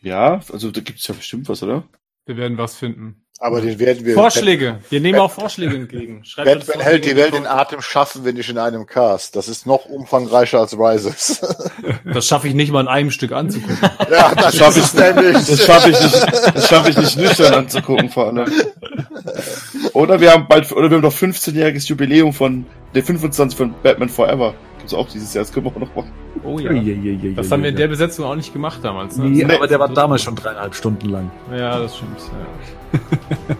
ja, also da gibt's ja bestimmt was, oder? Wir werden was finden. aber den werden wir. Vorschläge. Wir nehmen auch Vorschläge entgegen. Schreibt uns Batman Vorschläge hält die Welt in. Atem schaffen wir nicht in einem Cast. Das ist noch umfangreicher als Rises. Das schaffe ich nicht mal in einem Stück anzugucken. ja, das Schaff ich- nämlich. Das schaffe ich nicht, das schaffe ich nicht nüchtern anzugucken vor allem. Oder wir haben bald, oder wir haben noch 15-jähriges Jubiläum von, der 25 von Batman Forever. Gibt's auch dieses Jahr, das können wir auch noch machen. Oh ja. Uiuiuiui. Das haben wir in der Besetzung auch nicht gemacht damals. Ne? Nee, aber der war damals schon dreieinhalb Stunden lang. Ja, das stimmt. Ja.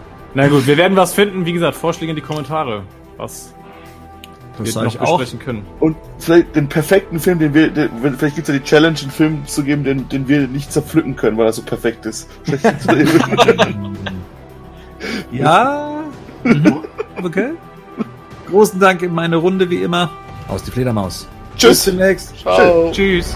Na gut, wir werden was finden. Wie gesagt, Vorschläge in die Kommentare, was Das wir noch ich auch. besprechen können. Und vielleicht den perfekten Film, den wir, den, vielleicht gibt's ja die Challenge, einen Film zu geben, den, den wir nicht zerpflücken können, weil er so perfekt ist. Ja. Mhm. Okay. Großen Dank in meine Runde wie immer. Aus die Fledermaus. Bis Tschüss. demnächst. Ciao. Tschüss.